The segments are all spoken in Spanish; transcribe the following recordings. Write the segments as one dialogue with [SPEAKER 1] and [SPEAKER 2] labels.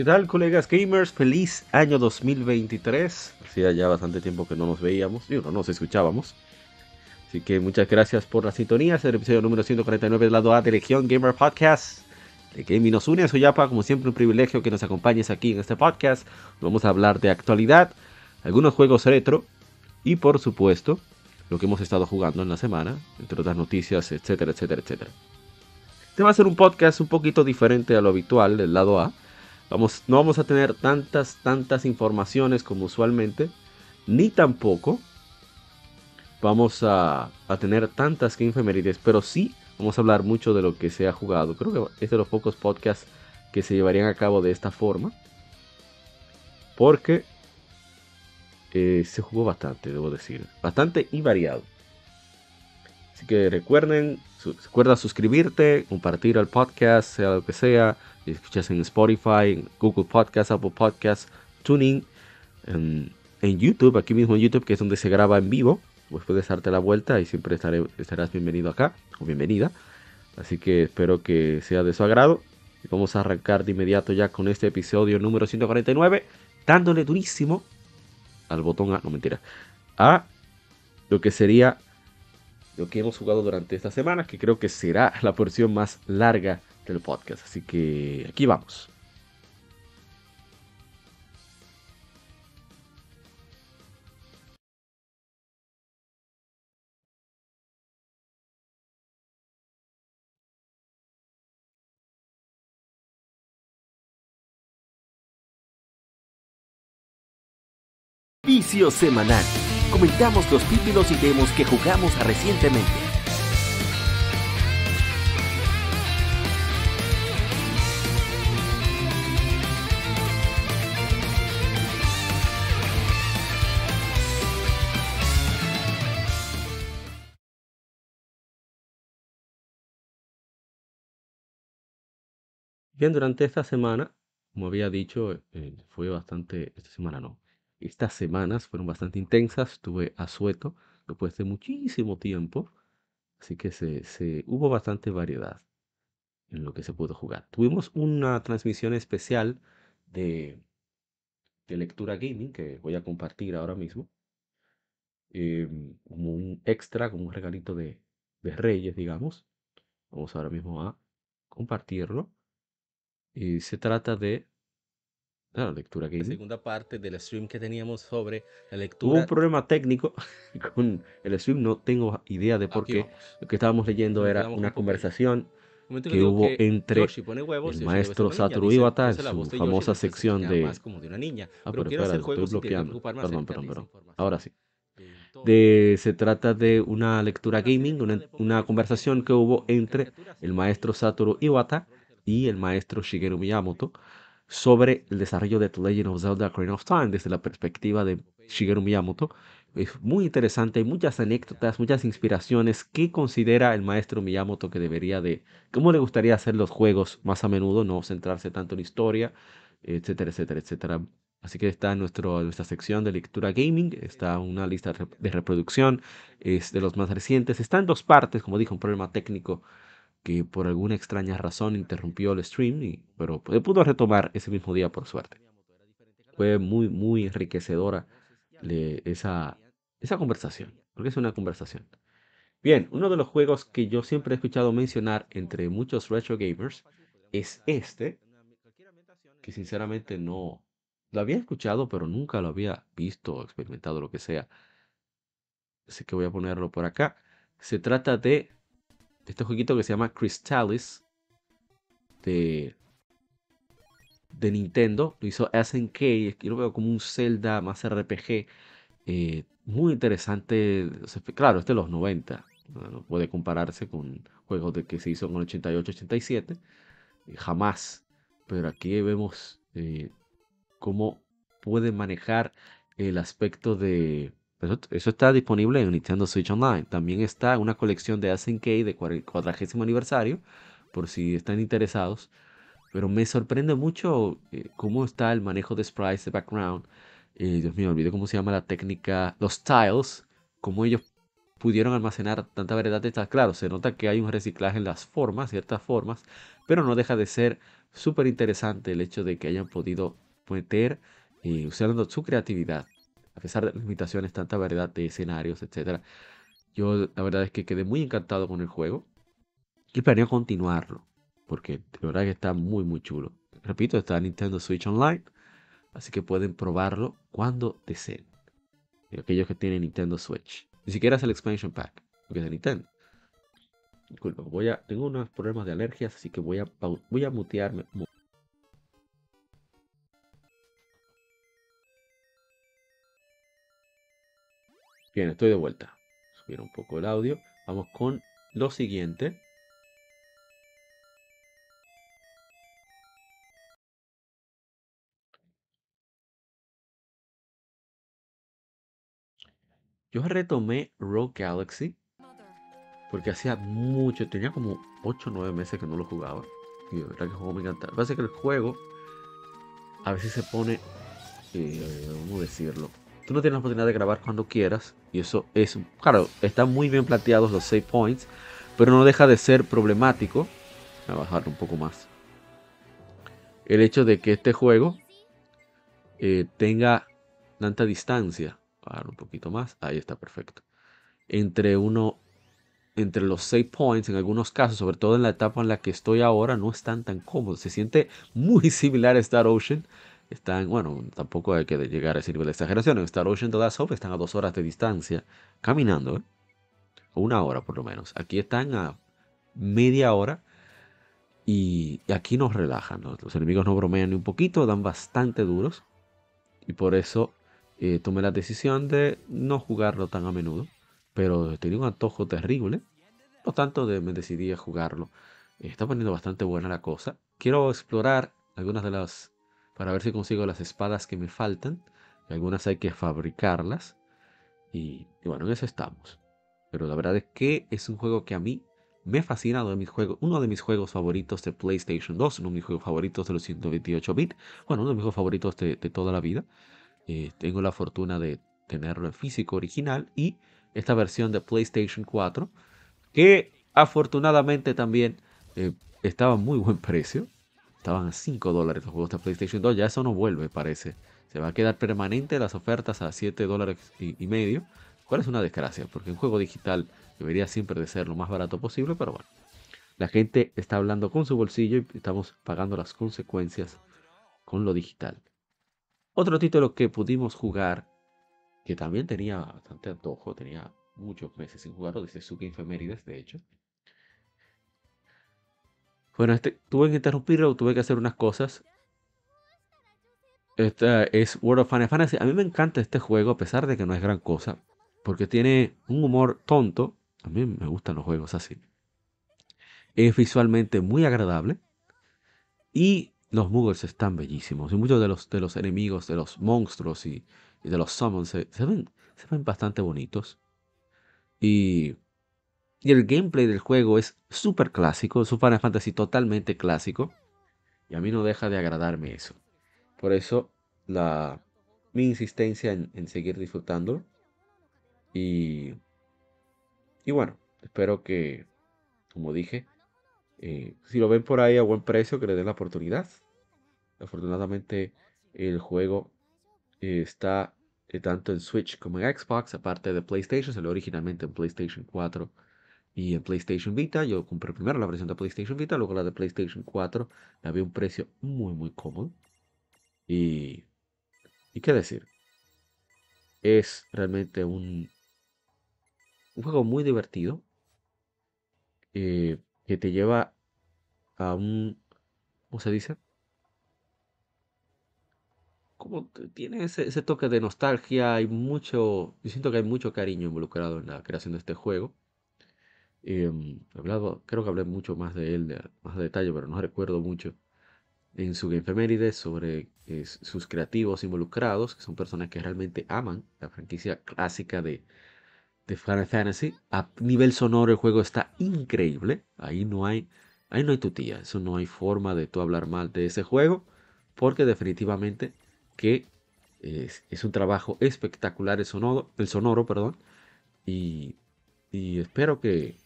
[SPEAKER 1] ¿Qué tal, colegas gamers? Feliz año 2023. Hacía ya bastante tiempo que no nos veíamos, y no nos escuchábamos. Así que muchas gracias por la sintonía. Es el episodio número 149 del lado A de Legión Gamer Podcast. De Gaming nos une, soy Yapa, como siempre un privilegio que nos acompañes aquí en este podcast. Vamos a hablar de actualidad, algunos juegos retro y por supuesto lo que hemos estado jugando en la semana, entre otras noticias, etcétera, etcétera, etcétera. Este va a ser un podcast un poquito diferente a lo habitual del lado A Vamos, no vamos a tener tantas, tantas informaciones como usualmente, ni tampoco vamos a, tener tantas que pero sí vamos a hablar mucho de lo que se ha jugado. Creo que es de los pocos podcasts que se llevarían a cabo de esta forma, porque eh, se jugó bastante, debo decir, bastante y variado. Así que recuerden, recuerda suscribirte, compartir el podcast, sea lo que sea escuchas en Spotify, Google Podcast, Apple Podcast, Tuning, en, YouTube, aquí mismo en YouTube, que es donde se graba en vivo. Pues puedes darte la vuelta y siempre estarás bienvenido acá o bienvenida. Así que espero que sea de su agrado. Y vamos a arrancar de inmediato ya con este episodio número 149, dándole durísimo al botón A, no mentira, a lo que sería lo que hemos jugado durante esta semana, que creo que será la porción más larga del podcast. Así que aquí vamos.
[SPEAKER 2] Vicio semanal. Comentamos los títulos y demos que jugamos recientemente.
[SPEAKER 1] Bien, durante esta semana, como había dicho, eh, fue bastante, esta semana no, estas semanas fueron bastante intensas, estuve a sueto después de muchísimo tiempo, así que se, se, hubo bastante variedad en lo que se pudo jugar. Tuvimos una transmisión especial de, de lectura gaming que voy a compartir ahora mismo, em, como un extra, como un regalito de, de Reyes, digamos. Vamos ahora mismo a compartirlo. Y se trata de la lectura que
[SPEAKER 3] La segunda parte del stream que teníamos sobre la
[SPEAKER 1] Hubo
[SPEAKER 3] lectura.
[SPEAKER 1] un problema técnico con el stream, no tengo idea de por
[SPEAKER 3] Aquí
[SPEAKER 1] qué.
[SPEAKER 3] vamos.
[SPEAKER 1] Lo que estábamos leyendo era una
[SPEAKER 3] un
[SPEAKER 1] conversación que
[SPEAKER 3] digo
[SPEAKER 1] hubo
[SPEAKER 3] que
[SPEAKER 1] entre
[SPEAKER 3] Yoshi huevos,
[SPEAKER 1] el
[SPEAKER 3] Yoshi
[SPEAKER 1] maestro Satoru Iwata en su
[SPEAKER 3] Yoshi
[SPEAKER 1] famosa
[SPEAKER 3] parece
[SPEAKER 1] sección de...
[SPEAKER 3] más como de una niña,
[SPEAKER 1] Ah,
[SPEAKER 3] pero
[SPEAKER 1] pero espera, estoy
[SPEAKER 3] que
[SPEAKER 1] bloqueando. Perdón, perdón, perdón. Ahora sí. De, se trata de una lectura gaming, una, una conversación que hubo entre el maestro Satoru Iwata y el maestro Shigeru Miyamoto sobre el desarrollo de The Legend of Zelda Ocarina of Time desde la perspectiva de Shigeru Miyamoto. Es muy interesante, hay muchas anécdotas, muchas inspiraciones que considera el maestro Miyamoto que debería de, cómo le gustaría hacer los juegos más a menudo, no centrarse tanto en historia, etcétera, etcétera, etcétera. Así que está en nuestra sección de lectura gaming, está una lista de reproducción, es de los más recientes, está en dos partes, como dijo, un problema técnico que por alguna extraña razón interrumpió el stream, y, pero pudo retomar ese mismo día por suerte. Fue muy, muy enriquecedora esa, esa conversación, porque es una conversación. Bien, uno de los juegos que yo siempre he escuchado mencionar entre muchos retro gamers es este, que sinceramente no lo había escuchado, pero nunca lo había visto o experimentado, lo que sea. Así que voy a ponerlo por acá. Se trata de este jueguito que se llama Crystalis de, de Nintendo. Lo hizo SNK. Yo lo veo como un Zelda más RPG. eh, muy interesante. Claro, este de los 90. No no puede compararse con juegos de que se hizo en el 88-87. eh, Jamás. Pero aquí vemos eh, cómo puede manejar el aspecto de... Eso, está disponible en Nintendo Switch Online. También está una colección de SNK de cuar- cuadragésimo aniversario, por si están interesados. Pero me sorprende mucho eh, cómo está el manejo de sprites, de background. Eh, Dios mío, olvidé cómo se llama la técnica. Los tiles, cómo ellos pudieron almacenar tanta variedad de estas. Claro, se nota que hay un reciclaje en las formas, ciertas formas, pero no deja de ser súper interesante el hecho de que hayan podido meter, eh, usando su creatividad, a pesar de las limitaciones, tanta variedad de escenarios, etcétera. Yo la verdad es que quedé muy encantado con el juego y planeo continuarlo, porque de verdad que está muy, muy chulo. Repito, está en Nintendo Switch Online, así que pueden probarlo cuando deseen. Aquellos que tienen Nintendo Switch. Ni siquiera es el expansion pack, porque es de Nintendo. Disculpa, voy a, tengo unos problemas de alergias, así que voy a, voy a mutearme. Bien, estoy de vuelta. Subir un poco el audio. Vamos con lo siguiente. Yo retomé Rogue Galaxy porque hacía mucho, tenía como 8 o 9 meses que no lo jugaba. Y de verdad que el juego me encanta. Lo que el juego a veces se pone, eh, ¿cómo decirlo? Tú no tienes la oportunidad de grabar cuando quieras. Y eso es, claro, están muy bien planteados los save points. Pero no deja de ser problemático. Voy a bajarlo un poco más. El hecho de que este juego eh, tenga tanta distancia. Bajar un poquito más. Ahí está perfecto. Entre uno, entre los save points, en algunos casos, sobre todo en la etapa en la que estoy ahora, no están tan cómodos. Se siente muy similar a Star Ocean. Están, bueno, tampoco hay que llegar a ese nivel de exageración. En Star Ocean The Last están a dos horas de distancia, caminando, ¿eh? Una hora por lo menos. Aquí están a media hora. Y, aquí nos relajan. Los enemigos no bromean ni un poquito, dan bastante duros. Y por eso eh, tomé la decisión de no jugarlo tan a menudo. Pero tenía un antojo terrible. Por tanto, de- me decidí a jugarlo. Eh, está poniendo bastante buena la cosa. Quiero explorar algunas de las... Para ver si consigo las espadas que me faltan. Algunas hay que fabricarlas. Y, bueno, en eso estamos. Pero la verdad es que es un juego que a mí me fascina. Uno de mis uno de mis juegos favoritos de PlayStation 2. Uno de mis juegos favoritos de los 128 bits. Bueno, uno de mis juegos favoritos de, de toda la vida. Eh, tengo la fortuna de tenerlo en físico original. Y esta versión de PlayStation 4. Que afortunadamente también eh, estaba a muy buen precio. Estaban a 5 dólares los juegos de PlayStation 2. Ya eso no vuelve, parece. Se va a quedar permanente las ofertas a 7 dólares y, medio. Cuál es una desgracia, porque un juego digital debería siempre de ser lo más barato posible, pero bueno. La gente está hablando con su bolsillo y estamos pagando las consecuencias con lo digital. Otro título que pudimos jugar, que también tenía bastante antojo, tenía muchos meses sin jugarlo, desde Suki Infemérides, de hecho. Bueno, este, tuve que interrumpirlo, tuve que hacer unas cosas. Esta es World of Final Fantasy. A mí me encanta este juego, a pesar de que no es gran cosa, porque tiene un humor tonto. A mí me gustan los juegos así. Es visualmente muy agradable. Y los Muggles están bellísimos. Y muchos de los, de los enemigos, de los monstruos y, de los summons se ven, se ven bastante bonitos. Y, y el gameplay del juego es súper clásico. Es un Final Fantasy totalmente clásico. Y a mí no deja de agradarme eso. Por eso la, mi insistencia en, seguir disfrutándolo. Y, y bueno, espero que, como dije, eh, si lo ven por ahí a buen precio, que le den la oportunidad. Afortunadamente el juego eh, está eh, tanto en Switch como en Xbox, aparte de PlayStation, salió originalmente en PlayStation 4 y en PlayStation Vita. Yo compré primero la versión de PlayStation Vita, luego la de PlayStation 4. La vi a un precio muy, muy cómodo. Y, y qué decir. Es realmente un, juego muy divertido eh, que te lleva a un, ¿cómo se dice? Como tiene ese, ese toque de nostalgia, hay mucho, yo siento que hay mucho cariño involucrado en la creación de este juego. Hablado, creo que hablé mucho más de él, más de detalle, pero no recuerdo mucho en su Gamefemérides sobre eh, sus creativos involucrados, que son personas que realmente aman la franquicia clásica de, de Final Fantasy. A nivel sonoro el juego está increíble. Ahí no hay, ahí no hay tutía. Eso no hay forma de tú hablar mal de ese juego, porque definitivamente que es, es un trabajo espectacular el sonoro, el sonoro, perdón, y, y espero que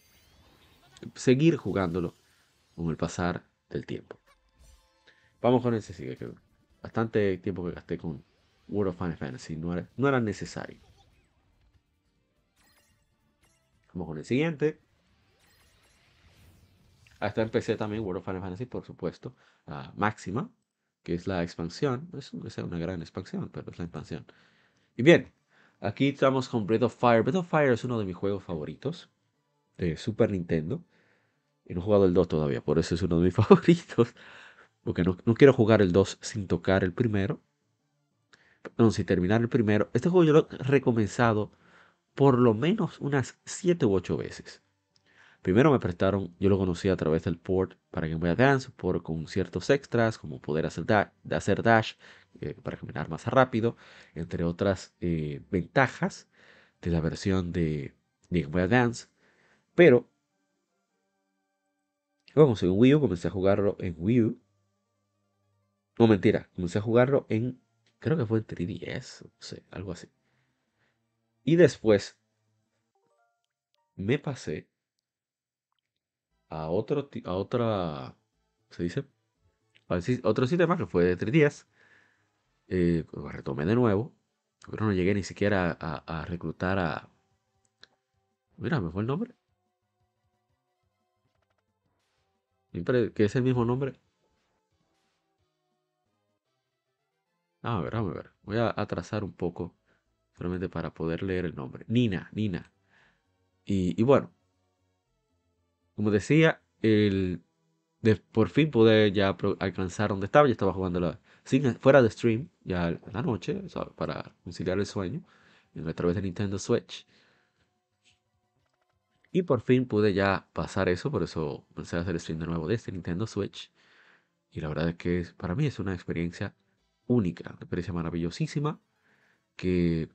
[SPEAKER 1] seguir jugándolo con el pasar del tiempo. Vamos con ese sigue, que bastante tiempo que gasté con World of Final Fantasy, no era, no necesario. Vamos con el siguiente. Hasta empecé también World of Final Fantasy, por supuesto. a Máxima, que es la expansión. Es una gran expansión, pero es la expansión. Y bien, aquí estamos con Breath of Fire. Breath of Fire es uno de mis juegos favoritos de Super Nintendo. Y no he jugado el 2 todavía, por eso es uno de mis favoritos. Porque no, no quiero jugar el 2 sin tocar el primero. Perdón, sin terminar el primero. Este juego yo lo he recomenzado por lo menos unas 7 u 8 veces. Primero me prestaron, yo lo conocí a través del port para Game Boy Advance, por, con ciertos extras, como poder hacer, dash eh, para caminar más rápido, entre otras eh, ventajas de la versión de Game Boy Advance. Pero, vamos, en Wii U comencé a jugarlo en Wii U. No, mentira, comencé a jugarlo en, creo que fue en 3DS, no sé, algo así. Y después me pasé a otro, a otra, ¿se dice? A otro sistema que fue de 3DS. eh, lo retomé de nuevo, pero no llegué ni siquiera a reclutar a... Mira, me fue el nombre. Siempre que es el mismo nombre. Ah, a ver, a ver. Voy a atrasar un poco, solamente para poder leer el nombre. Nina, Nina. Y, bueno, como decía, el, de- por fin pude ya alcanzar donde estaba. Ya estaba jugando la, fuera de stream, ya la noche, para conciliar el sueño, a través de Nintendo Switch. Y por fin pude ya pasar eso, por eso comencé a hacer stream de nuevo de este Nintendo Switch. Y la verdad es que es- para mí es una experiencia única, una experiencia maravillosísima, que,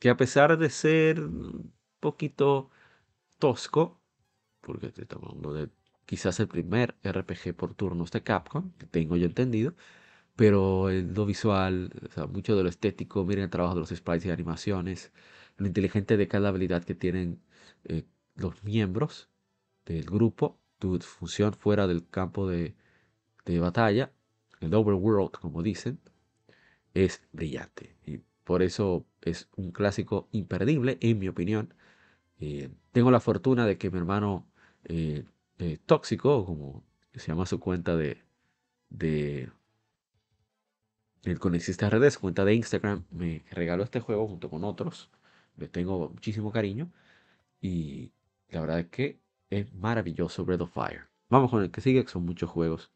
[SPEAKER 1] que a pesar de ser un poquito tosco, porque te estamos hablando de quizás el primer RPG por turnos de Capcom, que tengo yo entendido, pero en lo visual, o sea, mucho de lo estético, miren el trabajo de los sprites y animaciones, lo inteligente de cada habilidad que tienen eh, los miembros del grupo, tu función fuera del campo de, de batalla, el overworld, como dicen, es brillante. Y por eso es un clásico imperdible, en mi opinión. Eh, tengo la fortuna de que mi hermano eh, eh, tóxico, como se llama su cuenta de, de el Conexista Redes, su cuenta de Instagram, me regaló este juego junto con otros. Le tengo muchísimo cariño. Y la verdad es que es maravilloso Breath of Fire. Vamos con el que sigue, que son muchos juegos.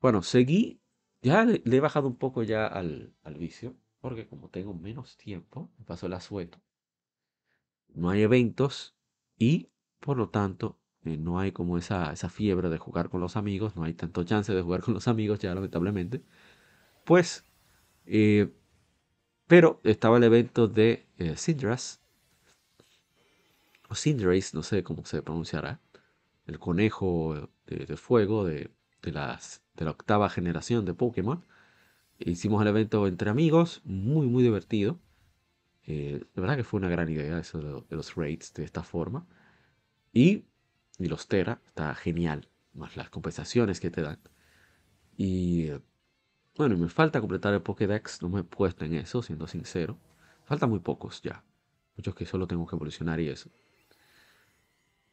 [SPEAKER 1] Bueno, seguí. Ya le, le he bajado un poco ya al, al vicio. Porque como tengo menos tiempo, me paso el asueto. No hay eventos. Y por lo tanto, eh, no hay como esa, esa fiebre de jugar con los amigos. No hay tanto chance de jugar con los amigos ya, lamentablemente. Pues, eh, pero estaba el evento de eh, Syndras, o Cinderace, no sé cómo se pronunciará, el conejo de, fuego de, de las, de la octava generación de Pokémon. Hicimos el evento entre amigos, muy, muy divertido. Eh, de verdad que fue una gran idea eso de, los raids de esta forma. Y, y los Tera, está genial, más las compensaciones que te dan. Y eh, bueno, me falta completar el Pokédex, no me he puesto en eso, siendo sincero. Faltan muy pocos ya, muchos que solo tengo que evolucionar y eso.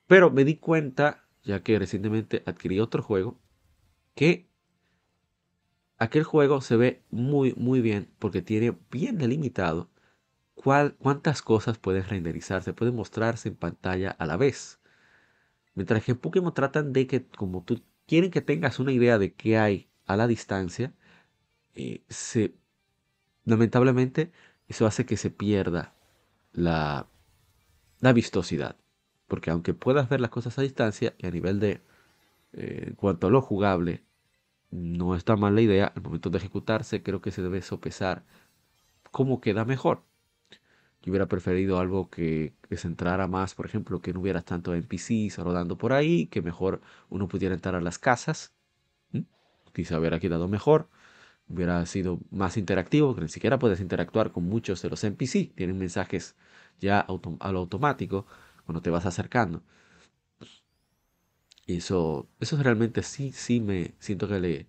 [SPEAKER 1] Pero me di cuenta, ya que recientemente adquirí otro juego, que aquel juego se ve muy, muy bien porque tiene bien delimitado cuántas cosas pueden renderizarse, pueden mostrarse en pantalla a la vez. Mientras que en Pokémon tratan de que, como tú quieren que tengas una idea de qué hay a la distancia, eh, lamentablemente eso hace que se pierda la, la vistosidad. Porque aunque puedas ver las cosas a distancia y a nivel de, eh, en cuanto a lo jugable, no está mal la idea, al momento de ejecutarse creo que se debe sopesar cómo queda mejor. Yo hubiera preferido algo que, que centrara más, por ejemplo, que no hubiera tanto NPCs rodando por ahí, que mejor uno pudiera entrar a las casas. Quizá hubiera quedado mejor, hubiera sido más interactivo, que ni siquiera puedes interactuar con muchos de los NPC. Tienen mensajes ya a lo automático cuando te vas acercando. Y eso, eso realmente sí, sí me siento que le,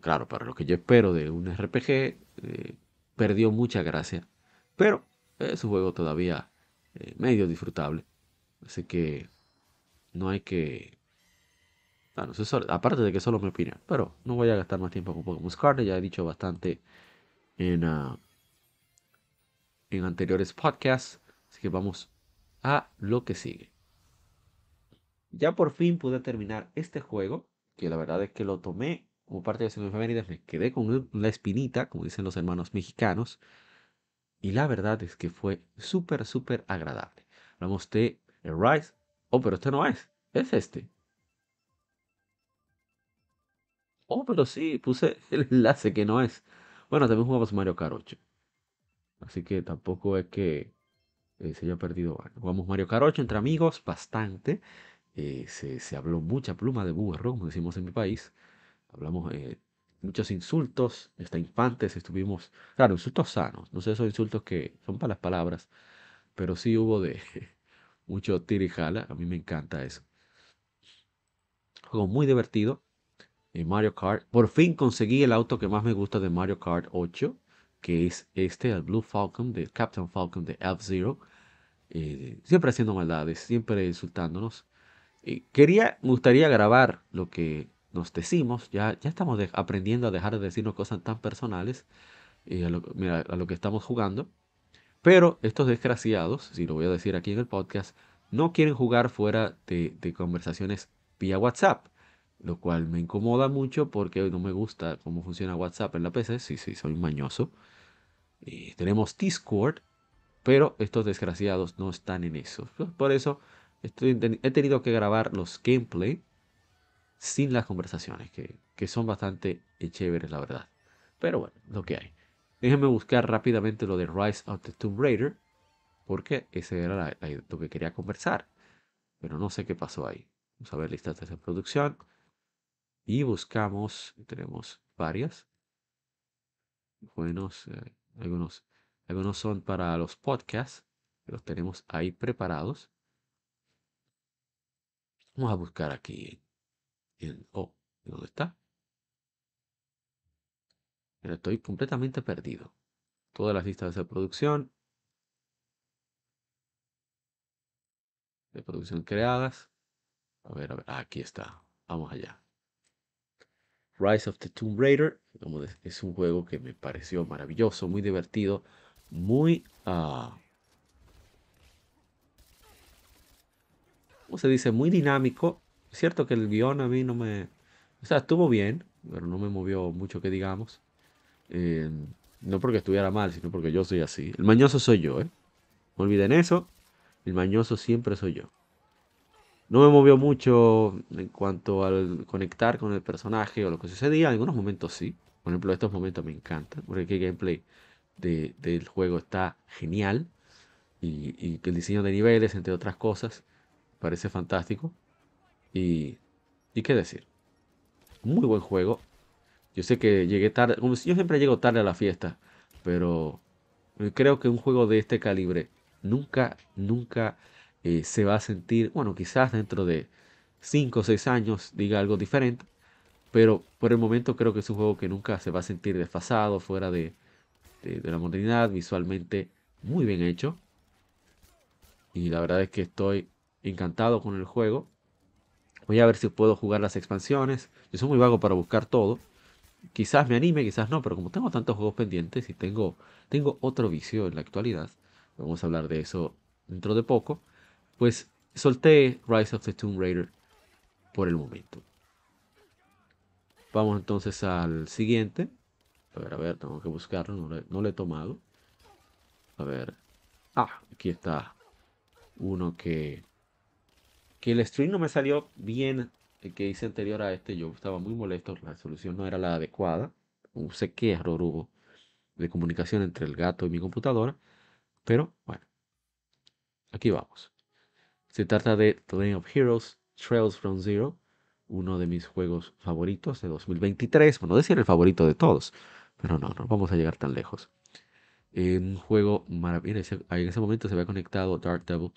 [SPEAKER 1] claro, para lo que yo espero de un RPG, eh, perdió mucha gracia. Pero es un juego todavía eh, medio disfrutable. Así que no hay que... Bueno, aparte de que solo me opinión. Pero no voy a gastar más tiempo con Pokémon Scarlet. Ya he dicho bastante en, ah, en anteriores podcasts. Así que vamos a lo que sigue. Ya por fin pude terminar este juego. Que la verdad es que lo tomé como parte de las efemérides. Me quedé con la espinita, como dicen los hermanos mexicanos. Y la verdad es que fue súper, súper agradable. Hablamos de el Rise. Oh, pero este no es. Es este. Oh, pero sí, puse el enlace que no es. Bueno, también jugamos Mario Kart 8. Así que tampoco es que eh, se haya perdido. jugamos Mario Kart 8 entre amigos, bastante. Eh, se, se, habló mucha pluma de burro, como decimos en mi país. Hablamos eh, muchos insultos, hasta infantes estuvimos, claro, insultos sanos, no sé, esos insultos que son para las palabras, pero sí hubo de mucho tira y jala, a mí me encanta eso. Juego muy divertido, en Mario Kart. Por fin conseguí el auto que más me gusta de Mario Kart 8, que es este, el Blue Falcon, de Captain Falcon de F-Zero. Eh, siempre haciendo maldades, siempre insultándonos. Quería, me gustaría grabar lo que nos decimos, ya, ya estamos aprendiendo a dejar de decirnos cosas tan personales eh, a, lo, que estamos jugando. Pero estos desgraciados, si lo voy a decir aquí en el podcast, no quieren jugar fuera de, conversaciones vía WhatsApp, lo cual me incomoda mucho porque no me gusta cómo funciona WhatsApp en la PC, sí, sí, soy mañoso. Eh, tenemos Discord, pero estos desgraciados no están en eso. Por eso he tenido que grabar los gameplay sin las conversaciones, que, son bastante chéveres, la verdad. Pero bueno, lo que hay. Déjenme buscar rápidamente lo de Rise of the Tomb Raider, porque ese era lo que quería conversar. Pero no sé qué pasó ahí. Vamos a ver listas de producción. Y buscamos, tenemos varias. Buenos, eh, algunos, algunos son para los podcasts, los tenemos ahí preparados. Vamos a buscar aquí Oh, ¿dónde está? estoy completamente perdido. Todas las listas de producción. De producción creadas. A ver, a ver. Aquí está. Vamos allá. Rise of the Tomb Raider. Es un juego que me pareció maravilloso, muy divertido, muy... Uh, ¿Cómo se dice? Muy dinámico es cierto que el guion a mí no me... O sea, estuvo bien, pero no me movió mucho que digamos. Eh, no porque estuviera mal, sino porque yo soy así. El mañoso soy yo, ¿eh? No olviden eso. El mañoso siempre soy yo. No me movió mucho en cuanto al conectar con el personaje o lo que sucedía. En algunos momentos sí. Por ejemplo, estos momentos me encantan. Porque el gameplay del juego está genial. Y, y el diseño de niveles, entre otras cosas, parece fantástico. Y, qué decir. Muy buen juego. Yo sé que llegué tarde. Como yo siempre llego tarde a la fiesta. Pero creo que un juego de este calibre nunca, nunca eh, se va a sentir. Bueno, quizás dentro de 5 o 6 años diga algo diferente. Pero por el momento creo que es un juego que nunca se va a sentir desfasado, fuera de, de, de la modernidad, visualmente muy bien hecho. Y la verdad es que estoy encantado con el juego. Voy a ver si puedo jugar las expansiones. Yo soy muy vago para buscar todo. quizás me anime, quizás no, pero como tengo tantos juegos pendientes y tengo, tengo otro vicio en la actualidad, vamos a hablar de eso dentro de poco, pues solté Rise of the Tomb Raider por el momento. Vamos entonces al siguiente. A ver, a ver, tengo que buscarlo, no, lo- no lo he tomado. A ver. Ah, aquí está uno que... Que el stream no me salió bien, el que hice anterior a este. Yo estaba muy molesto, la solución no era la adecuada. No sé qué error hubo de comunicación entre el gato y mi computadora. Pero bueno, aquí vamos. Se trata de The of Heroes Trails from Zero, uno de mis juegos favoritos de 2023. Bueno, decir el favorito de todos, pero no, no vamos a llegar tan lejos. Eh, un juego maravilloso. En ese momento se había conectado Dark Devil.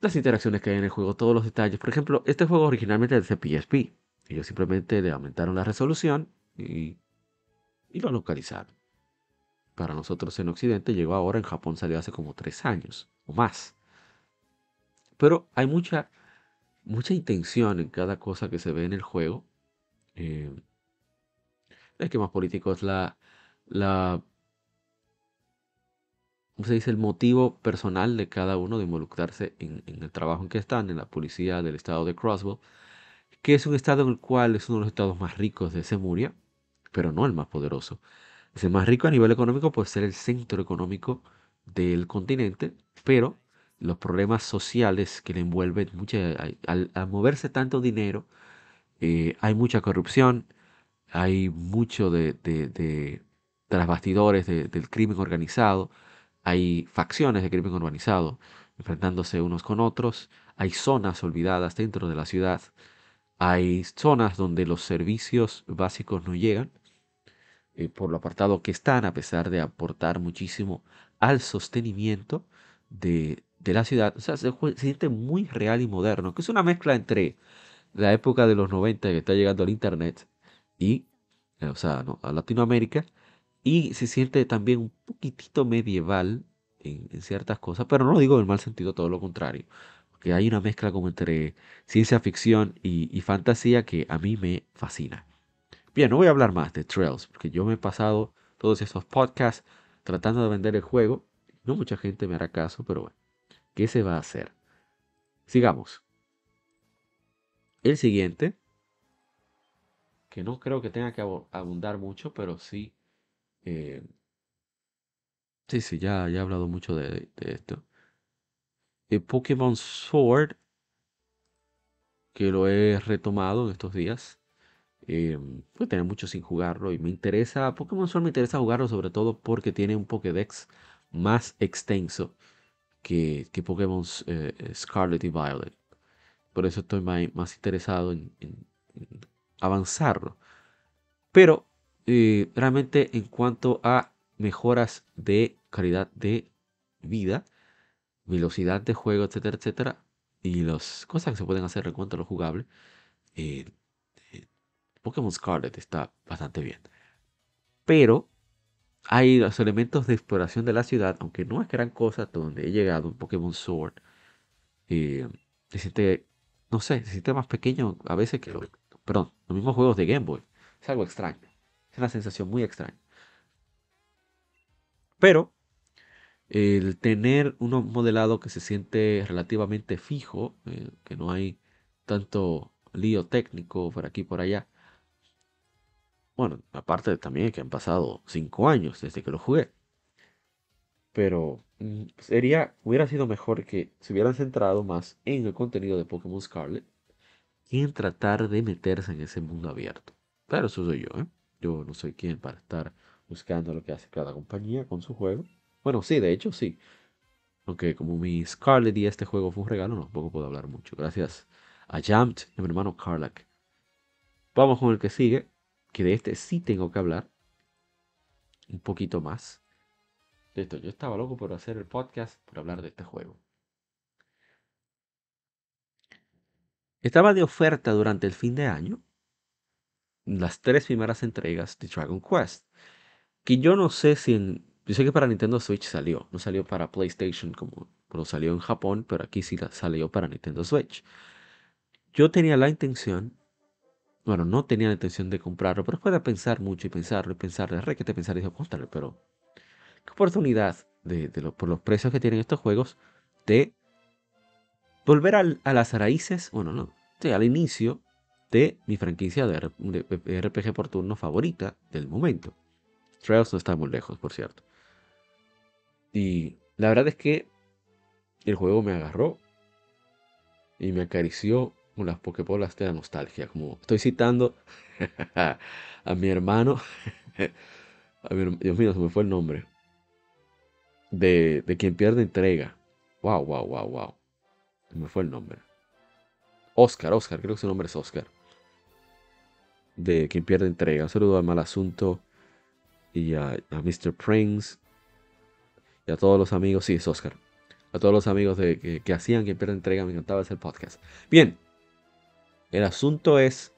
[SPEAKER 1] Las interacciones que hay en el juego, todos los detalles. Por ejemplo, este juego originalmente es de PSP. Ellos simplemente le aumentaron la resolución y, y lo localizaron. Para nosotros en Occidente llegó ahora, en Japón salió hace como tres años o más. Pero hay mucha, mucha intención en cada cosa que se ve en el juego. Eh, el esquema político es la, la, ¿cómo se dice? El motivo personal de cada uno de involucrarse en, el trabajo en que están, en la policía del estado de Crossville, que es un estado en el cual es uno de los estados más ricos de Semuria, pero no el más poderoso. Es el más rico a nivel económico por ser el centro económico del continente, pero los problemas sociales que le envuelven, mucha, al, al moverse tanto dinero, eh, hay mucha corrupción, hay mucho de, de, bastidores de- del crimen organizado, hay facciones de crimen organizado enfrentándose unos con otros, hay zonas olvidadas dentro de la ciudad, hay zonas donde los servicios básicos no llegan, eh, por lo apartado que están, a pesar de aportar muchísimo al sostenimiento de, de la ciudad. O sea, se, se siente muy real y moderno, que es una mezcla entre la época de los 90 que está llegando al Internet y, eh, o sea, ¿no? a Latinoamérica, y se siente también un poquitito medieval en, ciertas cosas, pero no lo digo en mal sentido, todo lo contrario, porque hay una mezcla como entre ciencia ficción y, y fantasía que a mí me fascina. Bien, no voy a hablar más de Trails, porque yo me he pasado todos esos podcasts tratando de vender el juego. No mucha gente me hará caso, pero bueno, ¿qué se va a hacer? Sigamos. El siguiente, que no creo que tenga que abundar mucho, pero sí, eh, sí, sí, ya, ya he hablado mucho de, de esto. El Pokémon Sword, que lo he retomado en estos días. Eh, pues tener mucho sin jugarlo y me interesa, Pokémon Sword me interesa jugarlo sobre todo porque tiene un Pokédex más extenso que, que Pokémon eh, Scarlet y Violet. Por eso estoy mai- más, interesado en avanzarlo. Pero eh, realmente en cuanto a mejoras de calidad de vida, velocidad de juego, etcétera, etcétera, y las cosas que se pueden hacer en cuanto a lo jugable, eh, eh, Pokémon Scarlet está bastante bien. Pero hay los elementos de exploración de la ciudad, aunque no es gran cosa donde he llegado en Pokémon Sword. eh, se siente, no sé, se siente más pequeño a veces que los, perdón, los mismos juegos de Game Boy. Es algo extraño. Es una sensación muy extraña. Pero el tener uno modelado que se siente relativamente fijo, eh, que no hay tanto lío técnico por aquí y por allá. Bueno, aparte también que han pasado cinco años desde que lo jugué. Pero mm, sería, hubiera sido mejor que se hubieran centrado más en el contenido de Pokémon Scarlet en tratar de meterse en ese mundo abierto. Pero eso soy yo, ¿eh? Yo no soy quien para estar buscando lo que hace cada compañía con su juego. Bueno, sí, de hecho sí. Aunque como mi Scarlet y este juego fue un regalo, no tampoco puedo hablar mucho. Gracias a Jamt y a mi hermano Carlac. Vamos con el que sigue, que de este sí tengo que hablar un poquito más. Esto, yo estaba loco por hacer el podcast por hablar de este juego. Estaba de oferta durante el fin de año las tres primeras entregas de Dragon Quest. Que yo no sé si en. Yo sé que para Nintendo Switch salió. No salió para PlayStation como, como salió en Japón, pero aquí sí salió para Nintendo Switch. Yo tenía la intención. bueno, no tenía la intención de comprarlo, pero después de pensar mucho y pensarlo y pensar, de re que te pensar, dije, cómpralo, pero qué oportunidad de, de lo- por los precios que tienen estos juegos de volver a las raíces, bueno, no, sí, al inicio de mi franquicia de, RPG por turno favorita del momento. Trails no está muy lejos, por cierto. Y la verdad es que el juego me agarró y me acarició con las pokebolas de la nostalgia. Como estoy citando a mi hermano, Dios mío, se me fue el nombre, de, de quien pierde entrega. Wow, wow, wow, wow. Me fue el nombre. Oscar, Oscar, creo que su nombre es Oscar. De quien pierde entrega. Un saludo al mal asunto y a, Mr. Prince y a todos los amigos. Sí, es Oscar. A todos los amigos de, que, hacían quien pierde entrega. Me encantaba hacer podcast. Bien. El asunto es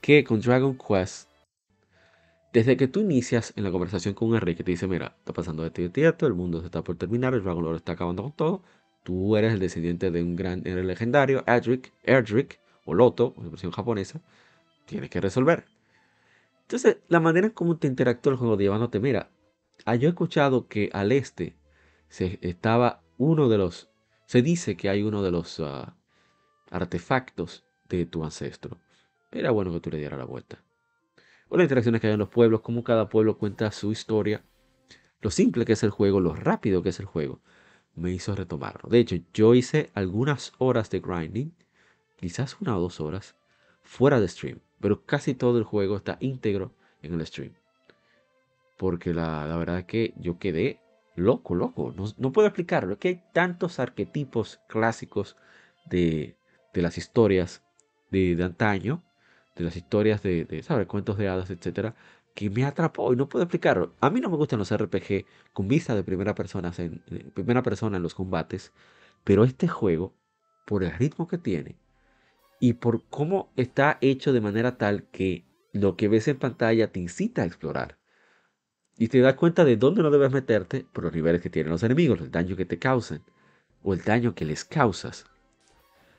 [SPEAKER 1] que con Dragon Quest, desde que tú inicias en la conversación con un rey que te dice, mira, está pasando esto y esto, el mundo se está por terminar, el Dragon Lord está acabando con todo, tú eres el descendiente de un gran héroe legendario, Erdrick, Erdrick, o Loto, en versión japonesa, tienes que resolver. Entonces, la manera en cómo te interactúa el juego llevándote, mira, ah, yo he escuchado que al este se estaba uno de los, se dice que hay uno de los ah, artefactos de tu ancestro. Era bueno que tú le dieras la vuelta. O las interacciones que hay en los pueblos, cómo cada pueblo cuenta su historia, lo simple que es el juego, lo rápido que es el juego, me hizo retomarlo. De hecho, yo hice algunas horas de grinding, quizás una o dos horas, fuera de stream, pero casi todo el juego está íntegro en el stream. Porque la, verdad es que yo quedé loco, loco. No, no puedo explicarlo. Es que hay tantos arquetipos clásicos de, de las historias de, de antaño, de las historias de, de, ¿sabes? Cuentos de hadas, etcétera, que me atrapó y no puedo explicarlo. A mí no me gustan los RPG con vista de primera persona en, primera persona en los combates, pero este juego, por el ritmo que tiene y por cómo está hecho de manera tal que lo que ves en pantalla te incita a explorar. Y te das cuenta de dónde no debes meterte por los niveles que tienen los enemigos, el daño que te causan o el daño que les causas.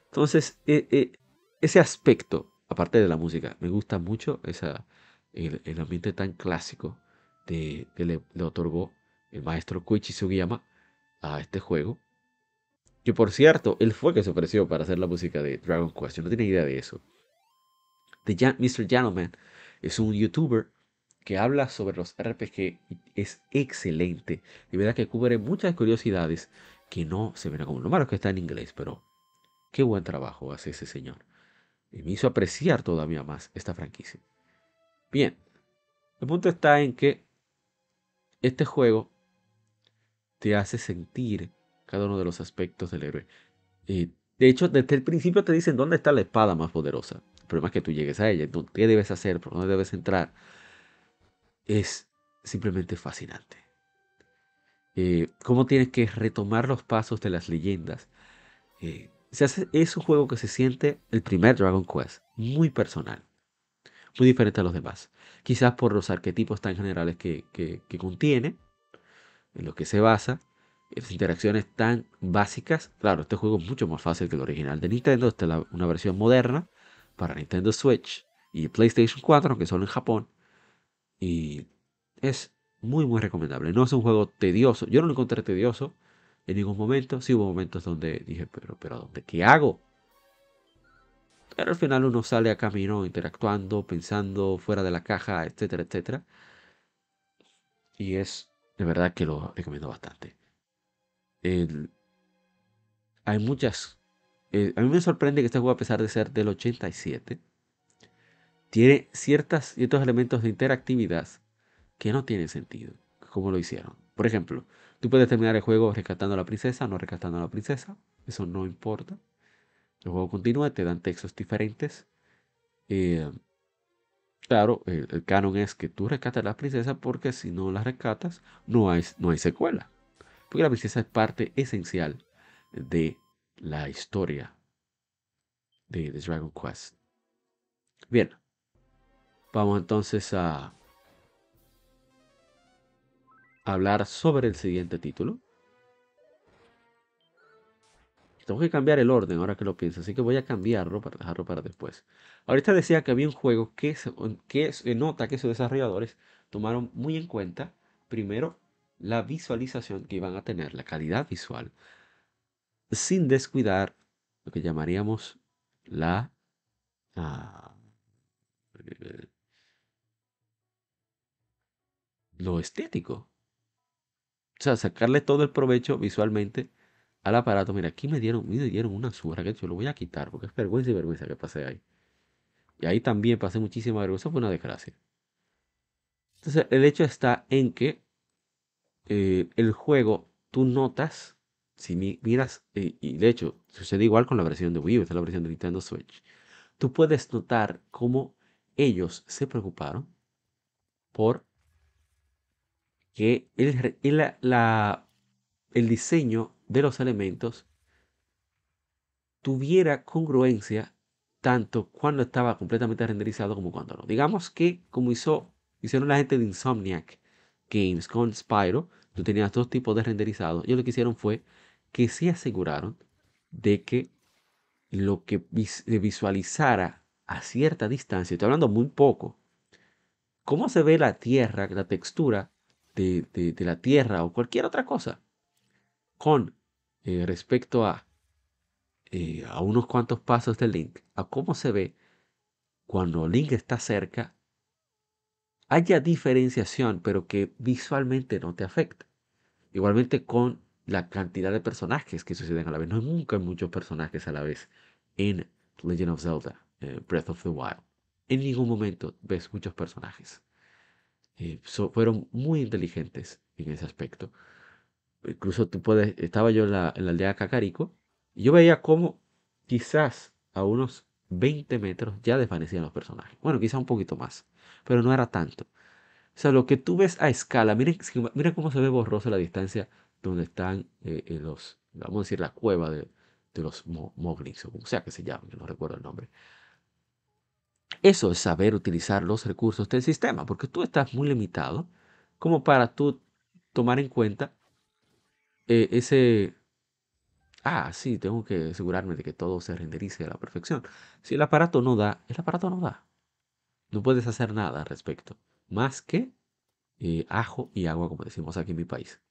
[SPEAKER 1] Entonces, eh, eh, ese aspecto, aparte de la música, me gusta mucho esa, el, ambiente tan clásico que le, otorgó el maestro Koichi Sugiyama a este juego. Que por cierto, él fue que se ofreció para hacer la música de Dragon Quest. Yo no tenía idea de eso. The Mr. Gentleman es un youtuber que habla sobre los RPG es excelente. De verdad que cubre muchas curiosidades que no se ven como lo malo es que está en inglés, pero qué buen trabajo hace ese señor. Y me hizo apreciar todavía más esta franquicia. Bien, el punto está en que este juego te hace sentir cada uno de los aspectos del héroe. Eh, de hecho, desde el principio te dicen dónde está la espada más poderosa. El problema es que tú llegues a ella, qué debes hacer, por dónde debes entrar. Es simplemente fascinante. Eh, cómo tienes que retomar los pasos de las leyendas. Eh, es un juego que se siente el primer Dragon Quest, muy personal, muy diferente a los demás. Quizás por los arquetipos tan generales que, que- contiene, en lo que se basa, las interacciones tan básicas. Claro, este juego es mucho más fácil que el original de Nintendo. Esta es una versión moderna para Nintendo Switch y PlayStation 4, aunque solo en Japón. Y es muy, muy recomendable. No es un juego tedioso. Yo no lo encontré tedioso en ningún momento. Sí hubo momentos donde dije, pero, pero ¿a dónde? ¿Qué hago? Pero al final uno sale a camino interactuando, pensando fuera de la caja, etcétera, etcétera. Y es de verdad que lo recomiendo bastante. Hay muchas... eh, a mí me sorprende que este juego, a pesar de ser del 87, tiene ciertas, ciertos elementos de interactividad que no tienen sentido. como lo hicieron? Por ejemplo, tú puedes terminar el juego rescatando a la princesa, no rescatando a la princesa. Eso no importa. El juego continúa, te dan textos diferentes. Eh, claro, el, canon es que tú rescatas a la princesa porque si no la rescatas, no hay, no hay secuela. Porque la princesa es parte esencial de la historia de Dragon Quest. Bien, vamos entonces a hablar sobre el siguiente título. Tengo que cambiar el orden ahora que lo pienso, así que voy a cambiarlo para dejarlo para después. Ahorita decía que había un juego que que nota que sus desarrolladores tomaron muy en cuenta, primero, la visualización que iban a tener, la calidad visual, sin descuidar lo que llamaríamos la... ah, lo estético. O sea, sacarle todo el provecho visualmente al aparato. Mira, aquí me dieron, me dieron una surra que yo lo voy a quitar porque es vergüenza y vergüenza que pasé ahí. Y ahí también pasé muchísima vergüenza, fue una desgracia. Entonces, el hecho está en que eh, el juego, tú notas, si mi- miras, eh, y de hecho, sucede igual con la versión de Wii U, esta es la versión de Nintendo Switch. Tú puedes notar cómo ellos se preocuparon por que el, el- la- el diseño de los elementos tuviera congruencia tanto cuando estaba completamente renderizado como cuando no. Digamos que como hizo, hicieron la gente de Insomniac Games con Spyro, tú tenías dos tipos de renderizado. Ellos lo que hicieron fue que se aseguraron de que lo que visualizara a cierta distancia, estoy hablando muy poco, cómo se ve la tierra, la textura de, de- de la tierra o cualquier otra cosa con eh, respecto a, eh, a unos cuantos pasos del Link, a cómo se ve cuando Link está cerca, haya diferenciación, pero que visualmente no te afecta. Igualmente con la cantidad de personajes que suceden a la vez. No hay nunca muchos personajes a la vez en Legend of Zelda, eh, Breath of the Wild. En ningún momento ves muchos personajes. So- fueron muy inteligentes en ese aspecto. Incluso tú puedes, estaba yo en la, en la aldea Cacarico y yo veía cómo quizás a unos 20 metros ya desvanecían los personajes. Bueno, quizás un poquito más, pero no era tanto. O sea, lo que tú ves a escala, miren, miren cómo se ve borrosa la distancia donde están eh, eh, los, vamos a decir, la cueva de, de los mo- Moglins, o como sea que se llamen, que no recuerdo el nombre. Eso es saber utilizar los recursos del sistema, porque tú estás muy limitado como para tú tomar en cuenta eh, ese, ah, sí, tengo que asegurarme de que todo se renderice a la perfección. Si el aparato no da, el aparato no da. No puedes hacer nada al respecto, más que eh, ajo y agua, como decimos aquí en mi país.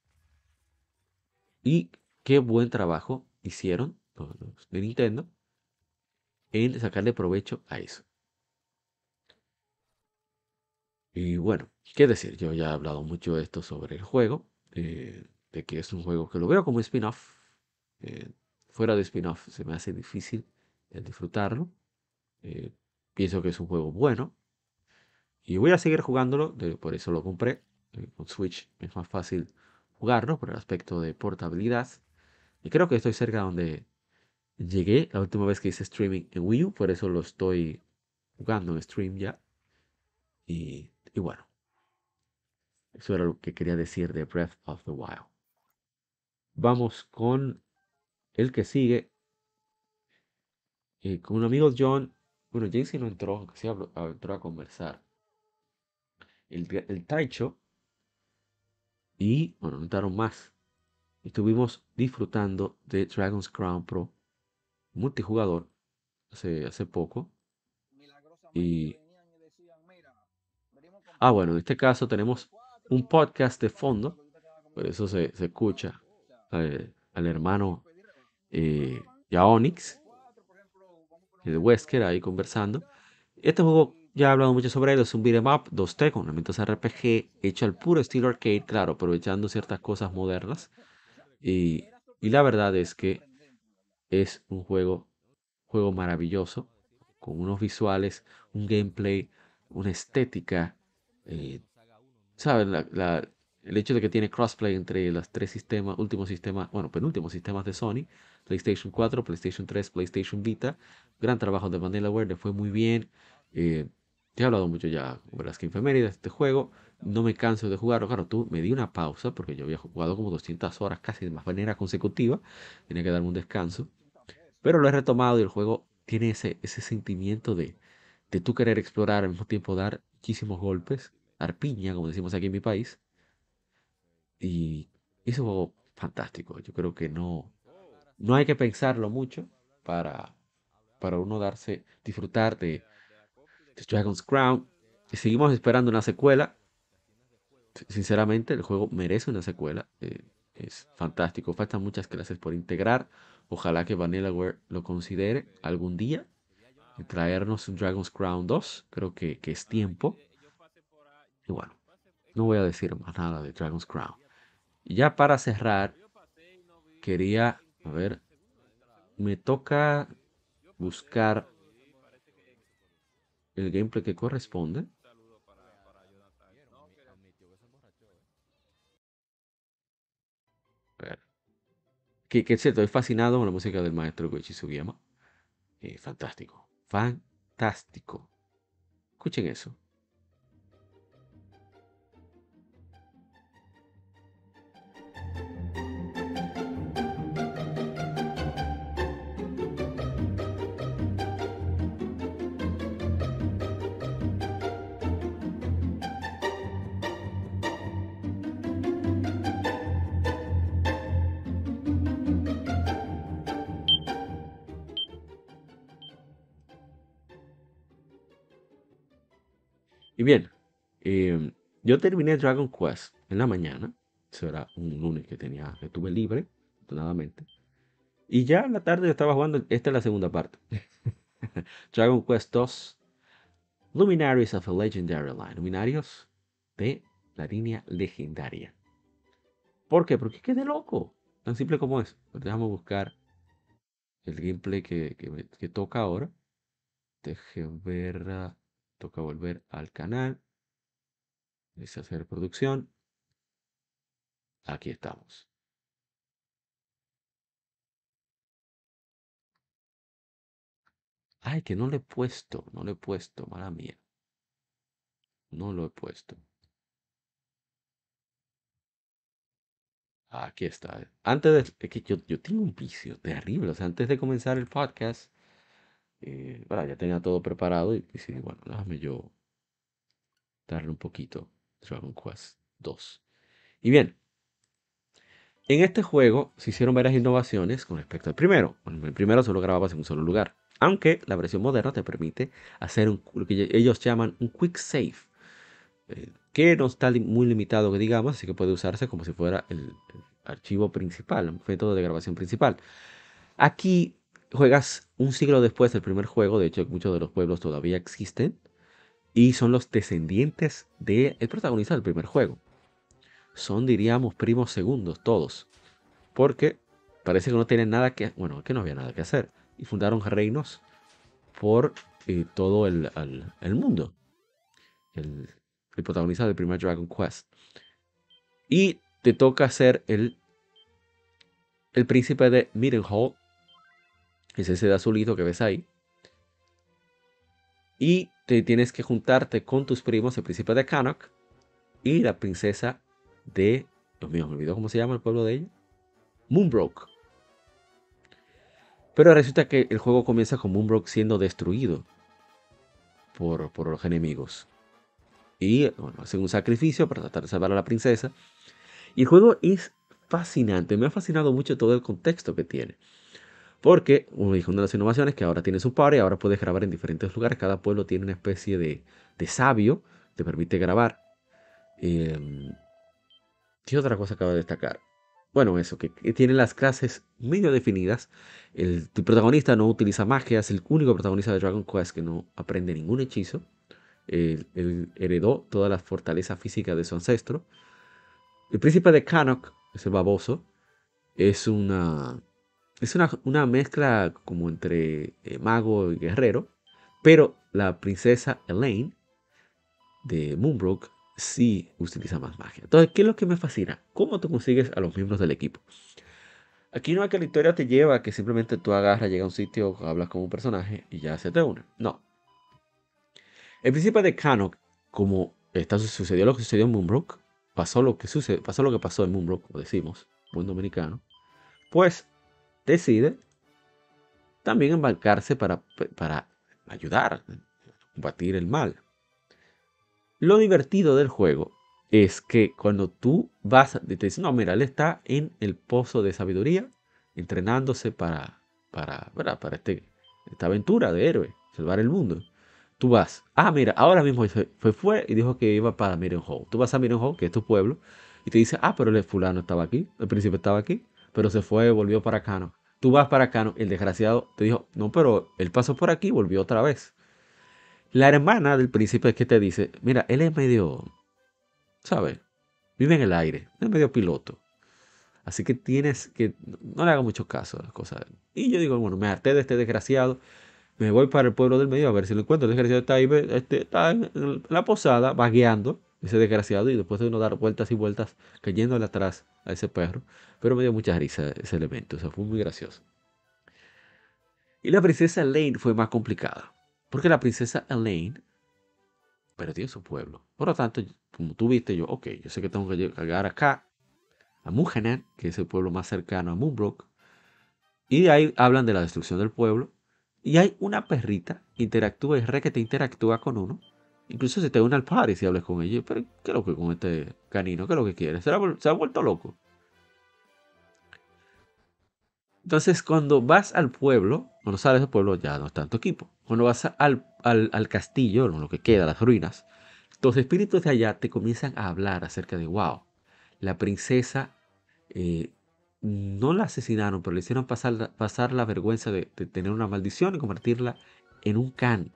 [SPEAKER 1] Y qué buen trabajo hicieron los, de Nintendo en sacarle provecho a eso. Y bueno, qué decir, yo ya he hablado mucho de esto sobre el juego, eh, de que es un juego que lo veo como spin-off. eh, fuera de spin-off se me hace difícil el disfrutarlo. eh, pienso que es un juego bueno y voy a seguir jugándolo, de- por eso lo compré. eh, con Switch es más fácil jugarlo por el aspecto de portabilidad. Y creo que estoy cerca donde llegué la última vez que hice streaming en Wii U, por eso lo estoy jugando en stream ya. Y, y bueno, eso era lo que quería decir de Breath of the Wild. Vamos con el que sigue. eh, con un amigo John. Bueno, Jaycee no entró, aunque sí entró a conversar. El, el Taicho. Y bueno, no entraron más. Estuvimos disfrutando de Dragon's Crown Pro multijugador hace, hace poco. Y. Ah, bueno, en este caso tenemos un podcast de fondo. Por eso se, se escucha al hermano eh, Yaonix y de Wesker ahí conversando. Este juego ya he hablado mucho sobre él, es un beat'em up 2D con elementos RPG hecho al puro estilo arcade, claro, aprovechando ciertas cosas modernas. Y, la verdad es que es un juego, juego maravilloso, con unos visuales, un gameplay, una estética. eh, la- el hecho de que tiene crossplay entre los tres sistemas, últimos sistemas, bueno, penúltimos sistemas de Sony, PlayStation 4, PlayStation 3, PlayStation Vita. Gran trabajo de Vanillaware, le fue muy bien. Eh, te he hablado mucho ya sobre las que efemérides de este juego. No me canso de jugarlo. Claro, tú me di una pausa porque yo había jugado como 200 horas casi de manera consecutiva. Tenía que darme un descanso. Pero lo he retomado y el juego tiene ese, ese sentimiento de, de tú querer explorar al mismo tiempo dar muchísimos golpes, dar piña, como decimos aquí en mi país. Y es un juego fantástico. Yo creo que no, no hay que pensarlo mucho para, para uno darse, disfrutar de, de Dragon's Crown. Y seguimos esperando una secuela. Sinceramente, el juego merece una secuela. eh, es fantástico. Faltan muchas clases por integrar. Ojalá que Vanillaware lo considere algún día. Y traernos un Dragon's Crown 2. Creo que, que es tiempo. Y bueno, no voy a decir más nada de Dragon's Crown. Ya para cerrar, quería, a ver, me toca buscar el gameplay que corresponde. Que, que es cierto, estoy fascinado con la música del maestro Goichi Sugiyama. Eh, fantástico, fantástico. Escuchen eso. Y bien, em, yo terminé Dragon Quest en la mañana. Eso era un lunes que tenía, que tuve libre, afortunadamente. Y ya en la tarde yo estaba jugando. Esta es la segunda parte. Dragon Quest 2. Luminaries of a Legendary Line. Luminarios de la línea legendaria. ¿Por qué? Porque quedé loco. Tan simple como es. Déjame buscar el gameplay que, que que toca ahora. Deje ver. Toca volver al canal. Deshacer producción. Aquí estamos. Ay, que no lo he puesto. No lo he puesto. Mala mía. No lo he puesto. Aquí está. Antes de... Es que yo, yo tengo un vicio terrible. O sea, antes de comenzar el podcast, eh, bueno, ya tenía todo preparado y decidí, bueno, déjame yo darle un poquito Dragon Quest 2. Y bien, en este juego se hicieron varias innovaciones con respecto al primero. El primero solo grababas en un solo lugar. Aunque la versión moderna te permite hacer lo que ellos llaman un quick save. eh, que no está muy limitado, que digamos, así que puede usarse como si fuera el, el archivo principal, un método de grabación principal. Aquí juegas un siglo después del primer juego, de hecho muchos de los pueblos todavía existen, y son los descendientes del protagonista del primer juego. Son, diríamos, primos segundos todos, porque parece que no tienen nada que, bueno, que no había nada que hacer, y fundaron reinos por eh, todo el, el mundo. El, protagonista del primer Dragon Quest. Y te toca ser el, el príncipe de que es ese de azulito que ves ahí. Y te tienes que juntarte con tus primos, el príncipe de Cannock y la princesa de. Dios mío, me olvidó cómo se llama el pueblo de ella. Moonbrook. Pero resulta que el juego comienza con Moonbrook siendo destruido por, por los enemigos. Y bueno, hacen un sacrificio para tratar de salvar a la princesa. Y el juego es fascinante. Me ha fascinado mucho todo el contexto que tiene. Porque, como dije, una de las innovaciones es que ahora tienes un party, ahora puedes grabar en diferentes lugares. Cada pueblo tiene una especie de, de sabio que te permite grabar. Eh, ¿Qué otra cosa acabo de destacar? Bueno, eso, que, tiene las clases medio definidas. El, protagonista no utiliza magia, es el único protagonista de Dragon Quest que no aprende ningún hechizo. Él, heredó toda la fortaleza física de su ancestro. El príncipe de Cannock, ese baboso, es una, es una, una mezcla como entre eh, mago y guerrero. Pero la princesa Elaine de Moonbrook sí utiliza más magia. Entonces, ¿qué es lo que me fascina? ¿Cómo tú consigues a los miembros del equipo? Aquí no es que la historia te lleva a que simplemente tú agarras, llegas a un sitio, hablas con un personaje y ya se te une. No. El príncipe de Cannock, como está, sucedió lo que sucedió en Moonbrook, pasó lo que sucedió, pasó lo que pasó en Moonbrook, como decimos, buen dominicano, pues decide también embarcarse para, para ayudar a combatir el mal. Lo divertido del juego es que cuando tú vas, te dicen, no, mira, él está en el pozo de sabiduría entrenándose para, para, para este, esta aventura de héroe, salvar el mundo. Tú vas, ah, mira, ahora mismo fue, fue y dijo que iba para Mirenhall. Tú vas a Mirenhall, que es tu pueblo, y te dice, ah, pero el fulano estaba aquí, el príncipe estaba aquí, pero se fue, volvió para Cano. Tú vas para Cano, el desgraciado te dijo, no, pero él pasó por aquí y volvió otra vez. La hermana del príncipe es que te dice, mira, él es medio, ¿sabes? Vive en el aire, es medio piloto. Así que tienes que, no le haga mucho caso a las cosas. Y yo digo, bueno, me harté de este desgraciado, me voy para el pueblo del medio a ver si lo encuentro. El desgraciado está ahí, este, está en la posada, vagueando, ese desgraciado, y después de uno dar vueltas y vueltas, cayéndole atrás a ese perro. Pero me dio mucha risa ese elemento, o sea, fue muy gracioso. Y la princesa Elaine fue más complicada, porque la princesa Elaine perdió su pueblo. Por lo tanto, como tú viste, yo, ok, yo sé que tengo que llegar acá, a Mugenan, que es el pueblo más cercano a Moonbrook, y de ahí hablan de la destrucción del pueblo, y hay una perrita interactúa, es re que te interactúa con uno. Incluso se te une al party si hablas con ella. Pero, ¿qué es lo que con este canino? ¿Qué es lo que quiere? ¿Se, ha, vuelto loco? Entonces, cuando vas al pueblo, cuando sales del pueblo, ya no está en tu equipo. Cuando vas al, al, castillo, lo que queda, las ruinas, los espíritus de allá te comienzan a hablar acerca de, wow, la princesa eh, no la asesinaron, pero le hicieron pasar, pasar la vergüenza de, tener una maldición y convertirla en un can.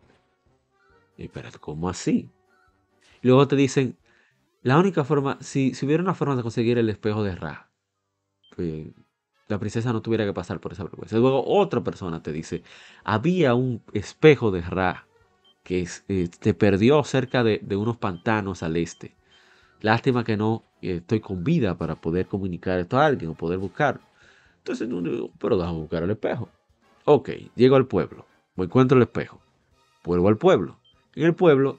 [SPEAKER 1] Pero, ¿cómo así? Luego te dicen, la única forma, si, si hubiera una forma de conseguir el espejo de Ra, la princesa no tuviera que pasar por esa vergüenza. Luego otra persona te dice, había un espejo de Ra que eh, perdió cerca de, unos pantanos al este. Lástima que no estoy con vida para poder comunicar esto a alguien o poder buscar. Entonces, pero déjame buscar el espejo. Ok, llego al pueblo, me encuentro el espejo, vuelvo al pueblo. El pueblo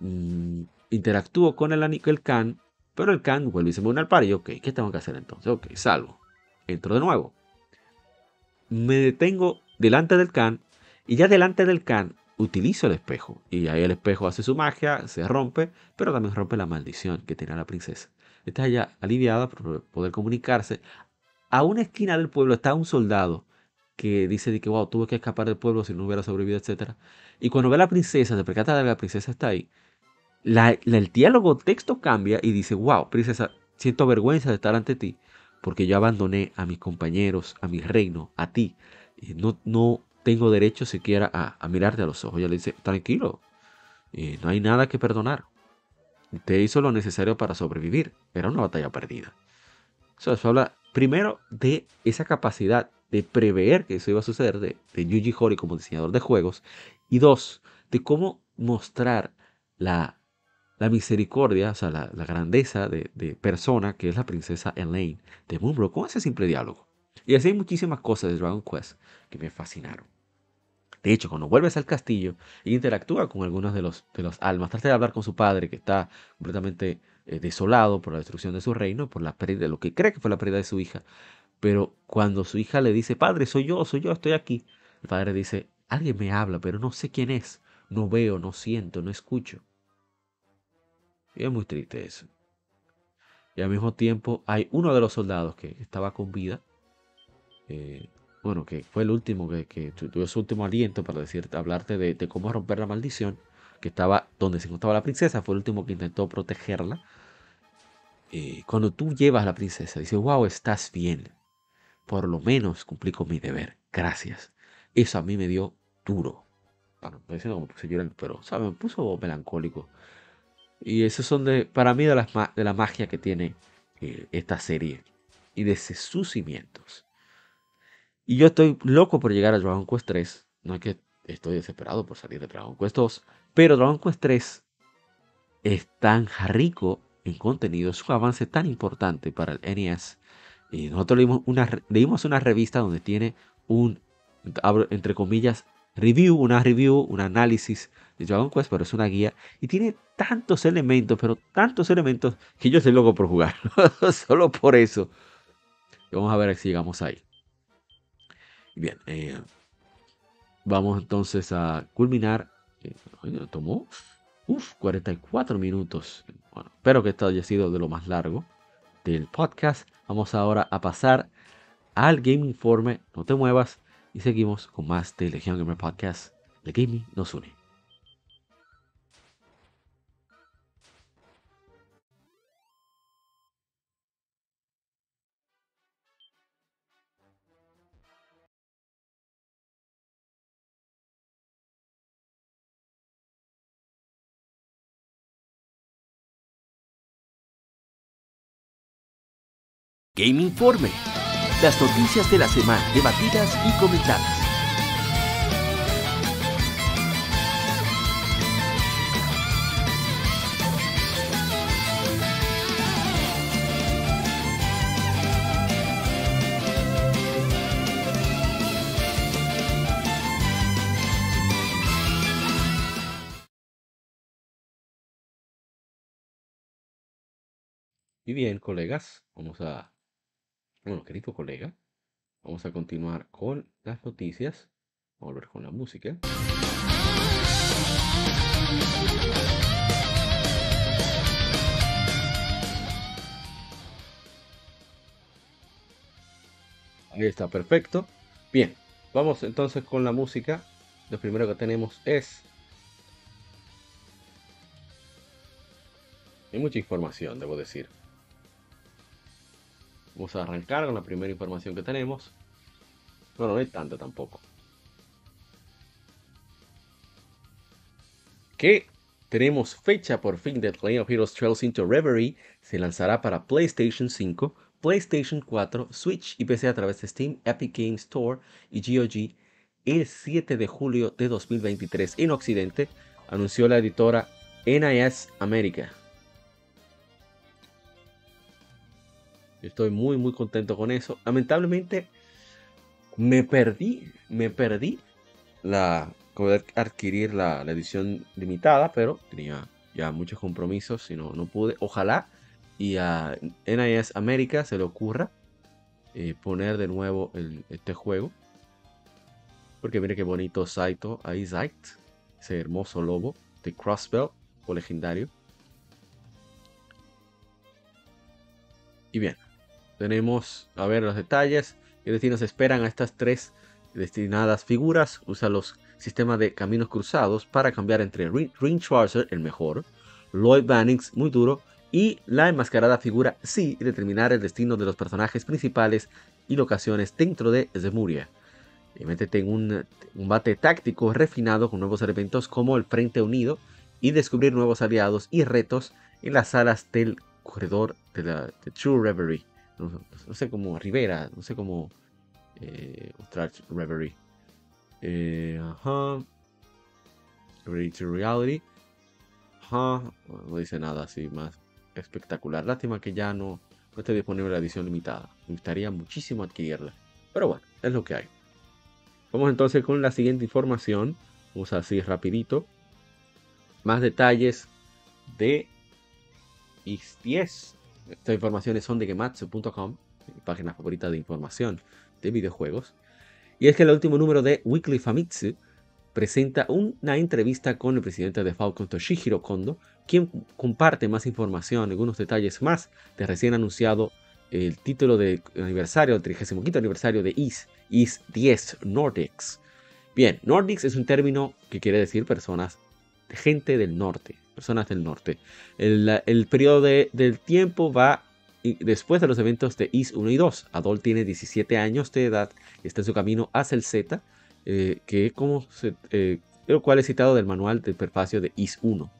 [SPEAKER 1] mm, interactúo con el, el can, pero el can vuelve y se me une al par ok, ¿qué tengo que hacer entonces? Ok, salgo, entro de nuevo. Me detengo delante del can y ya delante del can utilizo el espejo. Y ahí el espejo hace su magia, se rompe, pero también rompe la maldición que tenía la princesa. Está ya aliviada por poder comunicarse. A una esquina del pueblo está un soldado que dice que wow, tuve que escapar del pueblo si no hubiera sobrevivido, etc. Y cuando ve a la princesa, se percata de que la princesa está ahí, el diálogo texto cambia y dice, wow, princesa, siento vergüenza de estar ante ti, porque yo abandoné a mis compañeros, a mi reino, a ti. Y no, no tengo derecho siquiera a, mirarte a los ojos. Ella le dice, tranquilo, eh, no hay nada que perdonar. Usted hizo lo necesario para sobrevivir. Era una batalla perdida. Eso, habla primero de esa capacidad de prever que eso iba a suceder de, de Yuji Horii como diseñador de juegos. Y dos, de cómo mostrar la, misericordia, o sea, la, grandeza de, de, persona que es la princesa Elaine de Moonbrook con ese simple diálogo. Y así hay muchísimas cosas de Dragon Quest que me fascinaron. De hecho, cuando vuelves al castillo e interactúa con algunos de los, de los almas, trata de hablar con su padre que está completamente eh, desolado por la destrucción de su reino, por la pérdida lo que cree que fue la pérdida de su hija. Pero cuando su hija le dice, padre, soy yo, soy yo, estoy aquí, el padre dice, alguien me habla, pero no sé quién es, no veo, no siento, no escucho. Y es muy triste eso. Y al mismo tiempo hay uno de los soldados que estaba con vida, eh, bueno, que fue el último que, tuvo su último aliento para decirte, hablarte de, cómo romper la maldición, que estaba donde se encontraba la princesa, fue el último que intentó protegerla. Y cuando tú llevas a la princesa, dice, wow, estás bien. Por lo menos cumplí con mi deber. Gracias. Eso a mí me dio duro. Bueno, no diciendo como puse llorar, pero, ¿sabes? Me puso melancólico. Y eso son de, para mí, de, la magia que tiene eh, esta serie. Y de sus cimientos. Y yo estoy loco por llegar a Dragon Quest 3. No es que estoy desesperado por salir de Dragon Quest 2. Pero Dragon Quest 3 es tan rico en contenido. Es un avance tan importante para el NES. Y nosotros leímos una, leímos una revista donde tiene un, entre comillas, review, una review, un análisis de Dragon Quest, pero es una guía. Y tiene tantos elementos, pero tantos elementos que yo estoy loco por jugar. Solo por eso. vamos a ver si llegamos ahí. Bien, eh, vamos entonces a culminar. Eh, tomó uf, 44 minutos. Espero que esto haya sido de lo más largo del podcast. Vamos ahora a pasar al Game Informe. No te muevas y seguimos con más de Legion Gamer Podcast. The Gaming nos une.
[SPEAKER 2] Game Informe. Las noticias de la semana debatidas y comentadas.
[SPEAKER 1] Y bien, colegas, vamos a, bueno, querido colega, vamos a continuar con las noticias. Vamos a volver con la música. Ahí está, perfecto. Bien, vamos entonces con la música. Lo primero que tenemos es... Hay mucha información, debo decir. Vamos a arrancar con la primera información que tenemos. Bueno, no hay tanta tampoco. Que tenemos fecha por fin de Legend of Heroes Trails into Reverie. Se lanzará para PlayStation 5, PlayStation 4, Switch y PC a través de Steam, Epic Games Store y GOG el 7 de julio de 2023 en Occidente, anunció la editora NIS América. Estoy muy muy contento con eso. Lamentablemente me perdí, me perdí la poder adquirir la, edición limitada, pero tenía ya muchos compromisos y no, no pude. Ojalá y a NIS América se le ocurra eh, poner de nuevo este juego. Porque mire qué bonito Saito ahí, Zait, ese hermoso lobo de Crossbell o legendario. Y bien, tenemos a ver los detalles. ¿Qué destinos esperan a estas tres destinadas figuras? Usa los sistemas de caminos cruzados para cambiar entre Rin Rin Schwarzer, el mejor, Lloyd Bannings, muy duro, y la enmascarada figura Sí y determinar el destino de los personajes principales y locaciones dentro de Zemuria. Y métete en un combate táctico refinado con nuevos elementos como el Frente Unido y descubrir nuevos aliados y retos en las salas del corredor de la de True Reverie. No, sé cómo Rivera, no sé cómo eh, Reverie. Eh, ajá. Reverie Reality. Ajá. No dice nada así más espectacular. Lástima que ya no, no esté disponible la edición limitada. Me gustaría muchísimo adquirirla. Pero bueno, es lo que hay. Vamos entonces con la siguiente información. Vamos así rapidito. Más detalles de X10. Estas informaciones son de gematsu.com, mi página favorita de información de videojuegos. Y es que el último número de Weekly Famitsu presenta una entrevista con el presidente de Falcon, Toshihiro Kondo, quien comparte más información, algunos detalles más de recién anunciado el título de aniversario, el 35 aniversario de IS, IS 10 Nordics. Bien, Nordics es un término que quiere decir personas, gente del norte, personas del norte. El, periodo de- del tiempo va después de los eventos de IS 1 y 2. Adol tiene 17 años de edad está en su camino hacia el Z, eh, que como se, eh, cual es citado del manual del prefacio de IS 1.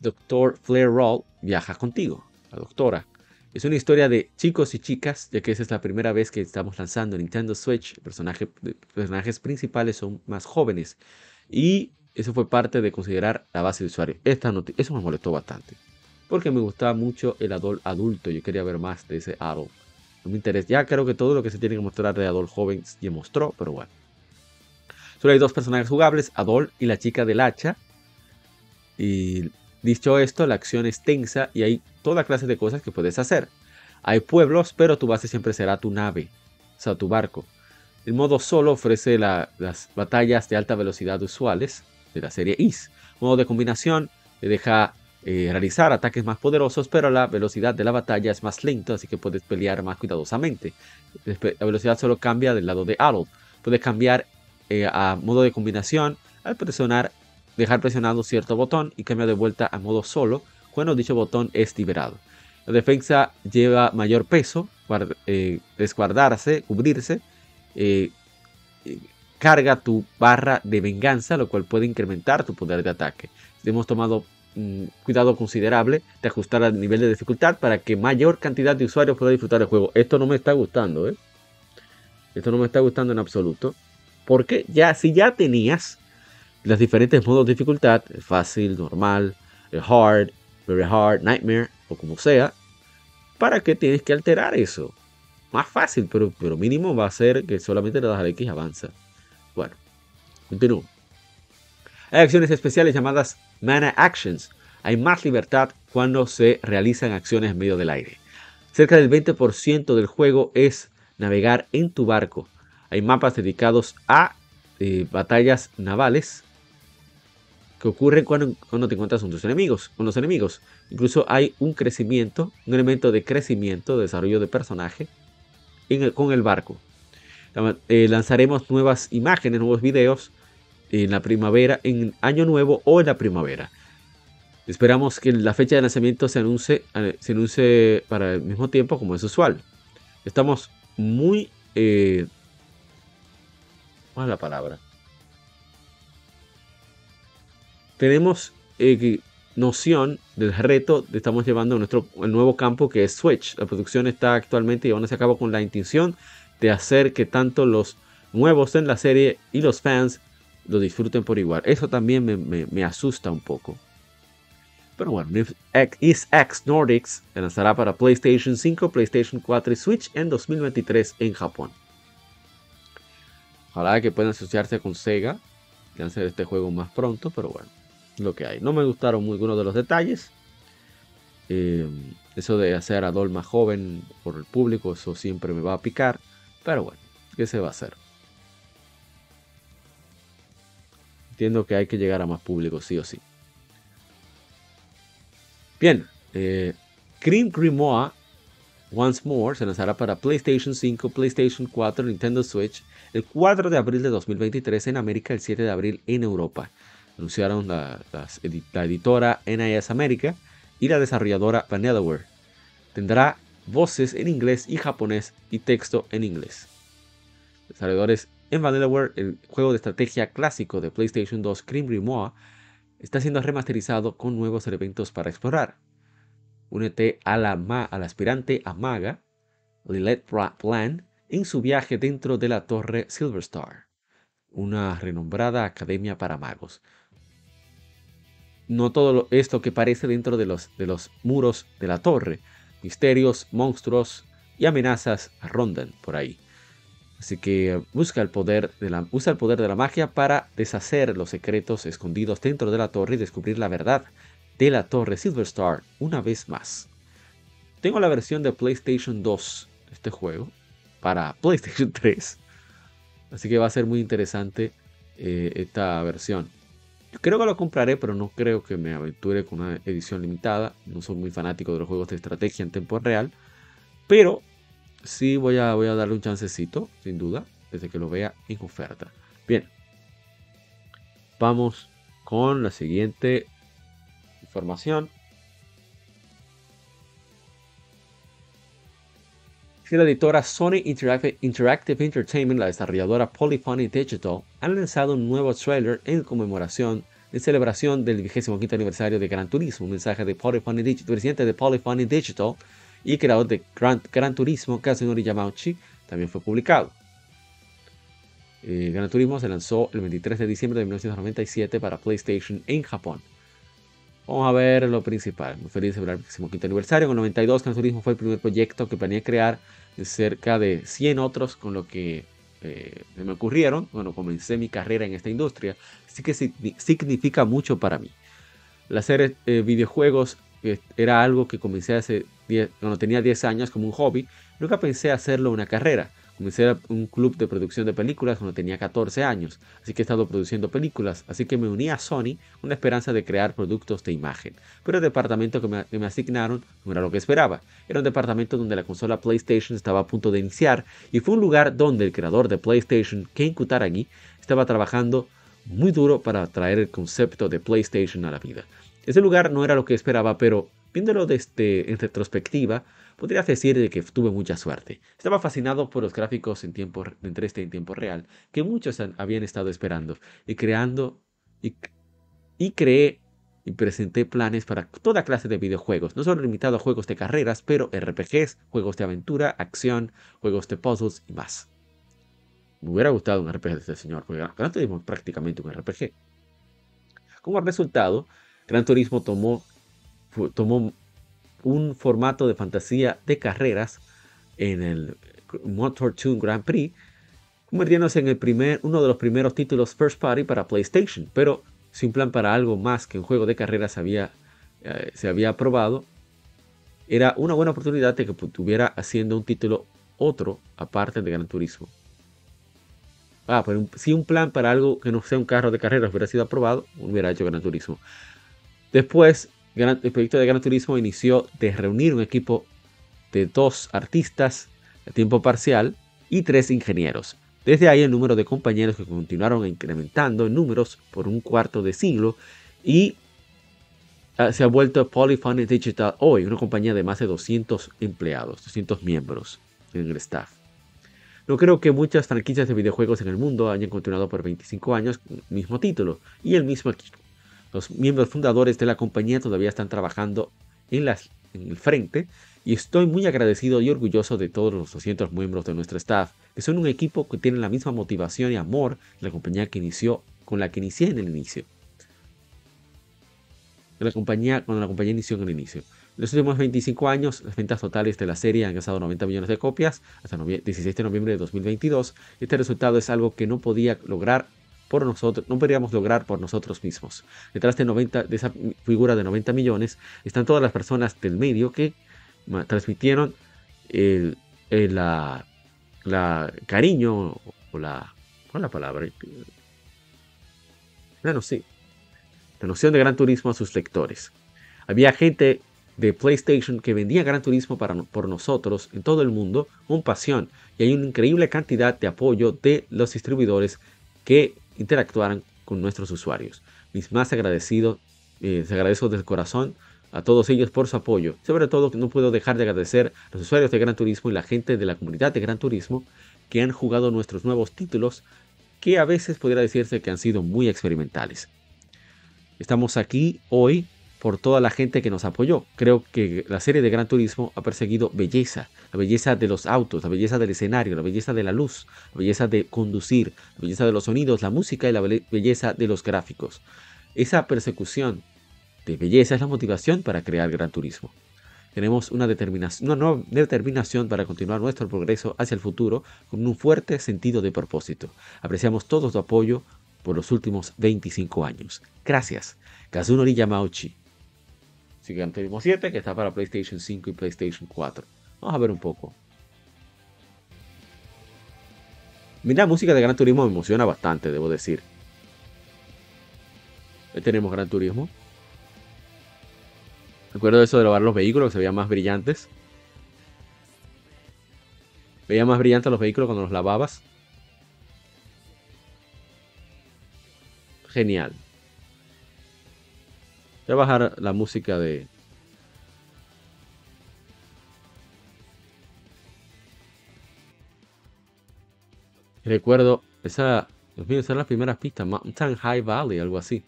[SPEAKER 1] Dr. Flair Roll viaja contigo, la doctora. Es una historia de chicos y chicas, ya que esa es la primera vez que estamos lanzando Nintendo Switch. Personaje, personajes principales son más jóvenes. Y eso fue parte de considerar la base de usuario. Esta eso me molestó bastante. Porque me gustaba mucho el Adol adulto. Yo quería ver más de ese Adol. No me interesa. Ya creo que todo lo que se tiene que mostrar de Adol joven ya mostró, pero bueno. Solo hay dos personajes jugables, Adol y la chica del hacha. Y dicho esto, la acción es tensa y hay toda clase de cosas que puedes hacer. Hay pueblos, pero tu base siempre será tu nave, o sea, tu barco. El modo solo ofrece la- las batallas de alta velocidad usuales de la serie IS. Modo de combinación le deja eh, realizar ataques más poderosos, pero la velocidad de la batalla es más lenta, así que puedes pelear más cuidadosamente. La velocidad solo cambia del lado de Harold. Puedes cambiar eh, a modo de combinación al presionar, dejar presionado cierto botón y cambia de vuelta a modo solo cuando dicho botón es liberado. La defensa lleva mayor peso, eh, desguardarse, cubrirse, eh, carga tu barra de venganza, lo cual puede incrementar tu poder de ataque. Hemos tomado mm, cuidado considerable de ajustar el nivel de dificultad para que mayor cantidad de usuarios pueda disfrutar el juego. Esto no me está gustando, ¿eh? Esto no me está gustando en absoluto. Porque ya, si ya tenías los diferentes modos de dificultad, fácil, normal, hard, very hard, nightmare o como sea, ¿para qué tienes que alterar eso? Más fácil, pero, pero mínimo va a ser que solamente le das al X avanza. Bueno, continúo. Hay acciones especiales llamadas Mana Actions. Hay más libertad cuando se realizan acciones en medio del aire. Cerca del 20% del juego es navegar en tu barco. Hay mapas dedicados a eh, batallas navales que ocurren cuando, cuando, te encuentras con tus enemigos, con los enemigos. Incluso hay un crecimiento, un elemento de crecimiento, de desarrollo de personaje con el barco. Eh, lanzaremos nuevas imágenes, nuevos videos en la primavera, en año nuevo o en la primavera. Esperamos que la fecha de lanzamiento se anuncie, eh, para el mismo tiempo como es usual. Estamos muy... Eh, ¿Cuál es la palabra? Tenemos eh, noción del reto que estamos llevando nuestro el nuevo campo que es Switch. La producción está actualmente llevándose a cabo con la intención de hacer que tanto los nuevos en la serie y los fans lo disfruten por igual. Eso también me, asusta un poco. Pero bueno, X Nordics lanzará para PlayStation 5, PlayStation 4 y Switch en 2023 en Japón. Ojalá que puedan asociarse con Sega, que hacer este juego más pronto, pero bueno, lo que hay. No me gustaron algunos de los detalles. Eh, eso de hacer a Dol más joven por el público, eso siempre me va a picar. Pero bueno, ¿qué se va a hacer? Entiendo que hay que llegar a más público, sí o sí. Bien, eh, Cream Grimoire Once More se lanzará para PlayStation 5, PlayStation 4, Nintendo Switch el 4 de abril de 2023 en América, el 7 de abril en Europa. Anunciaron la, la editora NIS América y la desarrolladora Vanillaware. Tendrá voces en inglés y japonés y texto en inglés. Desarrolladores en Vanillaware, el juego de estrategia clásico de PlayStation 2 Cream Grimoire está siendo remasterizado con nuevos elementos para explorar. Únete a la, aspirante a maga, Lilith Plan, en su viaje dentro de la torre Silver Star, una renombrada academia para magos. No todo esto que parece dentro de los muros de la torre, misterios, monstruos y amenazas rondan por ahí. Así que busca el poder de la, usa el poder de la magia para deshacer los secretos escondidos dentro de la torre y descubrir la verdad de la torre Silver Star una vez más. Tengo la versión de PlayStation 2 de este juego para PlayStation 3. Así que va a ser muy interesante eh, esta versión. Creo que lo compraré, pero no creo que me aventure con una edición limitada. No soy muy fanático de los juegos de estrategia en tiempo real. Pero sí voy a, voy a darle un chancecito, sin duda, desde que lo vea en oferta. Bien. Vamos con la siguiente información. La editora Sony Interactive Entertainment, la desarrolladora Polyphony Digital, han lanzado un nuevo trailer en conmemoración en celebración del 25 aniversario de Gran Turismo. Un mensaje de Polyphony Digital, presidente de Polyphony Digital, y creador de Gran, Turismo, Kazunori Yamauchi, también fue publicado. Eh, Gran Turismo se lanzó el 23 de diciembre de 1997 para PlayStation en Japón. Vamos a ver lo principal. Muy feliz de celebrar el quinto aniversario. En el 92, Gran Turismo fue el primer proyecto que planeé crear cerca de 100 otros con lo que eh, me ocurrieron cuando comencé mi carrera en esta industria. Así que significa mucho para mí. Hacer eh, videojuegos era algo que comencé hace cuando tenía 10 años como un hobby. Nunca pensé hacerlo una carrera. Comencé un club de producción de películas cuando tenía 14 años, así que he estado produciendo películas, así que me uní a Sony con la esperanza de crear productos de imagen. Pero el departamento que me, que me asignaron no era lo que esperaba. Era un departamento donde la consola PlayStation estaba a punto de iniciar y fue un lugar donde el creador de PlayStation, Ken Kutaragi, estaba trabajando muy duro para traer el concepto de PlayStation a la vida. Ese lugar no era lo que esperaba, pero viéndolo desde en retrospectiva, podrías decir de que tuve mucha suerte. Estaba fascinado por los gráficos en, tiempo, en 3D en tiempo real que muchos habían estado esperando y creando y, y creé y presenté planes para toda clase de videojuegos, no solo limitado a juegos de carreras, pero RPGs, juegos de aventura, acción, juegos de puzzles y más. Me hubiera gustado un RPG de este señor, porque Gran Turismo prácticamente un RPG. Como resultado, Gran Turismo tomó, tomó un formato de fantasía de carreras en el Motor 2 Grand Prix, convirtiéndose en el primer, uno de los primeros títulos first party para PlayStation, pero sin plan para algo más que un juego de carreras había, eh, se había aprobado, era una buena oportunidad de que estuviera haciendo un título otro aparte de Gran Turismo. Ah, pero si un plan para algo que no sea un carro de carreras hubiera sido aprobado, hubiera hecho Gran Turismo. Después el proyecto de Gran Turismo inició de reunir un equipo de dos artistas a tiempo parcial y tres ingenieros. Desde ahí el número de compañeros que continuaron incrementando en números por un cuarto de siglo y ah, se ha vuelto Polyphony Digital hoy, una compañía de más de 200 empleados, 200 miembros en el staff. No creo que muchas franquicias de videojuegos en el mundo hayan continuado por 25 años con el mismo título y el mismo equipo. Los miembros fundadores de la compañía todavía están trabajando en, en el frente y estoy muy agradecido y orgulloso de todos los 200 miembros de nuestro staff, que son un equipo que tiene la misma motivación y amor de la compañía que inició, con la que inicié en el inicio. La compañía, cuando la compañía inició en el inicio. En los últimos 25 años, las ventas totales de la serie han gastado 90 millones de copias hasta el 16 de noviembre de 2022. Este resultado es algo que no podía lograr por nosotros, no podríamos lograr por nosotros mismos. Detrás de, 90, de esa figura de 90 millones están todas las personas del medio que transmitieron el, la, cariño o la, ¿cuál es la palabra? Bueno, sí, la noción de Gran Turismo a sus lectores. Había gente de PlayStation que vendía Gran Turismo para, por nosotros en todo el mundo con pasión y hay una increíble cantidad de apoyo de los distribuidores que interactuaran con nuestros usuarios. Mis más agradecidos, eh, les agradezco desde el corazón a todos ellos por su apoyo. Sobre todo no puedo dejar de agradecer a los usuarios de Gran Turismo y la gente de la comunidad de Gran Turismo que han jugado nuestros nuevos títulos que a veces podría decirse que han sido muy experimentales. Estamos aquí hoy por toda la gente que nos apoyó. Creo que la serie de Gran Turismo ha perseguido belleza, la belleza de los autos, la belleza del escenario, la belleza de la luz, la belleza de conducir, la belleza de los sonidos, la música y la belleza de los gráficos. Esa persecución de belleza es la motivación para crear Gran Turismo. Tenemos una, determinación, una nueva determinación para continuar nuestro progreso hacia el futuro con un fuerte sentido de propósito. Apreciamos todo su apoyo por los últimos 25 años. Gracias. Kazunori Yamauchi. Gran Turismo 7, que está para PlayStation 5 y PlayStation 4. Vamos a ver un poco. Mira, la música de Gran Turismo me emociona bastante, debo decir. Ahí tenemos Gran Turismo. Recuerdo eso de lavar los vehículos, que se veían más brillantes. Veía más brillantes los vehículos cuando los lavabas. Genial. Voy a bajar la música de... Recuerdo, esa, Dios mío, esa es la primera pista, Mountain High Valley, algo así.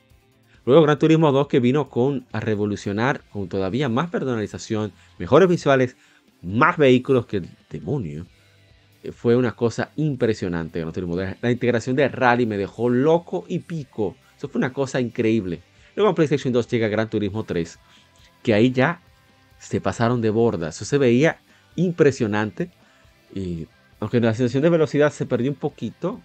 [SPEAKER 1] Luego Gran Turismo 2 que vino con a revolucionar con todavía más personalización, mejores visuales, más vehículos que el demonio. Eh, fue una cosa impresionante. La integración de rally me dejó loco y pico. Eso fue una cosa increíble. Luego en PlayStation 2 llega Gran Turismo 3, que ahí ya se pasaron de borda. Eso se veía impresionante. Y aunque la sensación de velocidad se perdió un poquito,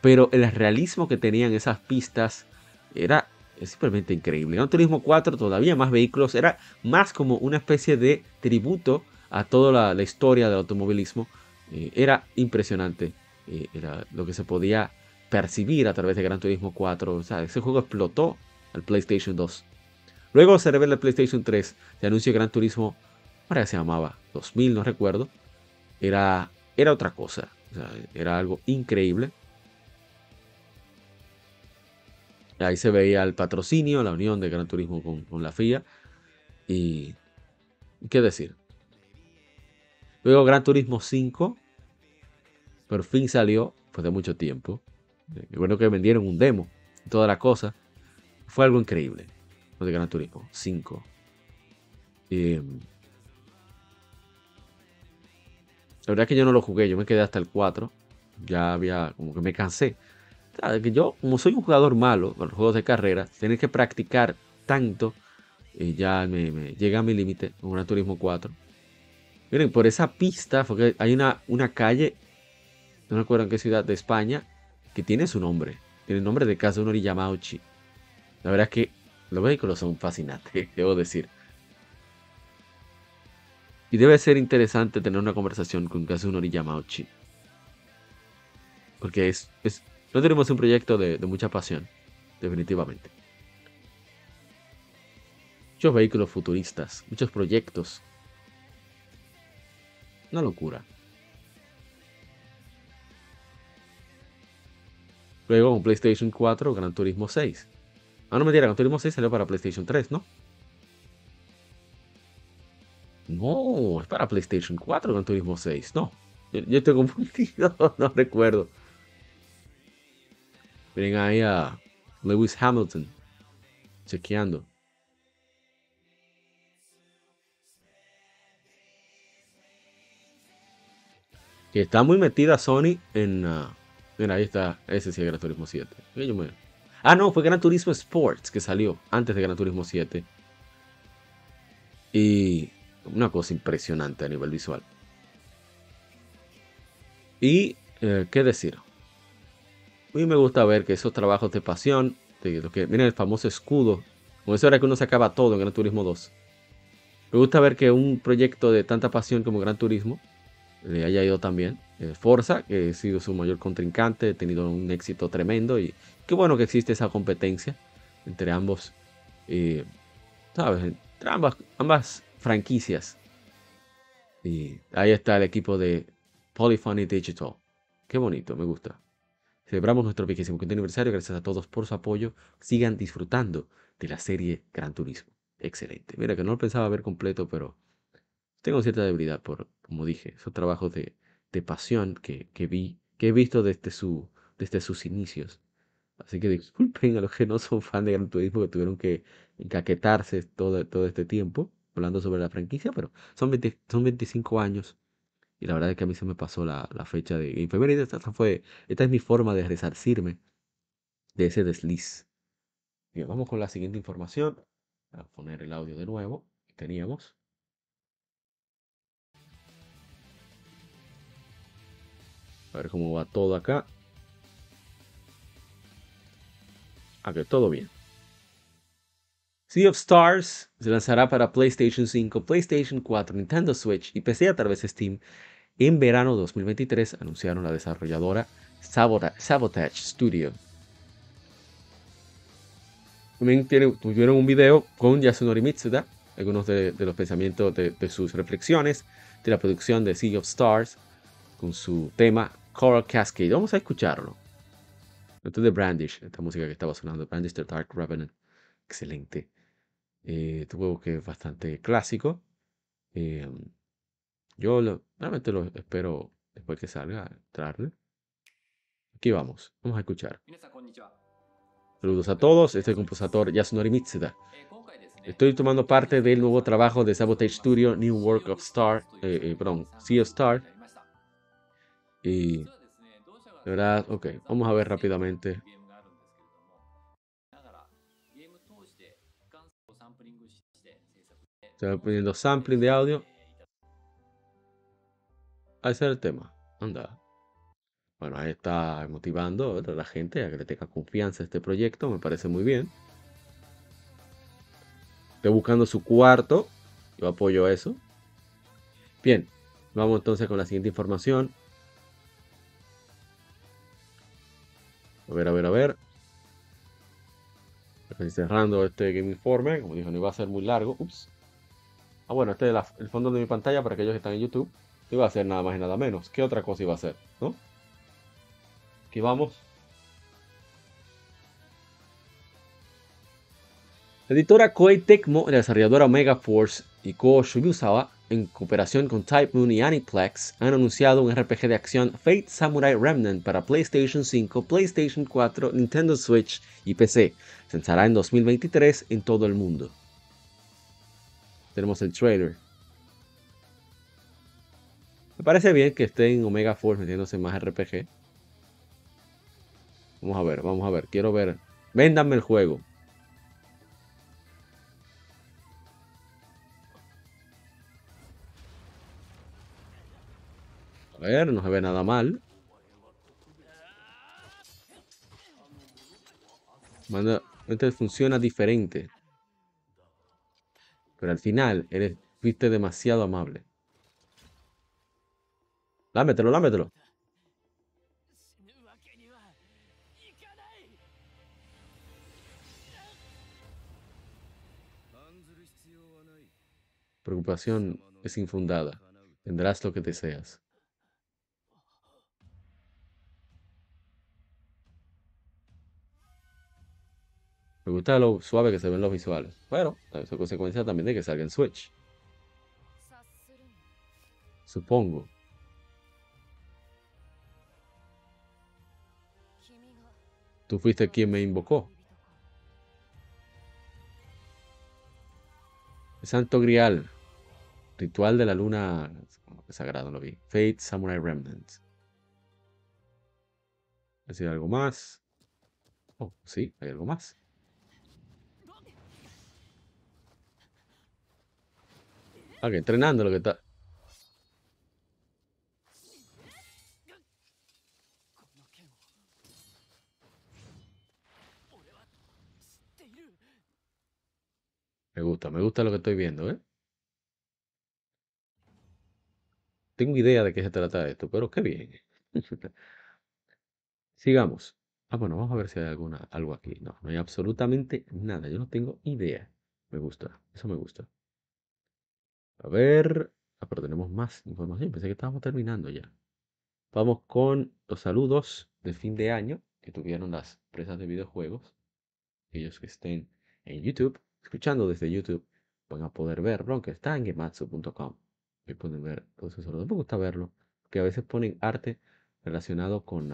[SPEAKER 1] pero el realismo que tenían esas pistas era simplemente increíble. Gran Turismo 4 todavía más vehículos, era más como una especie de tributo a toda la, historia del automovilismo Eh, era impresionante eh, era lo que se podía percibir a través de Gran Turismo 4. O sea, ese juego explotó PlayStation 2. Luego se revela el PlayStation 3, se anuncia Gran Turismo, ahora se llamaba 2000, no recuerdo. Era, era otra cosa, era algo increíble. Ahí se veía el patrocinio, la unión de Gran Turismo con, la FIA. Y. ¿Qué decir? Luego Gran Turismo 5. Por fin salió, después de mucho tiempo. Eh, bueno que vendieron un demo. Toda la cosa. Fue algo increíble. Lo de Gran Turismo 5. Eh, la verdad es que yo no lo jugué. Yo me quedé hasta el 4. Ya había. Como que me cansé. Que yo, como soy un jugador malo con los juegos de carrera, tener que practicar tanto. eh, ya me, llega a mi límite con Gran Turismo 4. Miren, por esa pista, porque hay una, una calle, no recuerdo en qué ciudad de España, que tiene su nombre. Tiene el nombre de Kazunori Yamauchi. La verdad es que los vehículos son fascinantes, debo decir. Y debe ser interesante tener una conversación con Kazunori Yamauchi. Porque es, es no tenemos un proyecto de, de mucha pasión, definitivamente. Muchos vehículos futuristas, muchos proyectos una locura. Luego con PlayStation 4, Gran Turismo 6. Ah, no me Gran Turismo 6 salió para PlayStation 3, ¿no? No, es para PlayStation 4, Gran Turismo 6. No, yo, estoy confundido, no recuerdo. Miren ahí a Lewis Hamilton chequeando. Que está muy metida Sony en. ah, mira, ahí está. Ese sí es Gran Turismo 7. Que yo Ah, no, fue Gran Turismo Sports que salió antes de Gran Turismo 7. Y una cosa impresionante a nivel visual. Y, eh, ¿qué decir? Mí me gusta ver que esos trabajos de pasión, de que, miren el famoso escudo, con eso era que uno sacaba todo en Gran Turismo 2. Me gusta ver que un proyecto de tanta pasión como Gran Turismo le haya ido también. Eh, Forza, que ha sido su mayor contrincante, ha tenido un éxito tremendo y qué bueno que existe esa competencia entre ambos, eh, ¿sabes? Entre ambas, ambas franquicias. Y ahí está el equipo de Polyphony Digital. Qué bonito, me gusta. Celebramos nuestro vigésimo quinto aniversario. Gracias a todos por su apoyo. Sigan disfrutando de la serie Gran Turismo. Excelente. Mira que no lo pensaba ver completo, pero tengo cierta debilidad por, como dije, esos trabajos de, de pasión que, que vi, que he visto desde, su, desde sus inicios. Así que disculpen a los que no son fan de Gran Turismo que tuvieron que encaquetarse todo, todo este tiempo hablando sobre la franquicia, pero son, 20 son 25 años y la verdad es que a mí se me pasó la, la fecha de efeméride. Esta fue, esta es mi forma de resarcirme de ese desliz. Bien, vamos con la siguiente información. Voy a poner el audio de nuevo teníamos. A ver cómo va todo acá. A ver, todo bien. Sea of Stars se lanzará para PlayStation 5, PlayStation 4, Nintendo Switch y PC a través de Steam en verano 2023, anunciaron la desarrolladora Sabota- Sabotage Studio. También tiene- tuvieron un video con Yasunori Mitsuda, algunos de, de los pensamientos de, de sus reflexiones de la producción de Sea of Stars, con su tema Coral Cascade. Vamos a escucharlo. Esto es de Brandish, esta música que estaba sonando. Brandish the Dark Revenant. Excelente. Eh, este juego que es bastante clásico. Eh, yo lo, realmente lo espero después que salga, entrarle. Aquí vamos, vamos a escuchar. Saludos a todos, este es el compositor Yasunori Mitsuda. Estoy tomando parte del nuevo trabajo de Sabotage Studio, New Work of Star, eh, eh perdón, Sea of Star, y de verdad, ok, vamos a ver rápidamente. Estoy poniendo sampling de audio. Ahí está el tema. Anda. Bueno, ahí está motivando a la gente a que le tenga confianza a este proyecto. Me parece muy bien. Estoy buscando su cuarto. Yo apoyo eso. Bien, vamos entonces con la siguiente información. A ver, a ver, a ver. Estoy cerrando este Game Informe. Como dije, no iba a ser muy largo. Ups. Ah, bueno, este es el fondo de mi pantalla para aquellos que están en YouTube. No iba a ser nada más y nada menos. ¿Qué otra cosa iba a ser? ¿No? Aquí vamos. Editora Koei Tecmo la desarrolladora Omega Force y Ko Shimizuwa, en cooperación con Type Moon y Aniplex, han anunciado un RPG de acción Fate Samurai Remnant para PlayStation 5, PlayStation 4, Nintendo Switch y PC. Se lanzará en 2023 en todo el mundo. Tenemos el trailer. Me parece bien que esté en Omega Force metiéndose más RPG. Vamos a ver, vamos a ver. Quiero ver. Véndanme el juego. A ver, no se ve nada mal. Manda, este funciona diferente. Pero al final, eres, fuiste demasiado amable. Lámetelo, lámetelo. Preocupación es infundada. Tendrás lo que deseas. Me gusta lo suave que se ven los visuales. Pero eso es consecuencia también de que salga en Switch. Supongo. Tú fuiste quien me invocó. Santo Grial. Ritual de la luna. Sagrado, lo vi. Fate Samurai Remnant. ¿Decir algo más? Oh, sí, hay algo más. Ah, que entrenando lo que está. Me gusta, me gusta lo que estoy viendo, ¿eh? Tengo idea de qué se trata esto, pero qué bien. Sigamos. Ah, bueno, vamos a ver si hay alguna, algo aquí. No, no hay absolutamente nada. Yo no tengo idea. Me gusta, eso me gusta. A ver. Ah, pero tenemos más información. Pensé que estábamos terminando ya. Vamos con los saludos de fin de año que tuvieron las empresas de videojuegos. Aquellos que estén en YouTube, escuchando desde YouTube, van a poder verlo, aunque está en gematsu.com. Ahí pueden ver todos esos saludos. Me gusta verlo, que a veces ponen arte relacionado con,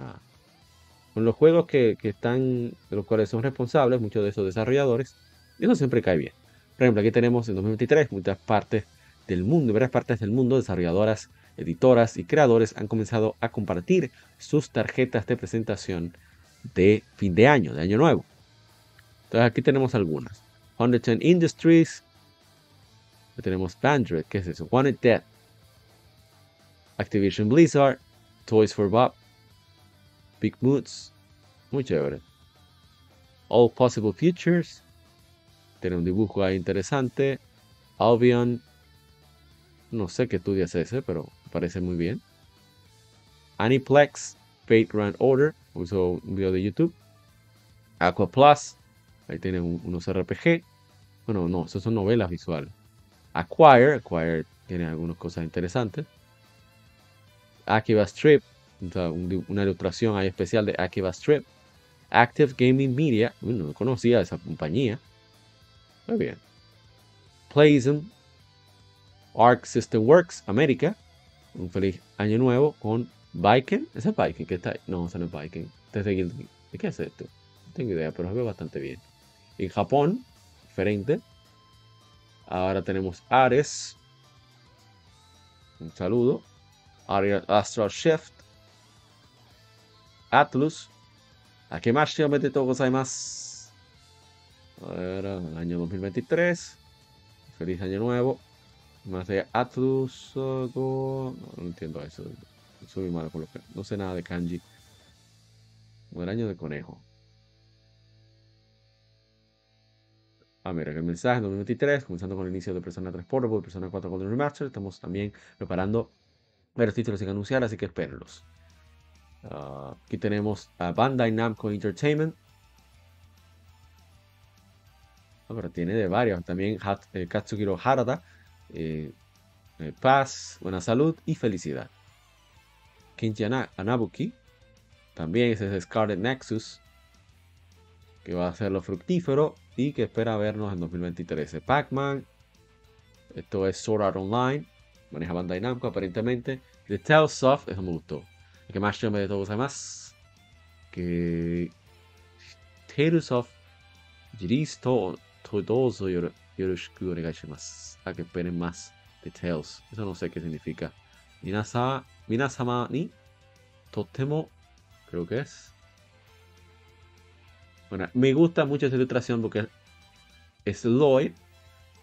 [SPEAKER 1] con los juegos que, que están, de los cuales son responsables muchos de esos desarrolladores. Y eso siempre cae bien. Por ejemplo, aquí tenemos en 2023 muchas partes del mundo, en varias partes del mundo, desarrolladoras, editoras y creadores han comenzado a compartir sus tarjetas de presentación de fin de año, de año nuevo. Entonces aquí tenemos algunas. 110 Industries. Tenemos Bandred, ¿qué es eso? Wanted Dead. Activision Blizzard. Toys for Bob. Big Moods. Muy chévere. All Possible Futures. Tiene un dibujo ahí interesante. Albion. No sé qué estudia es ese, pero parece muy bien. Aniplex. Fate Grand Order. Uso un video de YouTube. Aqua Plus. Ahí tienen un- unos RPG. Bueno, no, eso son novelas visuales. Acquire, Acquire tiene algunas cosas interesantes. Akiba Strip, una ilustración ahí especial de Akiba Strip. Active Gaming Media, no conocía esa compañía. Muy bien. Playism, Arc System Works, América. Un feliz año nuevo con Viking. ¿Ese es Viking que está ahí? No, ese no es Viking. Es de Guild Gear. ¿De qué es esto? No tengo idea, pero se ve bastante bien. En Japón, diferente. Ahora tenemos Ares. Un saludo. Aria- Astral Shift. Atlus. Akemashi omedetou gozaimasu. Ahora, el año 2023. Feliz año nuevo. Más de Atlus. uh, go- No, entiendo eso. Soy malo con lo que. No sé nada de kanji. El año de conejo. Ah, mira, el mensaje en 2023, comenzando con el inicio de Persona 3 Portable, Persona 4 Golden Remaster, estamos también preparando varios títulos sin anunciar, así que espérenlos. Ah, aquí tenemos a Bandai Namco Entertainment. Ah, pero tiene de varios. También Hat- eh, Harada. Eh, eh, paz, buena salud y felicidad. Kinji Anabuki, también es ese Scarlet Nexus, que va a ser lo fructífero y que espera vernos en 2023. Pac-Man, esto es Sword Art Online, maneja Bandai Namco aparentemente. The Tales of, eso me gustó. El que más yo me de todos además, que Tales of Jiristo Todoso よろよろしくお願いします。A que esperen más de Tales. Eso no sé qué significa. 皆さ皆様にとってもcreo que es. Bueno, me gusta mucho esta ilustración porque es Lloyd.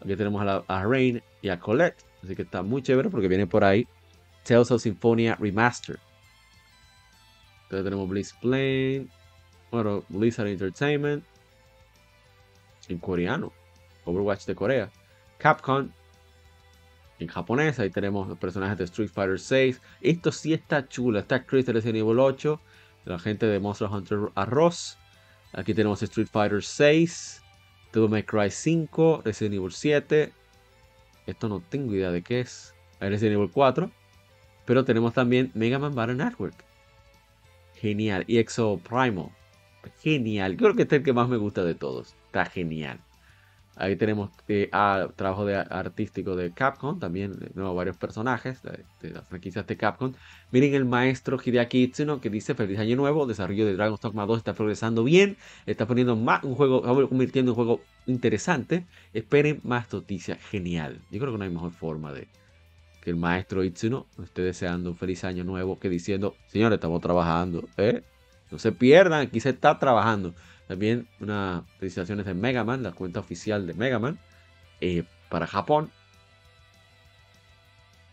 [SPEAKER 1] Aquí tenemos a, la, a Rain y a Colette. Así que está muy chévere porque viene por ahí Tales of Symphonia Remastered. Entonces tenemos Blizz Plane. Bueno, Blizzard Entertainment. En coreano. Overwatch de Corea. Capcom. En japonés. Ahí tenemos los personajes de Street Fighter 6. Esto sí está chulo. Está Chris de Resident Evil 8. La gente de Monster Hunter Arroz. Aquí tenemos Street Fighter 6. Devil May Cry 5. Resident Evil 7. Esto no tengo idea de qué es. Hay Resident Evil 4. Pero tenemos también Mega Man Battle Network. Genial. Y Exo Primal. Genial. Creo que este es el que más me gusta de todos. Está genial. Ahí tenemos eh, trabajo de, artístico de Capcom. También nuevo, varios personajes de, de las franquicias de Capcom. Miren el maestro Hideaki Itsuno que dice Feliz Año Nuevo. Desarrollo de Dragon's Dogma 2 está progresando bien. Está poniendo más un juego, está convirtiendo en un juego interesante. Esperen más noticias. Genial. Yo creo que no hay mejor forma de que el maestro Itsuno esté deseando un feliz año nuevo que diciendo, señores, estamos trabajando. ¿eh? No se pierdan, aquí se está trabajando. También unas felicitaciones de Mega Man, la cuenta oficial de Mega Man eh, para Japón.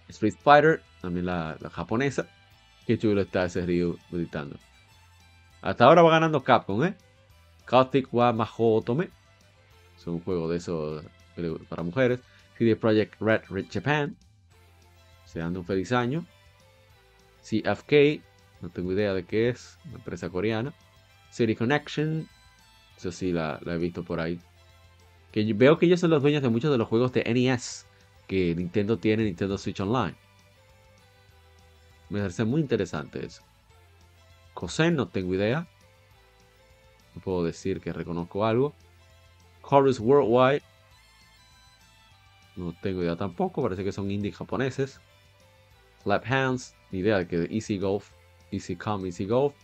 [SPEAKER 1] Street Fighter, también la, la japonesa. Qué chulo está ese río editando. Hasta ahora va ganando Capcom, ¿eh? Gothic wa Mahou Otome. Es un juego de eso eh, para mujeres. CD Projekt Red, Red Japan. Deseando un feliz año. CFK, no tengo idea de qué es, una empresa coreana. City Connection, eso sí la, la he visto por ahí. Que veo que ellos son los dueños de muchos de los juegos de NES que Nintendo tiene, Nintendo Switch Online. Me parece muy interesante eso. Kosen, no tengo idea. No puedo decir que reconozco algo. Chorus Worldwide. No tengo idea tampoco. Parece que son indie japoneses. Clap Hands. Ni idea de que Easy Golf. Easy Come, Easy Golf.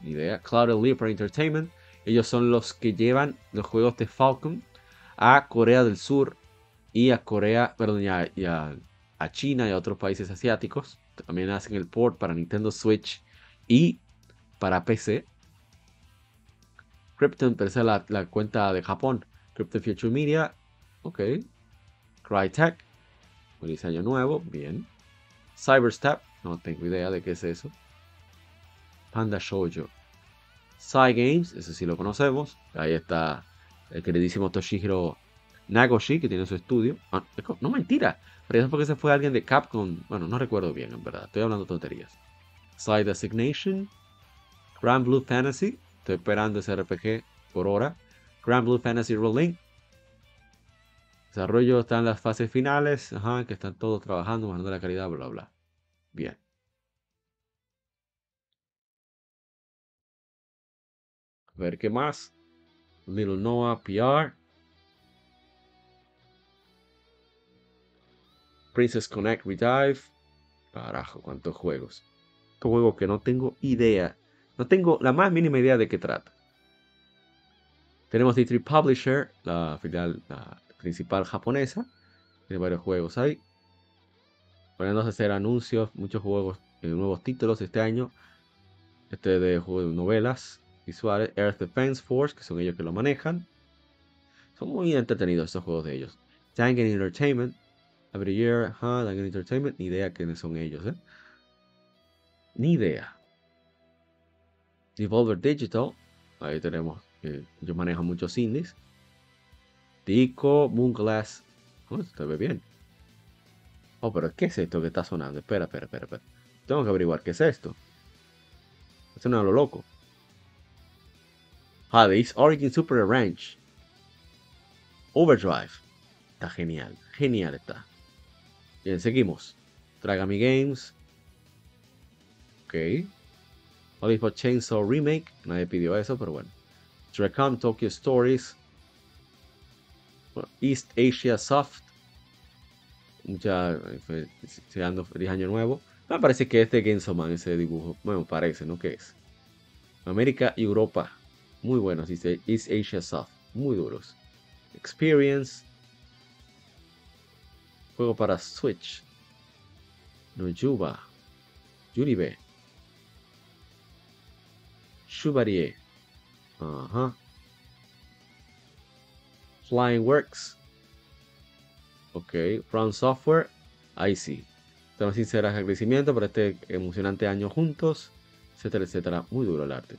[SPEAKER 1] Ni idea. Cloud Leopard Entertainment. Ellos son los que llevan los juegos de Falcon a Corea del Sur y a Corea, perdón, y a, a- China y a otros países asiáticos. También hacen el port para Nintendo Switch y para PC. Krypton, pero la, la cuenta de Japón. Krypton Future Media. Ok. Crytek. Feliz año nuevo. Bien. Cyberstep. No tengo idea de qué es eso. Panda Shoujo. Psy Games. Ese sí lo conocemos. Ahí está el queridísimo Toshihiro Nagoshi, que tiene su estudio. Ah, no mentira. Pero es porque se fue alguien de Capcom. Bueno, no recuerdo bien, en verdad. Estoy hablando tonterías. Side Designation. Grand Blue Fantasy. Estoy esperando ese RPG por hora. Grand Blue Fantasy Rolling. Desarrollo está en las fases finales. Ajá, que están todos trabajando, bajando la calidad, bla, bla. Bien. Ver qué más. Little Noah PR. Princess Connect Redive. Carajo, cuántos juegos. Estos juegos que no tengo idea. No tengo la más mínima idea de qué trata. Tenemos D3 Publisher, la filial la principal japonesa. Tiene varios juegos ahí. Poniéndose a hacer anuncios, muchos juegos, eh, nuevos títulos este año. Este de juego de novelas visuales. Earth Defense Force, que son ellos que lo manejan. Son muy entretenidos estos juegos de ellos. Dangan Entertainment. Every Year, Dangan Entertainment. Ni idea quiénes son ellos, ¿eh? Ni idea. Devolver Digital. Ahí tenemos. eh, ellos manejan muchos indies. Tico, Moonglass. Oh, se ve bien. Oh, pero ¿qué es esto que está sonando? Espera, espera, espera, espera. Tengo que averiguar qué es esto. Esto no es lo loco. Hades Origin Super Range. Overdrive. Está genial. Genial está. Bien, seguimos. Dragami Games. Ok. Oliver Chainsaw Remake. Nadie pidió eso, pero bueno. Trecom Tokyo Stories. East Asia Soft. Mucha. Llegando feliz año nuevo. Me parece que este Gensoman, ese dibujo. Bueno, parece, ¿no? ¿Qué es? América y Europa. Muy buenos, dice East Asia Soft. Muy duros. Experience. Juego para Switch. Nojuba. Yuribe. Chevalier. Ajá. Flying Works. Ok. From Software. Ahí sí. Tengo sinceros agradecimientos por este emocionante año juntos. Etcétera, etcétera. Muy duro el arte.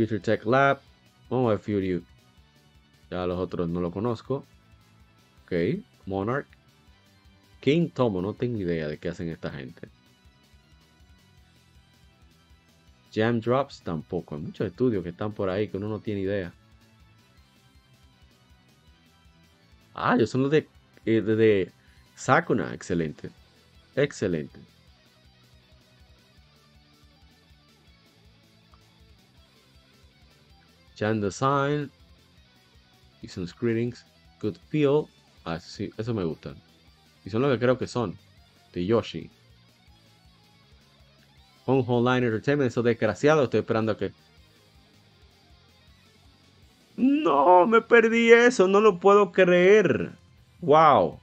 [SPEAKER 1] Future Tech Lab. Vamos a ver Fury. Ya los otros no lo conozco. Ok. Monarch. King Tomo. No tengo idea de qué hacen esta gente. Jam Drops tampoco. Hay muchos estudios que están por ahí que uno no tiene idea. Ah, ellos son los de, eh, de, de Sakuna. Excelente. Excelente. Jan Design. Season's Greetings. Good Feel. Ah, sí, eso me gustan. Y son lo que creo que son. De Yoshi. Home Online Entertainment, esos desgraciados. Estoy esperando a que. No, me perdí eso. No lo puedo creer. Wow.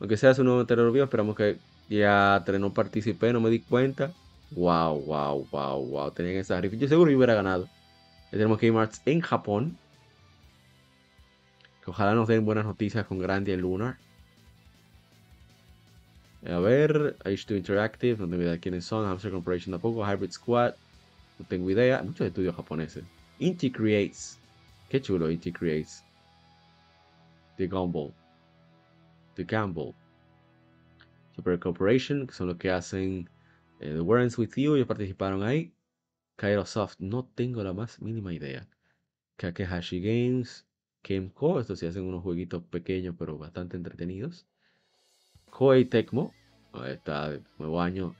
[SPEAKER 1] Aunque sea su nuevo terror esperamos que ya no participé, no me di cuenta. Wow, wow, wow, wow. Tenían esa rifa. Yo seguro que hubiera ganado. Tenemos Game en Japón. Que ojalá nos den buenas noticias con Grandia y Lunar. A ver, H2 Interactive, no tengo idea de quiénes son. Hamster Corporation tampoco. Hybrid Squad, no tengo idea. Muchos estudios japoneses. Inti Creates. Qué chulo, Inti Creates. The Gumball. The Gamble. Super Corporation, que son los que hacen eh, The Warrants With You. Ellos participaron ahí. Kairosoft, no tengo la más mínima idea. Kakehashi Games. Kemco, estos sí hacen unos jueguitos pequeños pero bastante entretenidos. Koei Tecmo, ahí está, de nuevo año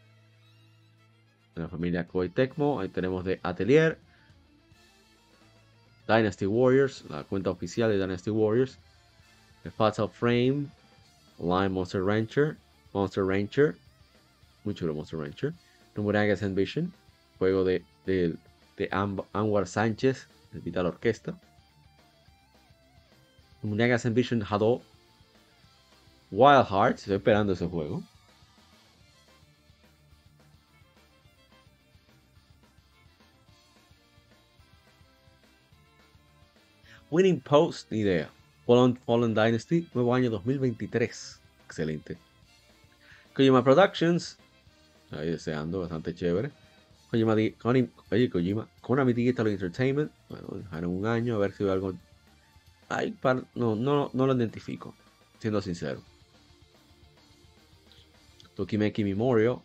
[SPEAKER 1] de la familia Koei Tecmo. Ahí tenemos de Atelier, Dynasty Warriors, la cuenta oficial de Dynasty Warriors, The Fatal Frame, Line Monster Rancher, Monster Rancher, muy chulo Monster Rancher, Nomuragas Ambition, juego de, de, de Anwar Sánchez, el Vital Orquesta. Nomuragas Ambition Hado, Wild Hearts, estoy esperando ese juego. Winning Post, ni idea. Fallen, Fallen Dynasty, nuevo año 2023. Excelente. Kojima Productions, ahí deseando, bastante chévere. Kojima, Koni- oye, Kojima, Konami Digital Entertainment, bueno, dejaron un año a ver si veo algo. Ay, par- no, no, no lo identifico, siendo sincero. Tokimeki Memorial.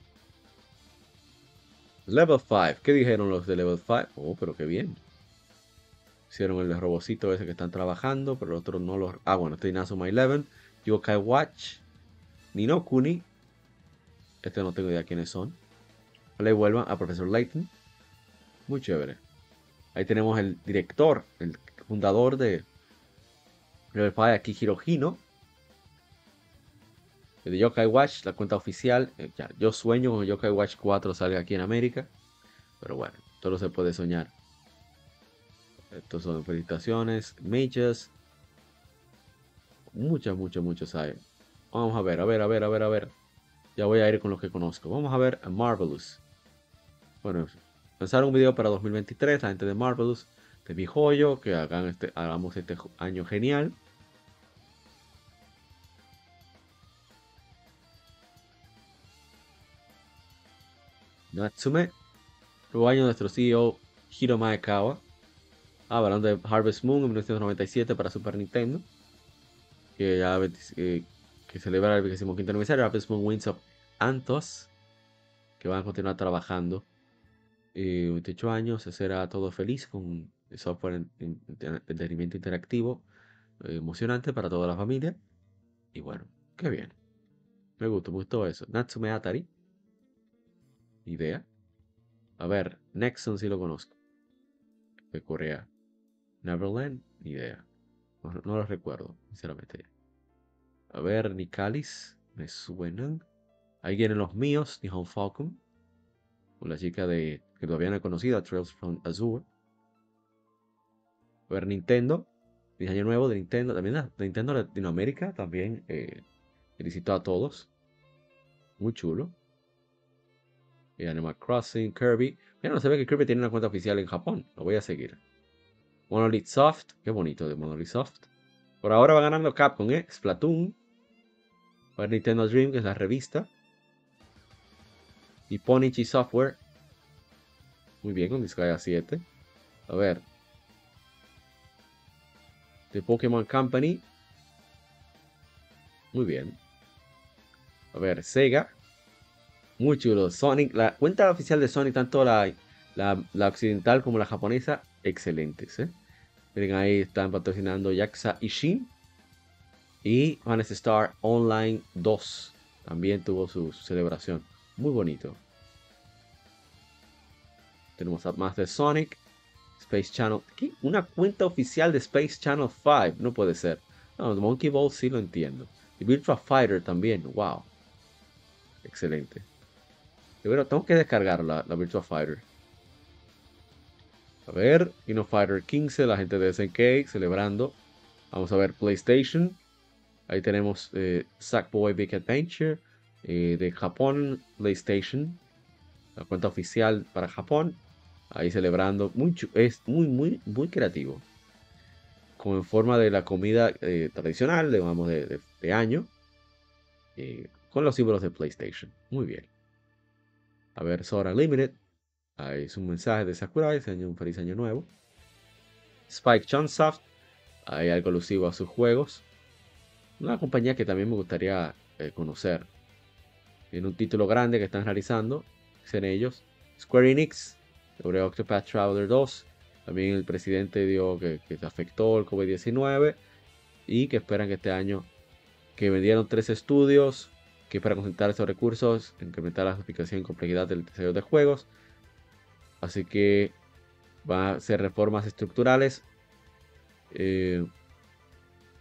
[SPEAKER 1] Level 5. ¿Qué dijeron los de Level 5? Oh, pero qué bien. Hicieron el robocito ese que están trabajando, pero el otro no los... Ah, bueno, este Inazuma 11. Yokai Watch. Nino Kuni. Este no tengo idea quiénes son. Le vuelvan a Profesor Layton. Muy chévere. Ahí tenemos el director, el fundador de Level 5, Akihiro Hino de Yokai Watch, la cuenta oficial. eh, yo sueño con Yokai Watch 4 salga aquí en América. Pero bueno, todo se puede soñar. Estos son felicitaciones, mages. Muchas, muchas, muchos hay. Vamos a ver, a ver, a ver, a ver, a ver. Ya voy a ir con los que conozco. Vamos a ver a Marvelous. Bueno, lanzaron un video para 2023, la gente de Marvelous, de mi joyo, que hagan este, hagamos este año genial. Natsume. Nuevo año nuestro CEO Hiro Maekawa. Ah, hablando de Harvest Moon en 1997 para Super Nintendo. Que ya 20 eh, que celebra el 25 aniversario, Rapid Moon Winds of Anthos, que van a continuar trabajando. Eh, 28 años, será todo feliz con software en, en- en entretenimiento interactivo, eh, emocionante para toda la familia. Y bueno, qué bien. Me gustó, me gustó eso. Natsume Atari. Idea. A ver, Nexon sí lo conozco. De Corea. Neverland, ni idea. No, no lo recuerdo, sinceramente. A ver, Nicalis, me suenan. Ahí vienen los míos, Nihon Falcon. Con la chica de que todavía no he conocido, Trails from Azure. Ver, Nintendo. Diseño nuevo de Nintendo. También la- de Nintendo Latinoamérica. También eh, felicito a todos. Muy chulo. Y Animal Crossing, Kirby. Mira, no se ve que Kirby tiene una cuenta oficial en Japón. Lo voy a seguir. Monolith Soft. Qué bonito de Monolith Soft. Por ahora va ganando Capcom, ¿eh? Splatoon. Ver, Nintendo Dream, que es la revista. Y Ponichi Software. Muy bien, con Disgaea 7. A ver. The Pokémon Company. Muy bien. A ver, Sega. Muy chulo. Sonic. La cuenta oficial de Sonic, tanto la, la, occidental como la japonesa, excelentes. ¿eh? Miren, ahí están patrocinando Yakuza Ishin. Y Honest Star Online 2. También tuvo su celebración. Muy bonito. Tenemos más de Sonic. Space Channel. ¿Qué? Una cuenta oficial de Space Channel 5. No puede ser. No, Monkey Ball sí lo entiendo. Y Virtua Fighter también. Wow. Excelente. Verdad, tengo que descargar la, la Virtua Fighter. A ver, Kino Fighter 15, la gente de SNK celebrando. Vamos a ver PlayStation. Ahí tenemos eh, Sackboy Big Adventure. eh, de Japón, PlayStation. La cuenta oficial para Japón. Ahí celebrando. Es muy, muy, muy creativo. Como en forma de la comida eh, tradicional, digamos, de, año. eh, con los símbolos de PlayStation. Muy bien. A ver, Sora Limited. Ahí es un mensaje de Sakurai. ese año, un feliz año nuevo. Spike Chunsoft. Hay algo alusivo a sus juegos. Una compañía que también me gustaría eh, conocer. En un título grande que están realizando. Dicen ellos. Square Enix. Sobre Octopath Traveler 2. También el presidente dio que, se afectó el COVID-19. Y que esperan que este año. Que vendieron tres estudios. Que para concentrar esos recursos. Incrementar la sofisticación y complejidad del desarrollo de juegos. Así que va a hacer reformas estructurales. eh,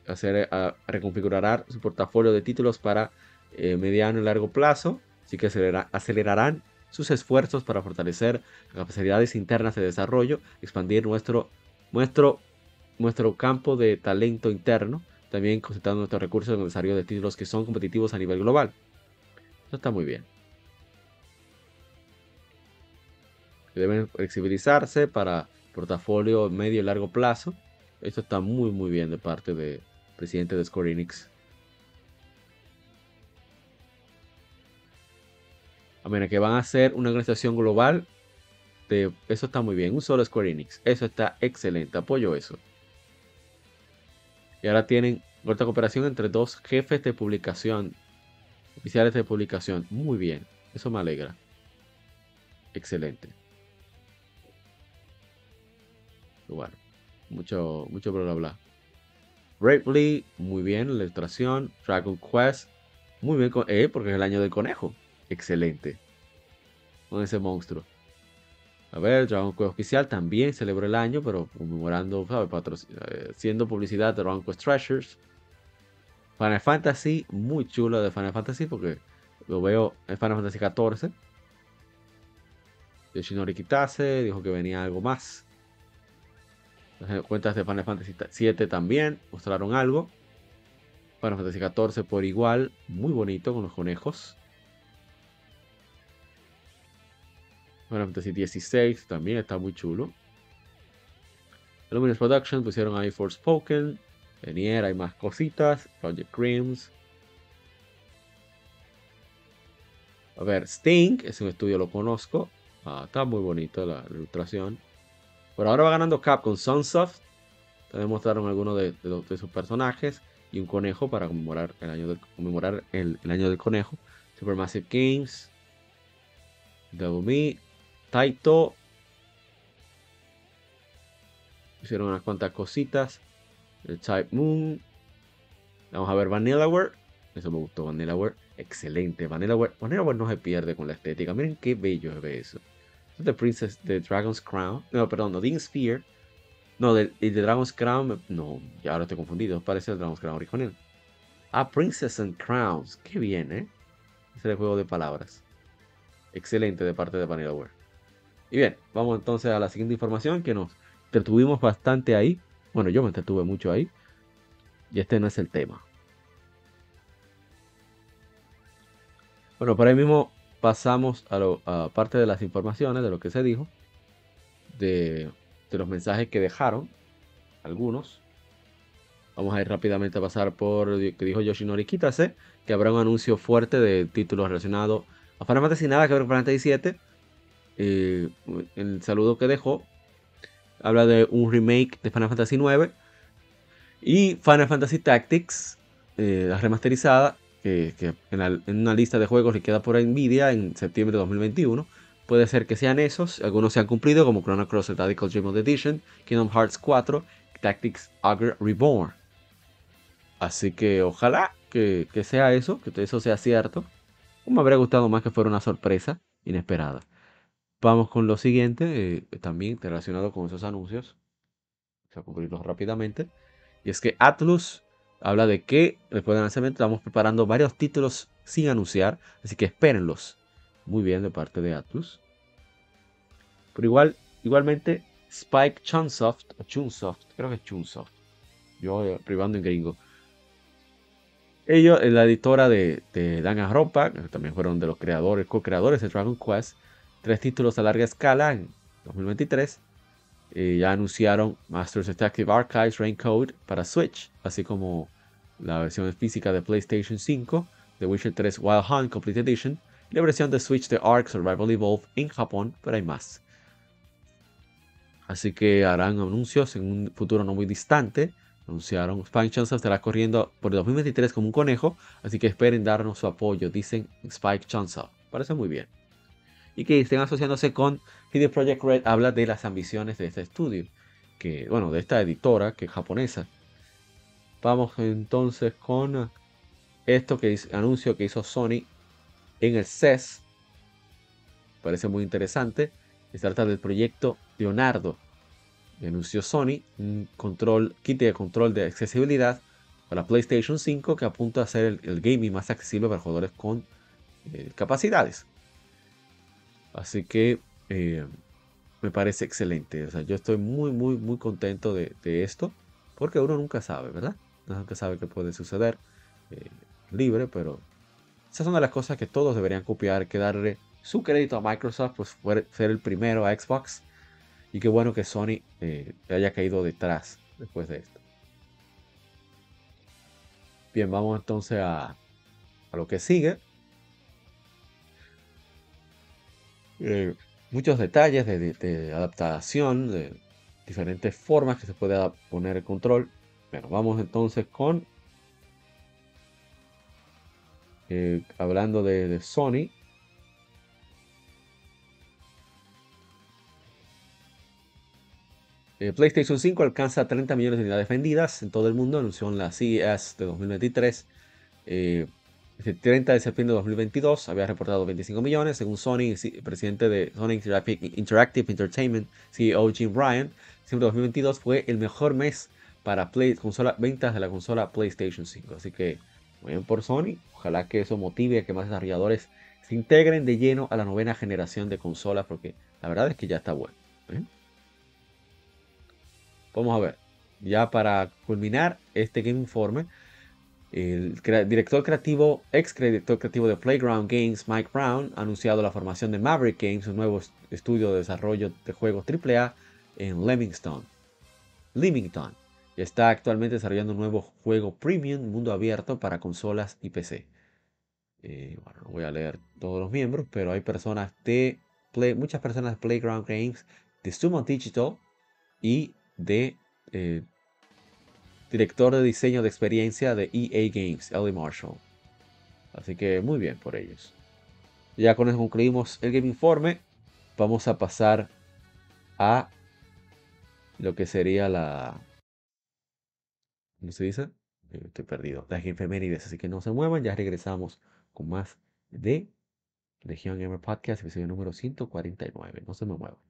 [SPEAKER 1] hacer, reconfigurará su portafolio de títulos para eh, mediano y largo plazo. Así que acelera- acelerarán sus esfuerzos para fortalecer las capacidades internas de desarrollo, expandir nuestro, nuestro, nuestro campo de talento interno, también concentrando nuestros recursos en el desarrollo de títulos que son competitivos a nivel global. Eso está muy bien. deben flexibilizarse para portafolio medio y largo plazo. Esto está muy muy bien de parte del presidente de Square Enix. A menos que van a ser una organización global. De, eso está muy bien. Un solo Square Enix. Eso está excelente. Apoyo eso. Y ahora tienen corta cooperación entre dos jefes de publicación. Oficiales de publicación. Muy bien. Eso me alegra. Excelente. Bueno, mucho, mucho bla bla bla. Bravely, muy bien, la ilustración. Dragon Quest, muy bien, eh, porque es el año del conejo. Excelente. Con ese monstruo. A ver, Dragon Quest oficial también celebró el año, pero conmemorando, ¿sabes? Eh, haciendo publicidad de Dragon Quest Treasures. Final Fantasy, muy chulo de Final Fantasy, porque lo veo en Final Fantasy XIV. Yoshinori Kitase dijo que venía algo más. Las cuentas de Final Fantasy 7 también mostraron algo. Final Fantasy 14 por igual, muy bonito con los conejos. Final Fantasy 16 también está muy chulo. Luminous Production pusieron ahí Forspoken. Venier, hay más cositas. Project Creams. A ver, Sting, es un estudio, lo conozco. Ah, está muy bonito la, ilustración. Por ahora va ganando Capcom Sunsoft. También mostraron algunos de, de de sus personajes. y un conejo para conmemorar el año del, conmemorar el, el año del conejo. Supermassive Games, Devil Me, Taito. Hicieron unas cuantas cositas. El Type Moon. Vamos a ver Vanillaware. Eso me gustó, Vanillaware. Excelente. Vanillaware. Vanillaware no se pierde con la estética. Miren qué bello ve eso. Es de Princess de Dragon's Crown. No, perdón, no, Dean Spear. No, de, de Dragon's Crown. No, ya ahora estoy confundido. Parece el Dragon's Crown original. Ah, Princess and Crowns. Qué bien, ¿eh? Ese es el juego de palabras. Excelente de parte de Vanillaware. Y bien, vamos entonces a la siguiente información que nos entretuvimos bastante ahí. Bueno, yo me entretuve mucho ahí. Y este no es el tema. Bueno, por ahí mismo pasamos a, lo, a parte de las informaciones, de lo que se dijo, de, de los mensajes que dejaron algunos. Vamos a ir rápidamente a pasar por que dijo Yoshinori Kitase, que habrá un anuncio fuerte de títulos relacionados a Final Fantasy nada que ver con Final Fantasy 7. Eh, el saludo que dejó habla de un remake de Final Fantasy 9 y Final Fantasy Tactics, eh, la remasterizada, que, que en, una lista de juegos le queda por Nvidia en septiembre de 2021. Puede ser que sean esos, algunos se han cumplido, como Chrono Cross The Radical Dream of the Edition, Kingdom Hearts 4, Tactics Ogre Reborn. Así que ojalá que, que sea eso, que eso sea cierto. Me habría gustado más que fuera una sorpresa inesperada. Vamos con lo siguiente, eh, también relacionado con esos anuncios. Vamos a cubrirlos rápidamente. Y es que Atlus habla de que después del lanzamiento estamos preparando varios títulos sin anunciar, así que espérenlos. Muy bien de parte de Atlus. Pero igual, igualmente, Spike Chunsoft, o Chunsoft, creo que es Chunsoft. Yo eh, privando en gringo. Ellos, la editora de, de Danganronpa, que también fueron de los creadores, co-creadores de Dragon Quest, tres títulos a larga escala en 2023. eh, ya anunciaron Masters Detective Archives Raincode para Switch, así como la versión física de PlayStation 5, The Witcher 3 Wild Hunt Complete Edition, y la versión de Switch de Ark Survival Evolved en Japón, pero hay más. Así que harán anuncios en un futuro no muy distante. Anunciaron Spike estará corriendo por el 2023 como un conejo, así que esperen darnos su apoyo, dicen Spike Chunsoft. Parece muy bien. Y que estén asociándose con CD Projekt Red habla de las ambiciones de este estudio, que bueno, de esta editora que es japonesa. Vamos entonces con esto que es anuncio que hizo Sony en el CES. Parece muy interesante. Se trata del proyecto Leonardo. Anunció Sony un control, kit de control de accesibilidad para PlayStation 5 que apunta a ser el, el gaming más accesible para jugadores con eh, capacidades. Así que eh, me parece excelente. O sea, yo estoy muy, muy, muy contento de, esto. Porque uno nunca sabe, ¿verdad? Nunca sabe qué puede suceder. eh, libre, pero esas son las cosas que todos deberían copiar. Que darle su crédito a Microsoft, pues ser el primero a Xbox. Y qué bueno que Sony eh, haya caído detrás después de esto. Bien, vamos entonces a, a lo que sigue. Eh, muchos detalles de, adaptación, de diferentes formas que se puede poner el control. Bueno, vamos entonces con... eh, hablando de, Sony. Eh, PlayStation 5 alcanza 30 millones de unidades vendidas en todo el mundo, anunció en la CES de 2023. Eh, el 30 de septiembre de 2022 había reportado 25 millones, según Sony, presidente de Sony Interactive Entertainment, CEO Jim Ryan. De 2022 fue el mejor mes para play, consola, ventas de la consola PlayStation 5. Así que, muy bien por Sony. Ojalá que eso motive a que más desarrolladores se integren de lleno a la novena generación de consolas, porque la verdad es que ya está bueno. ¿eh? Vamos a ver. Ya para culminar este Game Informe, el director creativo, ex director creativo de Playground Games, Mike Brown, ha anunciado la formación de Maverick Games, un nuevo est- estudio de desarrollo de juegos AAA en Leamington. Leamington. Está actualmente desarrollando un nuevo juego premium mundo abierto para consolas y PC. Eh, bueno, no voy a leer todos los miembros, pero hay personas de Play- muchas personas de Playground Games, de Summon Digital y de eh, director de diseño de experiencia de EA Games, Ellie Marshall. Así que muy bien por ellos. Ya con eso concluimos el Game Informe. Vamos a pasar a lo que sería la... ¿Cómo se dice? Eh, Estoy perdido. Las efemérides, así que no se muevan. Ya regresamos con más de Legion Gamer Podcast, episodio número 149. No se me muevan.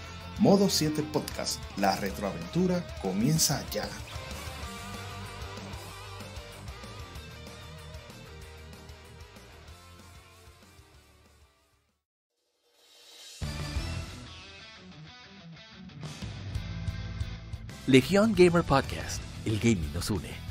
[SPEAKER 4] Modo 7 Podcast, la retroaventura comienza ya.
[SPEAKER 2] Legion Gamer Podcast. El gaming nos une.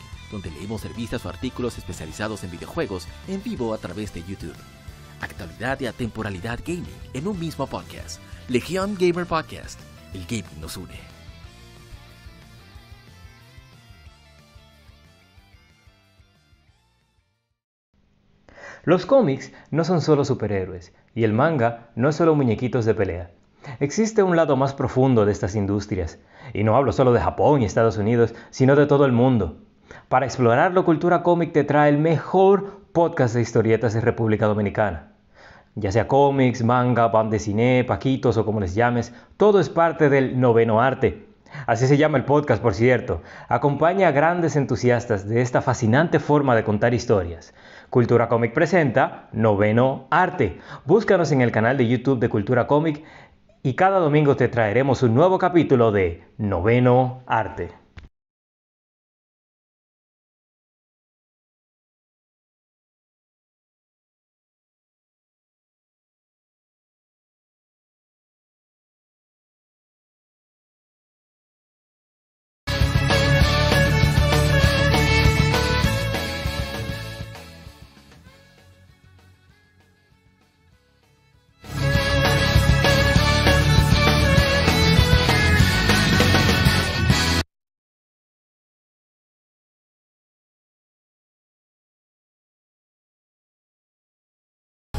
[SPEAKER 2] donde leemos revistas o artículos especializados en videojuegos en vivo a través de YouTube. Actualidad y atemporalidad gaming en un mismo podcast. Legion Gamer Podcast. El gaming nos une.
[SPEAKER 5] Los cómics no son solo superhéroes y el manga no es solo muñequitos de pelea. Existe un lado más profundo de estas industrias, y no hablo solo de Japón y Estados Unidos, sino de todo el mundo. Para explorarlo, Cultura Cómic te trae el mejor podcast de historietas de República Dominicana. Ya sea cómics, manga, band de cine, paquitos o como les llames, todo es parte del noveno arte. Así se llama el podcast, por cierto. Acompaña a grandes entusiastas de esta fascinante forma de contar historias. Cultura Cómic presenta Noveno Arte. Búscanos en el canal de YouTube de Cultura Cómic y cada domingo te traeremos un nuevo capítulo de Noveno Arte.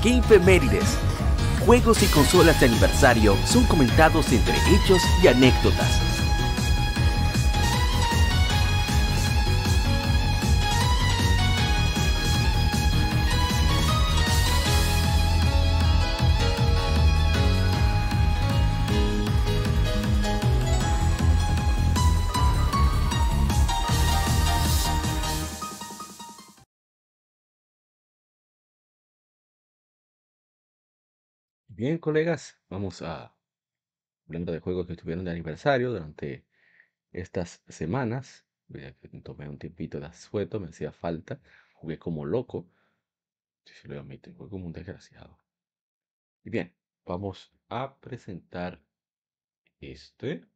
[SPEAKER 2] Gamefemérides. Juegos y consolas de aniversario son comentados entre hechos y anécdotas.
[SPEAKER 1] Bien, colegas, vamos a hablando de juegos que estuvieron de aniversario durante estas semanas. Tomé un tiempito de asueto, me hacía falta. Jugué como loco. Si se lo admito, jugué como un desgraciado. Y bien, vamos a presentar este.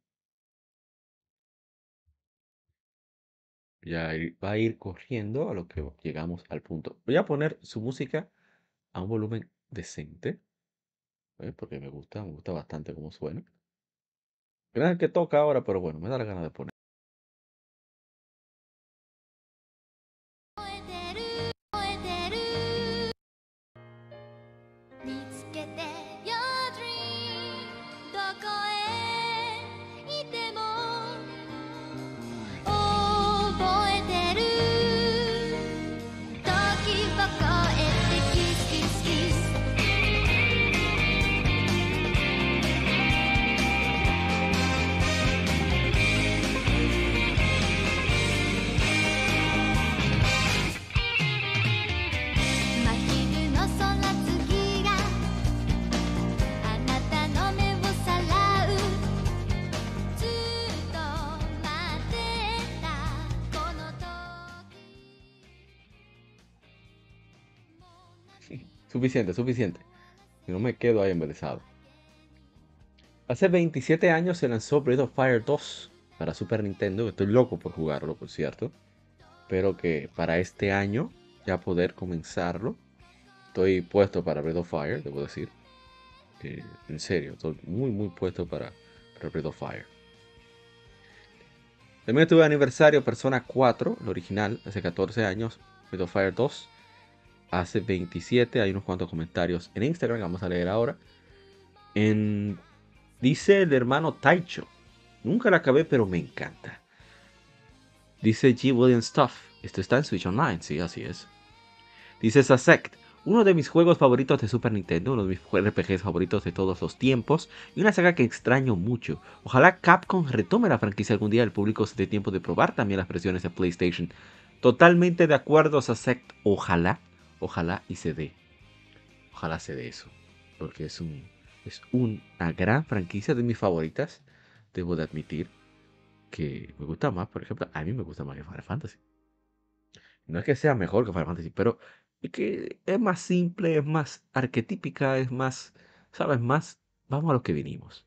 [SPEAKER 1] Ya va a ir corriendo a lo que llegamos al punto. Voy a poner su música a un volumen decente. ¿Eh? porque me gusta, me gusta bastante cómo suena. El que toca ahora, pero bueno, me da la gana de poner. Suficiente, suficiente. Si no me quedo ahí embelesado. Hace 27 años se lanzó Breath of Fire 2 para Super Nintendo. Estoy loco por jugarlo, por cierto. Espero que para este año ya poder comenzarlo. Estoy puesto para Breath of Fire, debo decir. Eh, en serio, estoy muy, muy puesto para, para Breath of Fire. También estuve de aniversario Persona 4, el original, hace 14 años. Breath of Fire 2, hace 27. Hay unos cuantos comentarios en Instagram que vamos a leer ahora. En, dice el hermano Taicho. Nunca la acabé, pero me encanta. Dice G. William Stuff. Esto está en Switch Online, sí, así es. Dice Sasect. Uno de mis juegos favoritos de Super Nintendo, uno de mis RPGs favoritos de todos los tiempos, y una saga que extraño mucho. Ojalá Capcom retome la franquicia algún día, el público se dé tiempo de probar también las versiones de PlayStation. Totalmente de acuerdo, Sasect. Ojalá, ojalá y se dé. Ojalá se dé eso. Porque es, un, es una gran franquicia de mis favoritas. Debo de admitir que me gusta más, por ejemplo, a mí me gusta más que Final Fantasy. No es que sea mejor que Final Fantasy, pero es que es más simple, es más arquetípica, es más, ¿sabes? Más, vamos a lo que vinimos.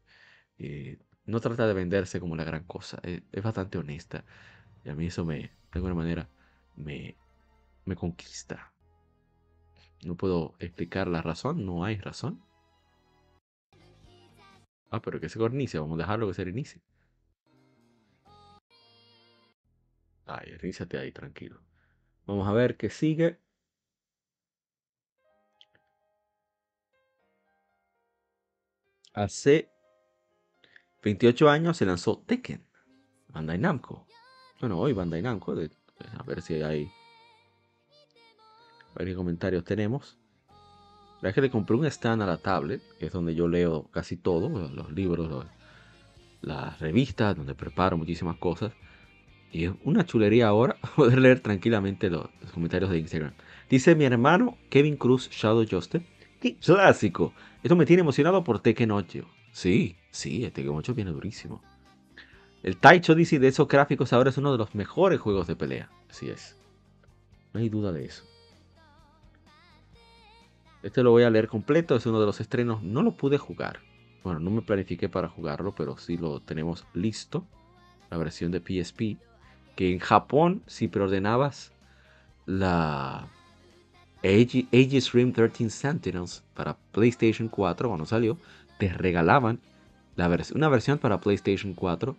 [SPEAKER 1] Eh, no trata de venderse como la gran cosa, es, es bastante honesta. Y a mí eso me, de alguna manera, me, me conquista. No puedo explicar la razón, no hay razón. Ah, pero que se inicie, vamos a dejarlo que se inicie. Ay, rízate ahí, tranquilo. Vamos a ver qué sigue. Hace 28 años se lanzó Tekken. Bandai Namco. Bueno, hoy Bandai Namco. a ver si hay. A ver qué comentarios tenemos. La que le compré un stand a la tablet, es donde yo leo casi todo, los libros, las revistas, donde preparo muchísimas cosas. Y es una chulería ahora poder leer tranquilamente los, comentarios de Instagram. Dice mi hermano Kevin Cruz Shadow Justice. ¡Qué clásico! Esto me tiene emocionado por Tekken 8. Sí, sí, el Tekken 8 viene durísimo. El Taicho dice de esos gráficos ahora es uno de los mejores juegos de pelea. Así es. No hay duda de eso. Este lo voy a leer completo, es uno de los estrenos. No lo pude jugar. Bueno, no me planifiqué para jugarlo, pero sí lo tenemos listo. La versión de PSP. Que en Japón, si preordenabas la Age- Aegis Rim 13 Sentinels para PlayStation 4 cuando salió, te regalaban una versión para PlayStation 4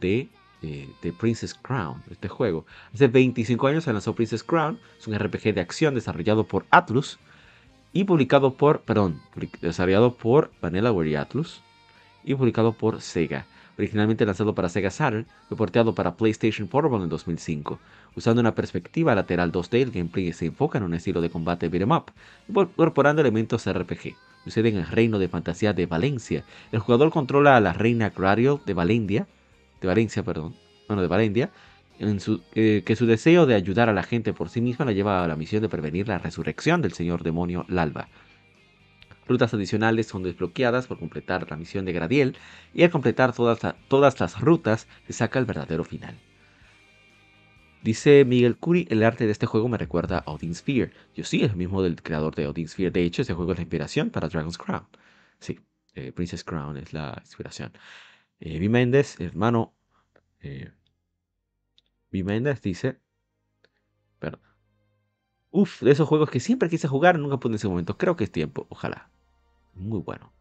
[SPEAKER 1] de, eh, de Princess Crown, este juego. Hace 25 años se lanzó Princess Crown, es un RPG de acción desarrollado por Atlus y publicado por, perdón, desarrollado por Vanillaware y Atlus y publicado por Sega. Originalmente lanzado para Sega Saturn, fue porteado para PlayStation Portable en 2005. Usando una perspectiva lateral 2D, el gameplay se enfoca en un estilo de combate beat'em up, incorporando elementos RPG. Sucede en el reino de fantasía de Valencia. El jugador controla a la reina Gradiel de de Valencia, perdón, bueno, de Valendia, eh, que su deseo de ayudar a la gente por sí misma la lleva a la misión de prevenir la resurrección del señor demonio Lalba. Rutas adicionales son desbloqueadas por completar la misión de Gradiel y al completar todas, todas las rutas se saca el verdadero final. Dice Miguel Curi, el arte de este juego me recuerda a Odin Sphere. Yo sí, es el mismo del creador de Odin Sphere. De hecho, ese juego es la inspiración para Dragon's Crown. Sí, eh, Princess Crown es la inspiración. Eh, Méndez, hermano. Eh, Vi Méndez dice. Perdón. Uf, de esos juegos que siempre quise jugar, nunca pude en ese momento. Creo que es tiempo, ojalá. Muy bueno.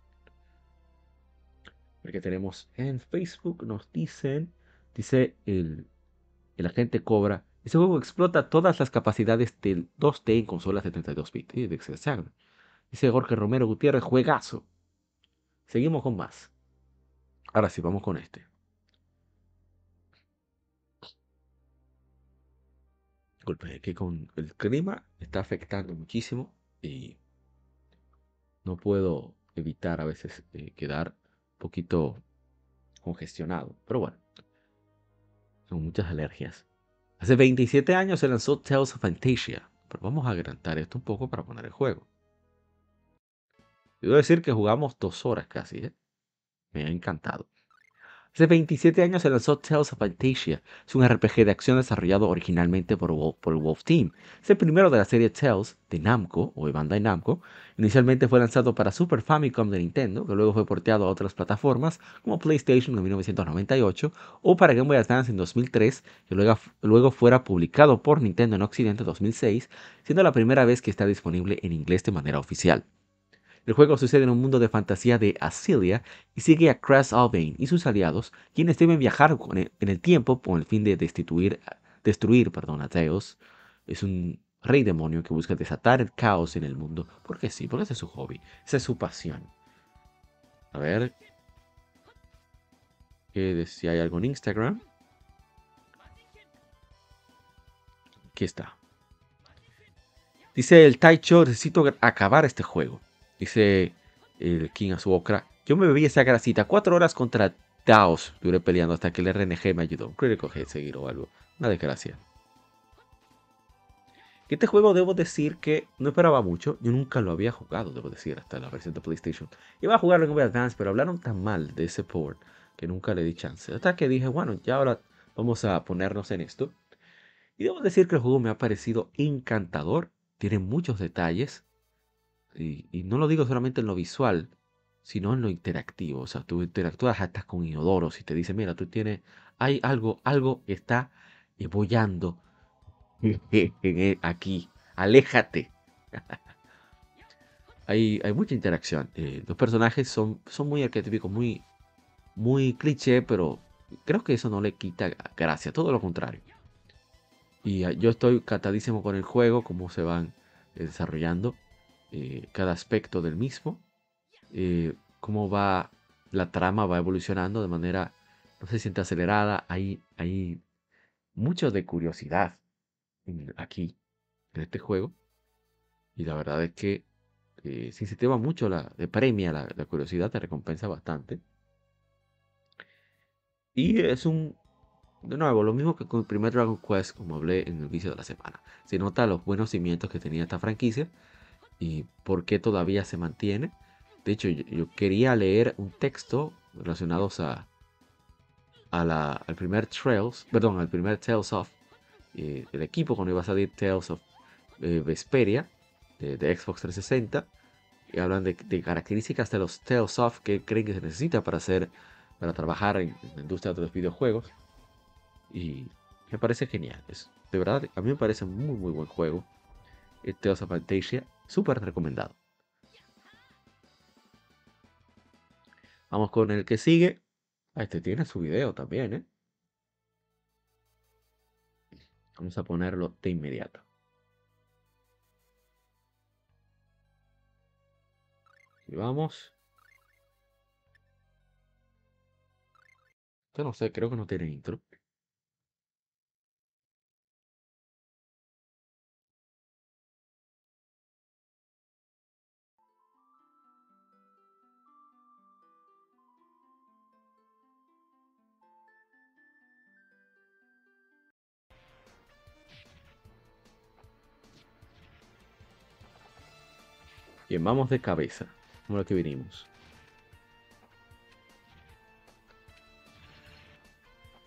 [SPEAKER 1] Porque tenemos en Facebook, nos dicen. Dice el, el agente Cobra. Ese juego explota todas las capacidades del 2D en consolas de 32 bits. eh, de. Dice Jorge Romero Gutiérrez, juegazo. Seguimos con más. Ahora sí, vamos con este. Disculpe, es que con el clima está afectando muchísimo y no puedo evitar a veces eh, quedar un poquito congestionado. Pero bueno, son muchas alergias. Hace 27 años se lanzó Tales of Fantasia, pero vamos a adelantar esto un poco para poner el juego. Debo decir que jugamos dos horas casi, ¿eh? Me ha encantado. Hace 27 años se lanzó Tales of Fantasia. Es un RPG de acción desarrollado originalmente por, Wolf, Wolf Team. Es el primero de la serie Tales de Namco o de Bandai Namco. Inicialmente fue lanzado para Super Famicom de Nintendo, que luego fue porteado a otras plataformas como PlayStation en 1998 o para Game Boy Advance en 2003, que luego, luego fuera publicado por Nintendo en Occidente en 2006, siendo la primera vez que está disponible en inglés de manera oficial. El juego sucede en un mundo de fantasía de Asilia y sigue a Crash Albain y sus aliados, quienes deben viajar en el tiempo con el fin de destituir, destruir perdón, a Zeus. Es un rey demonio que busca desatar el caos en el mundo. Porque sí, porque ese es su hobby, esa es su pasión. A ver. ¿qué de- si hay algo en Instagram. Aquí está. Dice el Taicho, necesito acabar este juego. Dice el King Azuokra. Yo me bebí esa grasita. Cuatro horas contra Taos. Duré peleando hasta que el RNG me ayudó. Que cogí seguir o algo. Una desgracia. Este juego debo decir que no esperaba mucho. Yo nunca lo había jugado, debo decir, hasta la versión PlayStation. Iba a jugarlo en Game Advance, pero hablaron tan mal de ese port que nunca le di chance. Hasta que dije, bueno, ya ahora vamos a ponernos en esto. Y debo decir que el juego me ha parecido encantador. Tiene muchos detalles. Y, no lo digo solamente en lo visual, sino en lo interactivo. O sea, tú interactúas hasta con inodoros y te dice, mira, tú tienes, hay algo, algo está bollando e- aquí. Aléjate. hay, hay mucha interacción. Eh, los personajes son, son muy arquetípicos, muy, muy cliché, pero creo que eso no le quita gracia, todo lo contrario. Y ah, yo estoy catadísimo con el juego, cómo se van desarrollando eh, cada aspecto del mismo, eh, cómo va la trama, va evolucionando de manera, no se siente acelerada, hay, hay mucho de curiosidad aquí, en este juego, y la verdad es que eh, se incentiva mucho, la, premia la, la curiosidad, te recompensa bastante. Y es un, de nuevo, lo mismo que con el primer Dragon Quest, como hablé en el vicio de la semana. Se nota los buenos cimientos que tenía esta franquicia y por qué todavía se mantiene. De hecho, yo, quería leer un texto relacionados a, a la, al primer Trails, perdón, al primer Tales of, eh, el equipo cuando iba a salir Tales of eh, Vesperia de, Xbox 360. Y hablan de, características de los Tales of que creen que se necesita para hacer, para trabajar en, la industria de los videojuegos. Y me parece genial. Es, de verdad, a mí me parece muy, muy buen juego. Tales of Fantasia, súper recomendado. Vamos con el que sigue. Ah, este tiene su video también, ¿eh? Vamos a ponerlo de inmediato. Y vamos. Yo no sé, creo que no tiene intro. Bien, vamos de cabeza. Como lo que vinimos.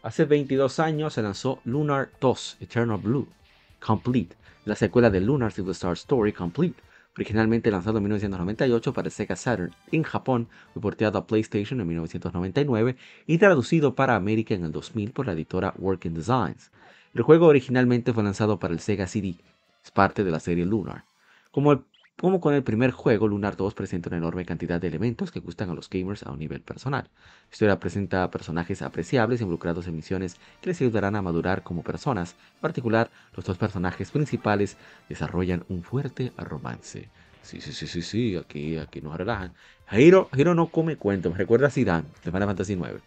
[SPEAKER 1] Hace 22 años se lanzó Lunar 2 Eternal Blue Complete, la secuela de Lunar Silver Star Story Complete. Originalmente lanzado en 1998 para Sega Saturn en Japón, fue porteado a PlayStation en 1999 y traducido para América en el 2000 por la editora Working Designs. El juego originalmente fue lanzado para el Sega CD, es parte de la serie Lunar. Como, el- como con el primer juego, Lunar 2 presenta una enorme cantidad de elementos que gustan a los gamers a un nivel personal. La historia presenta personajes apreciables involucrados en misiones que les ayudarán a madurar como personas. En particular, los dos personajes principales desarrollan un fuerte romance. Sí, sí, sí, sí, sí, aquí, aquí nos relajan. Hiro, Hiro no come cuento, me recuerda a Zidane de Final Fantasy IX.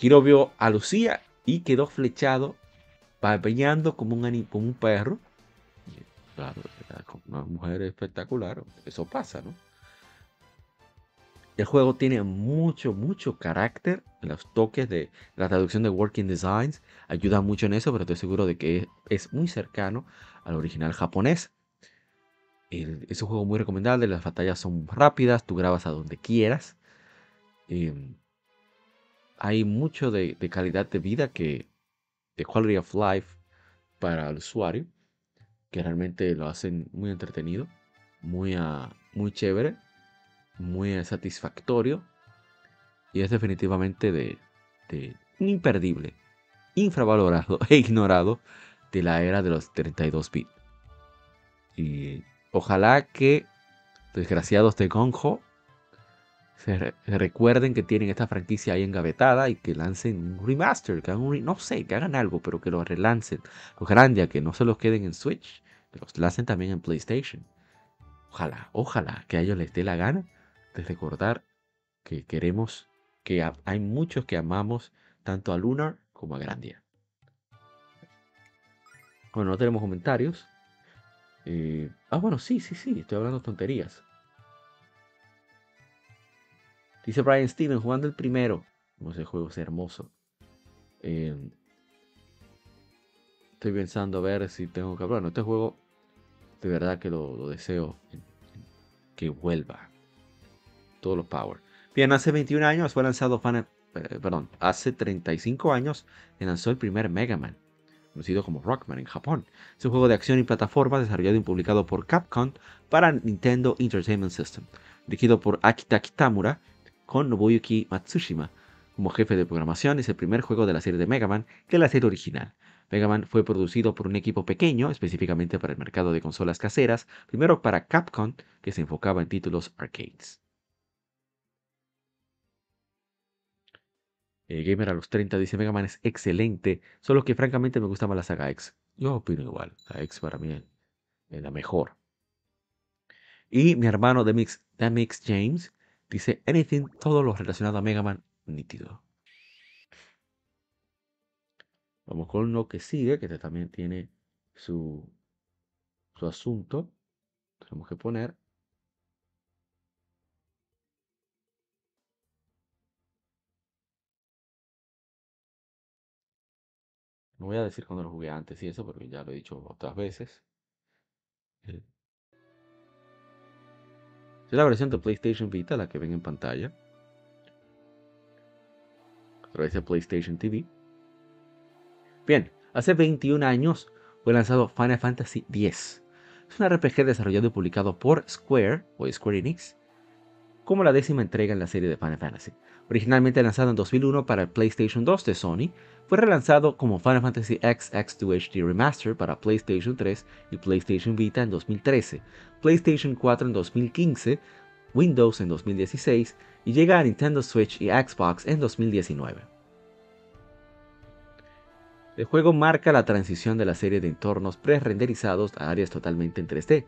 [SPEAKER 1] Hiro vio a Lucía y quedó flechado, babeando como un, como un perro. Claro, era una mujer espectacular. Eso pasa, ¿no? El juego tiene mucho, mucho carácter. Los toques de la traducción de Working Designs ayuda mucho en eso, pero estoy seguro de que es muy cercano al original japonés. Es un juego muy recomendable. Las batallas son rápidas, tú grabas a donde quieras. Em, hay mucho de, de calidad de vida que, de quality of life para el usuario, que realmente lo hacen muy entretenido, muy, ah, muy chévere, muy satisfactorio y es definitivamente de, de imperdible, infravalorado e ignorado de la era de los 32 bits. Y ojalá que desgraciados de Gonjo recuerden que tienen esta franquicia ahí engavetada y que lancen un remaster, que hagan un re- no sé, que hagan algo, pero que lo relancen. Los Grandia, que no se los queden en Switch, que los lancen también en PlayStation. Ojalá, ojalá que a ellos les dé la gana de recordar que queremos, que ha- hay muchos que amamos tanto a Lunar como a Grandia. Bueno, no tenemos comentarios. Eh, ah, bueno, sí, sí, sí, estoy hablando tonterías. Dice Brian Steven jugando el primero. Ese juego es hermoso. Eh, estoy pensando a ver si tengo que hablar. Bueno, este juego de verdad que lo, lo deseo que vuelva. Todos los power. Bien, hace 21 años fue lanzado eh, perdón, hace 35 años se lanzó el primer Mega Man, conocido como Rockman en Japón. Es un juego de acción y plataforma desarrollado y publicado por Capcom para Nintendo Entertainment System, dirigido por Akita Kitamura con Nobuyuki Matsushima como jefe de programación. Es el primer juego de la serie de Mega Man que la serie original. Mega Man fue producido por un equipo pequeño, específicamente para el mercado de consolas caseras, primero para Capcom, que se enfocaba en títulos arcades. Eh, Gamer a los 30 dice Mega Man es excelente, solo que francamente me gusta más la saga X. Yo opino igual, la X para mí es la mejor. Y mi hermano Demix, Demix James dice anything, todo lo relacionado a Mega Man, nítido. Vamos con lo que sigue, que este también tiene su, su asunto. Tenemos que poner. No voy a decir cuando lo jugué antes y eso, porque ya lo he dicho otras veces. Es la versión de PlayStation Vita, la que ven en pantalla. A través de PlayStation TV. Bien, hace 21 años fue lanzado Final Fantasy X. Es un RPG desarrollado y publicado por Square o Square Enix como la décima entrega en la serie de Final Fantasy. Originalmente lanzado en 2001 para el PlayStation 2 de Sony, fue relanzado como Final Fantasy X X2 HD Remaster para PlayStation 3 y PlayStation Vita en 2013, PlayStation 4 en 2015, Windows en 2016 y llega a Nintendo Switch y Xbox en 2019. El juego marca la transición de la serie de entornos pre-renderizados a áreas totalmente en 3D,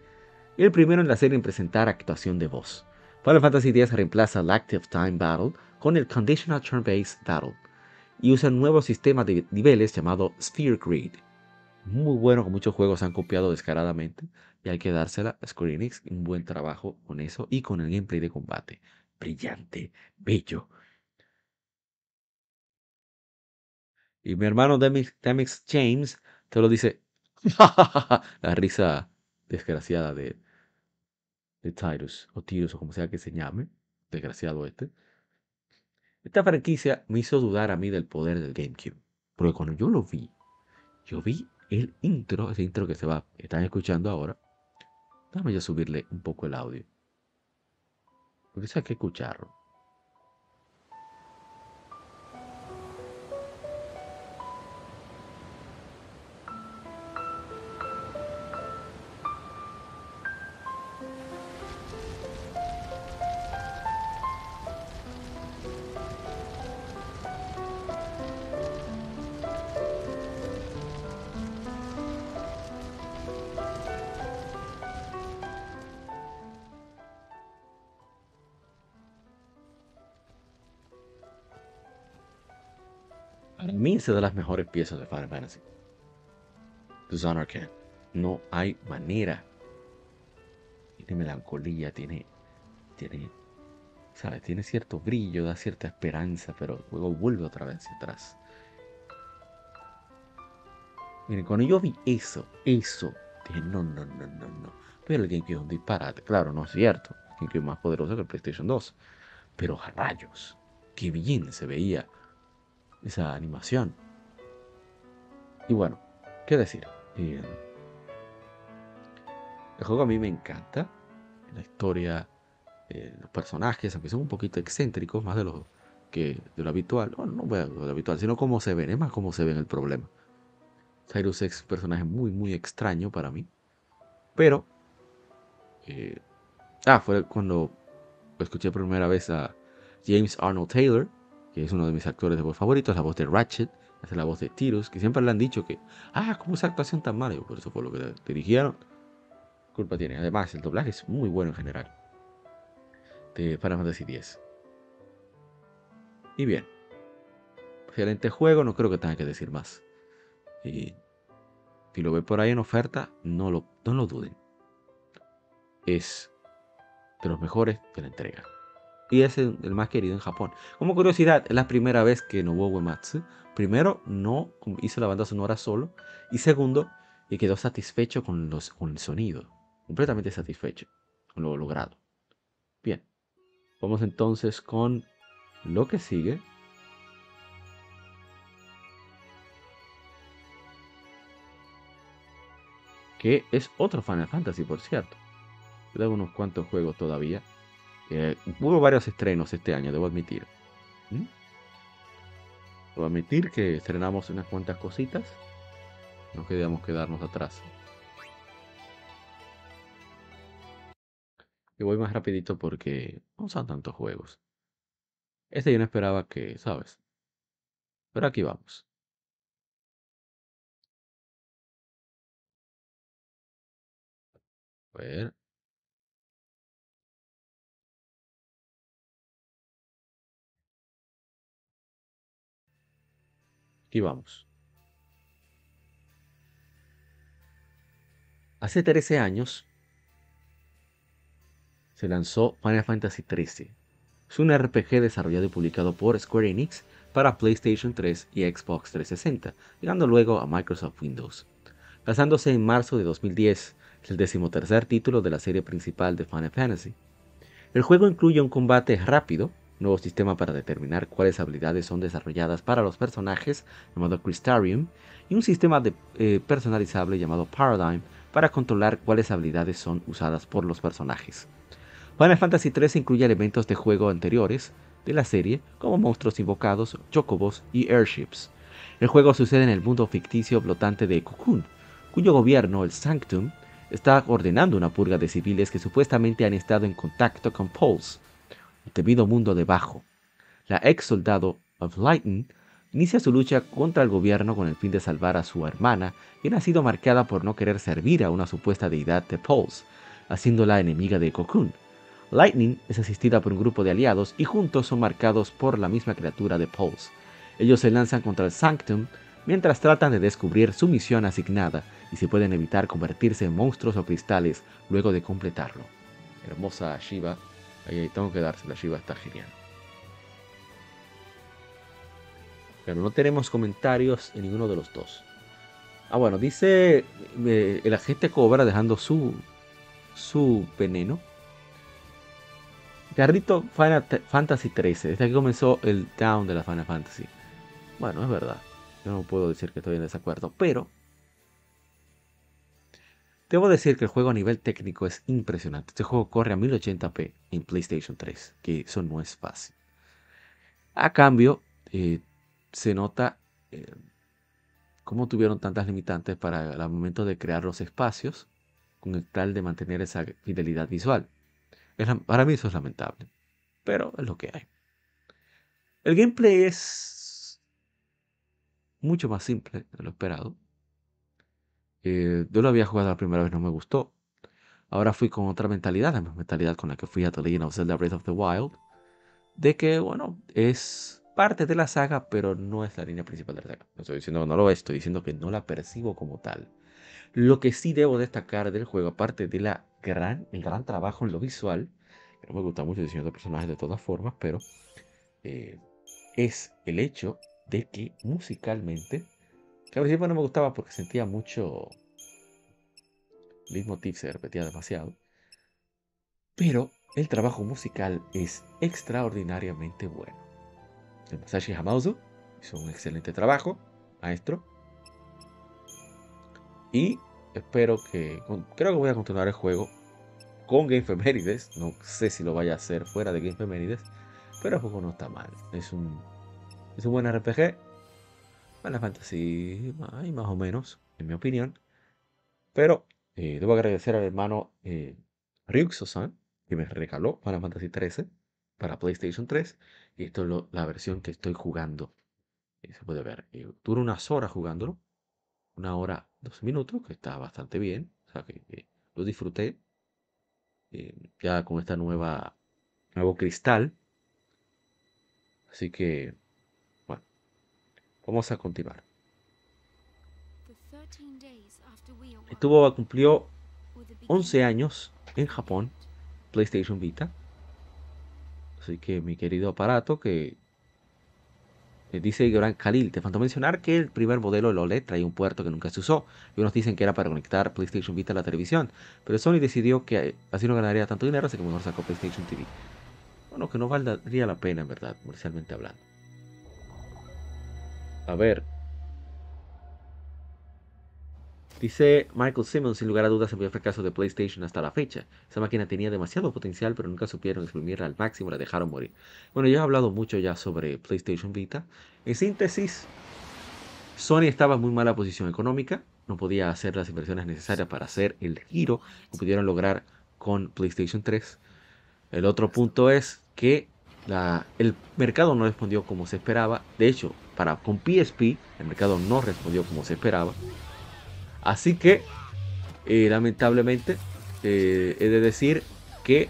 [SPEAKER 1] y el primero en la serie en presentar actuación de voz. Final Fantasy X reemplaza el Active Time Battle con el Conditional Turn-Based Battle y usa un nuevo sistema de niveles llamado Sphere Grid. Muy bueno que muchos juegos han copiado descaradamente y hay que dársela a Square Enix. Un buen trabajo con eso y con el gameplay de combate. Brillante, bello. Y mi hermano Demix, Demix James te lo dice. la risa desgraciada de, de Tyrus, o Tyrus, o como sea que se llame, desgraciado este. Esta franquicia me hizo dudar a mí del poder del GameCube. Porque cuando yo lo vi, yo vi el intro, ese intro que se va, están escuchando ahora. Déjame yo subirle un poco el audio. Porque eso hay que escucharlo. Es de las mejores piezas de Final Fantasy. Dishonored Can. No hay manera. Tiene melancolía, tiene. Tiene. ¿Sabes? Tiene cierto brillo, da cierta esperanza, pero luego vuelve otra vez hacia atrás. Miren, cuando yo vi eso, eso, dije, no, no, no, no, no. Pero el GameCube es un disparate. Claro, no es cierto. El GameCube es más poderoso que el PlayStation 2. Pero rayos, qué bien se veía esa animación. Y bueno, ¿qué decir? Eh, el juego a mí me encanta. La historia, eh, los personajes, aunque son un poquito excéntricos, más de lo que de lo habitual. Bueno, no de lo habitual, sino cómo se ven, es más cómo se ven el problema. Cyrus es un personaje muy, muy extraño para mí. Pero. eh, ah, fue cuando escuché por primera vez a James Arnold Taylor, que es uno de mis actores de voz favoritos, la voz de Ratchet, hace la voz de Tyrus, que siempre le han dicho que, ah, ¿cómo esa actuación tan mala? Y por eso fue lo que dirigieron. Culpa tiene. Además, el doblaje es muy bueno en general. De Final Fantasy X. Y bien. Excelente juego, no creo que tenga que decir más. Y si lo ve por ahí en oferta, no lo, no lo duden. Es de los mejores de la entrega. Y es el, más querido en Japón. Como curiosidad, es la primera vez que Nobuo Uematsu, primero, no hizo la banda sonora solo. Y segundo, y quedó satisfecho con, los, con el sonido. Completamente satisfecho con lo logrado. Bien. Vamos entonces con lo que sigue. Que es otro Final Fantasy, por cierto. Unos cuantos juegos todavía. Hubo varios estrenos este año, debo admitir. ¿Mm? Debo admitir que estrenamos unas cuantas cositas. No queríamos quedarnos atrás. Y voy más rapidito porque no son tantos juegos. Este yo no esperaba que, ¿sabes? Pero aquí vamos. A ver. Aquí vamos. Hace 13 años se lanzó Final Fantasy XIII. Es un RPG desarrollado y publicado por Square Enix para PlayStation 3 y Xbox 360, llegando luego a Microsoft Windows. Lanzándose en marzo de 2010, es el decimotercer título de la serie principal de Final Fantasy. El juego incluye un combate rápido, nuevo sistema para determinar cuáles habilidades son desarrolladas para los personajes llamado Crystarium y un sistema de, eh, personalizable llamado Paradigm para controlar cuáles habilidades son usadas por los personajes. Final Fantasy III incluye elementos de juego anteriores de la serie, como monstruos invocados, chocobos y airships. El juego sucede en el mundo ficticio flotante de Cocoon, cuyo gobierno, el Sanctum, está ordenando una purga de civiles que supuestamente han estado en contacto con Pulse, el temido mundo debajo. La ex soldado of Lightning inicia su lucha contra el gobierno con el fin de salvar a su hermana, quien ha sido marcada por no querer servir a una supuesta deidad de Pulse, haciéndola enemiga de Cocoon. Lightning es asistida por un grupo de aliados y juntos son marcados por la misma criatura de Pulse. Ellos se lanzan contra el Sanctum mientras tratan de descubrir su misión asignada y si pueden evitar convertirse en monstruos o cristales luego de completarlo. Hermosa Shiva, ahí tengo que dársela, Shiva está genial. Pero no tenemos comentarios en ninguno de los dos. Ah, bueno, dice eh, el agente Cobra dejando su, su veneno. Carrito Final Fantasy 13, desde que comenzó el down de la Final Fantasy. Bueno, es verdad. Yo no puedo decir que estoy en desacuerdo, pero debo decir que el juego a nivel técnico es impresionante. Este juego corre a 1080p en PlayStation 3, que eso no es fácil. A cambio, eh, se nota eh, cómo tuvieron tantas limitantes para el momento de crear los espacios con el tal de mantener esa fidelidad visual. Para mí eso es lamentable, pero es lo que hay. El gameplay es mucho más simple de lo esperado. Eh, yo lo había jugado la primera vez, no me gustó. Ahora fui con otra mentalidad, la misma mentalidad con la que fui a The Legend of Zelda Breath of the Wild, de que, bueno, es parte de la saga, pero no es la línea principal de la saga. No estoy diciendo que no lo es, estoy diciendo que no la percibo como tal. Lo que sí debo destacar del juego, aparte de la gran, el gran trabajo en lo visual, que no me gusta mucho el diseño de personajes de todas formas, pero eh, es el hecho de que musicalmente, que al principio no me gustaba porque sentía mucho leitmotiv, se repetía demasiado, pero el trabajo musical es extraordinariamente bueno. El Masashi Hamauzu Hizo un excelente trabajo, maestro. Y espero que. Creo que voy a continuar el juego con Game Femérides. No sé si lo vaya a hacer fuera de Game Femérides. Pero el juego no está mal. Es un. Es un buen RPG. Final Fantasy. Ay, más o menos, en mi opinión. Pero eh, debo agradecer al hermano eh, Ryuxo-san que me regaló Final Fantasy 13 para PlayStation 3. Y esto es la versión que estoy jugando. Eh, se puede ver. eh, dura unas horas jugándolo. Una hora, dos minutos, que está bastante bien. O sea que, que lo disfruté. eh, ya con esta nueva. Nuevo cristal. Así que. Vamos a continuar. Estuvo, cumplió 11 años en Japón, PlayStation Vita. Así que mi querido aparato que eh, dice Gran Khalil, te faltó mencionar que el primer modelo del OLED traía un puerto que nunca se usó. Y unos dicen que era para conectar PlayStation Vita a la televisión. Pero Sony decidió que así no ganaría tanto dinero, así que mejor sacó PlayStation TV. Bueno, que no valdría la pena, en verdad, comercialmente hablando. A ver. Dice Michael Simmons, sin lugar a dudas, el mayor fracaso de PlayStation hasta la fecha. Esa máquina tenía demasiado potencial, pero nunca supieron exprimirla al máximo, la dejaron morir. Bueno, yo he hablado mucho ya sobre PlayStation Vita. En síntesis, Sony estaba en muy mala posición económica, no podía hacer las inversiones necesarias para hacer el giro que pudieron lograr con PlayStation 3. El otro punto es que el mercado no respondió como se esperaba. De hecho, para, con PSP, el mercado no respondió como se esperaba. Así que, eh, lamentablemente, eh, he de decir que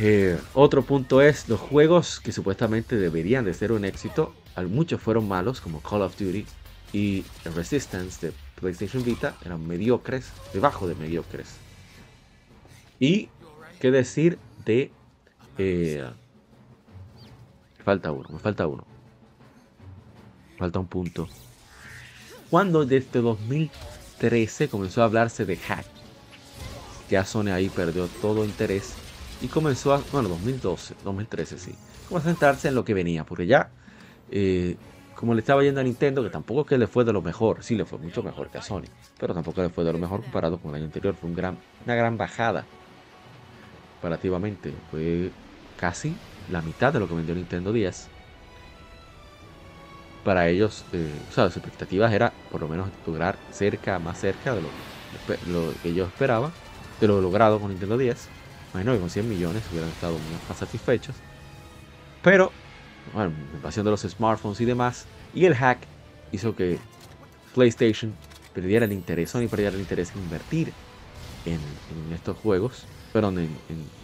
[SPEAKER 1] eh, otro punto es los juegos que supuestamente deberían de ser un éxito. Muchos fueron malos, como Call of Duty y Resistance de PlayStation Vita. Eran mediocres, debajo de mediocres. Y qué decir de... eh, falta uno, me falta uno. Falta un punto. Cuando desde 2013 comenzó a hablarse de hack, ya Sony ahí perdió todo interés y comenzó a, bueno, 2012, 2013 sí, comenzó a centrarse en lo que venía, porque ya, eh, como le estaba yendo a Nintendo, que tampoco que le fue de lo mejor, sí le fue mucho mejor que a Sony, pero tampoco le fue de lo mejor comparado con el año anterior, fue un gran, una gran bajada comparativamente, fue casi la mitad de lo que vendió Nintendo 10 para ellos, eh, o sea, las expectativas era por lo menos lograr cerca, más cerca de lo, que yo esperaba, de lo logrado con Nintendo 10. Imagino que con 100 millones hubieran estado más satisfechos. Pero, bueno, la invasión de los smartphones y demás, y el hack hizo que PlayStation perdiera el interés, Sony perdiera el interés en invertir en, estos juegos, perdón, en-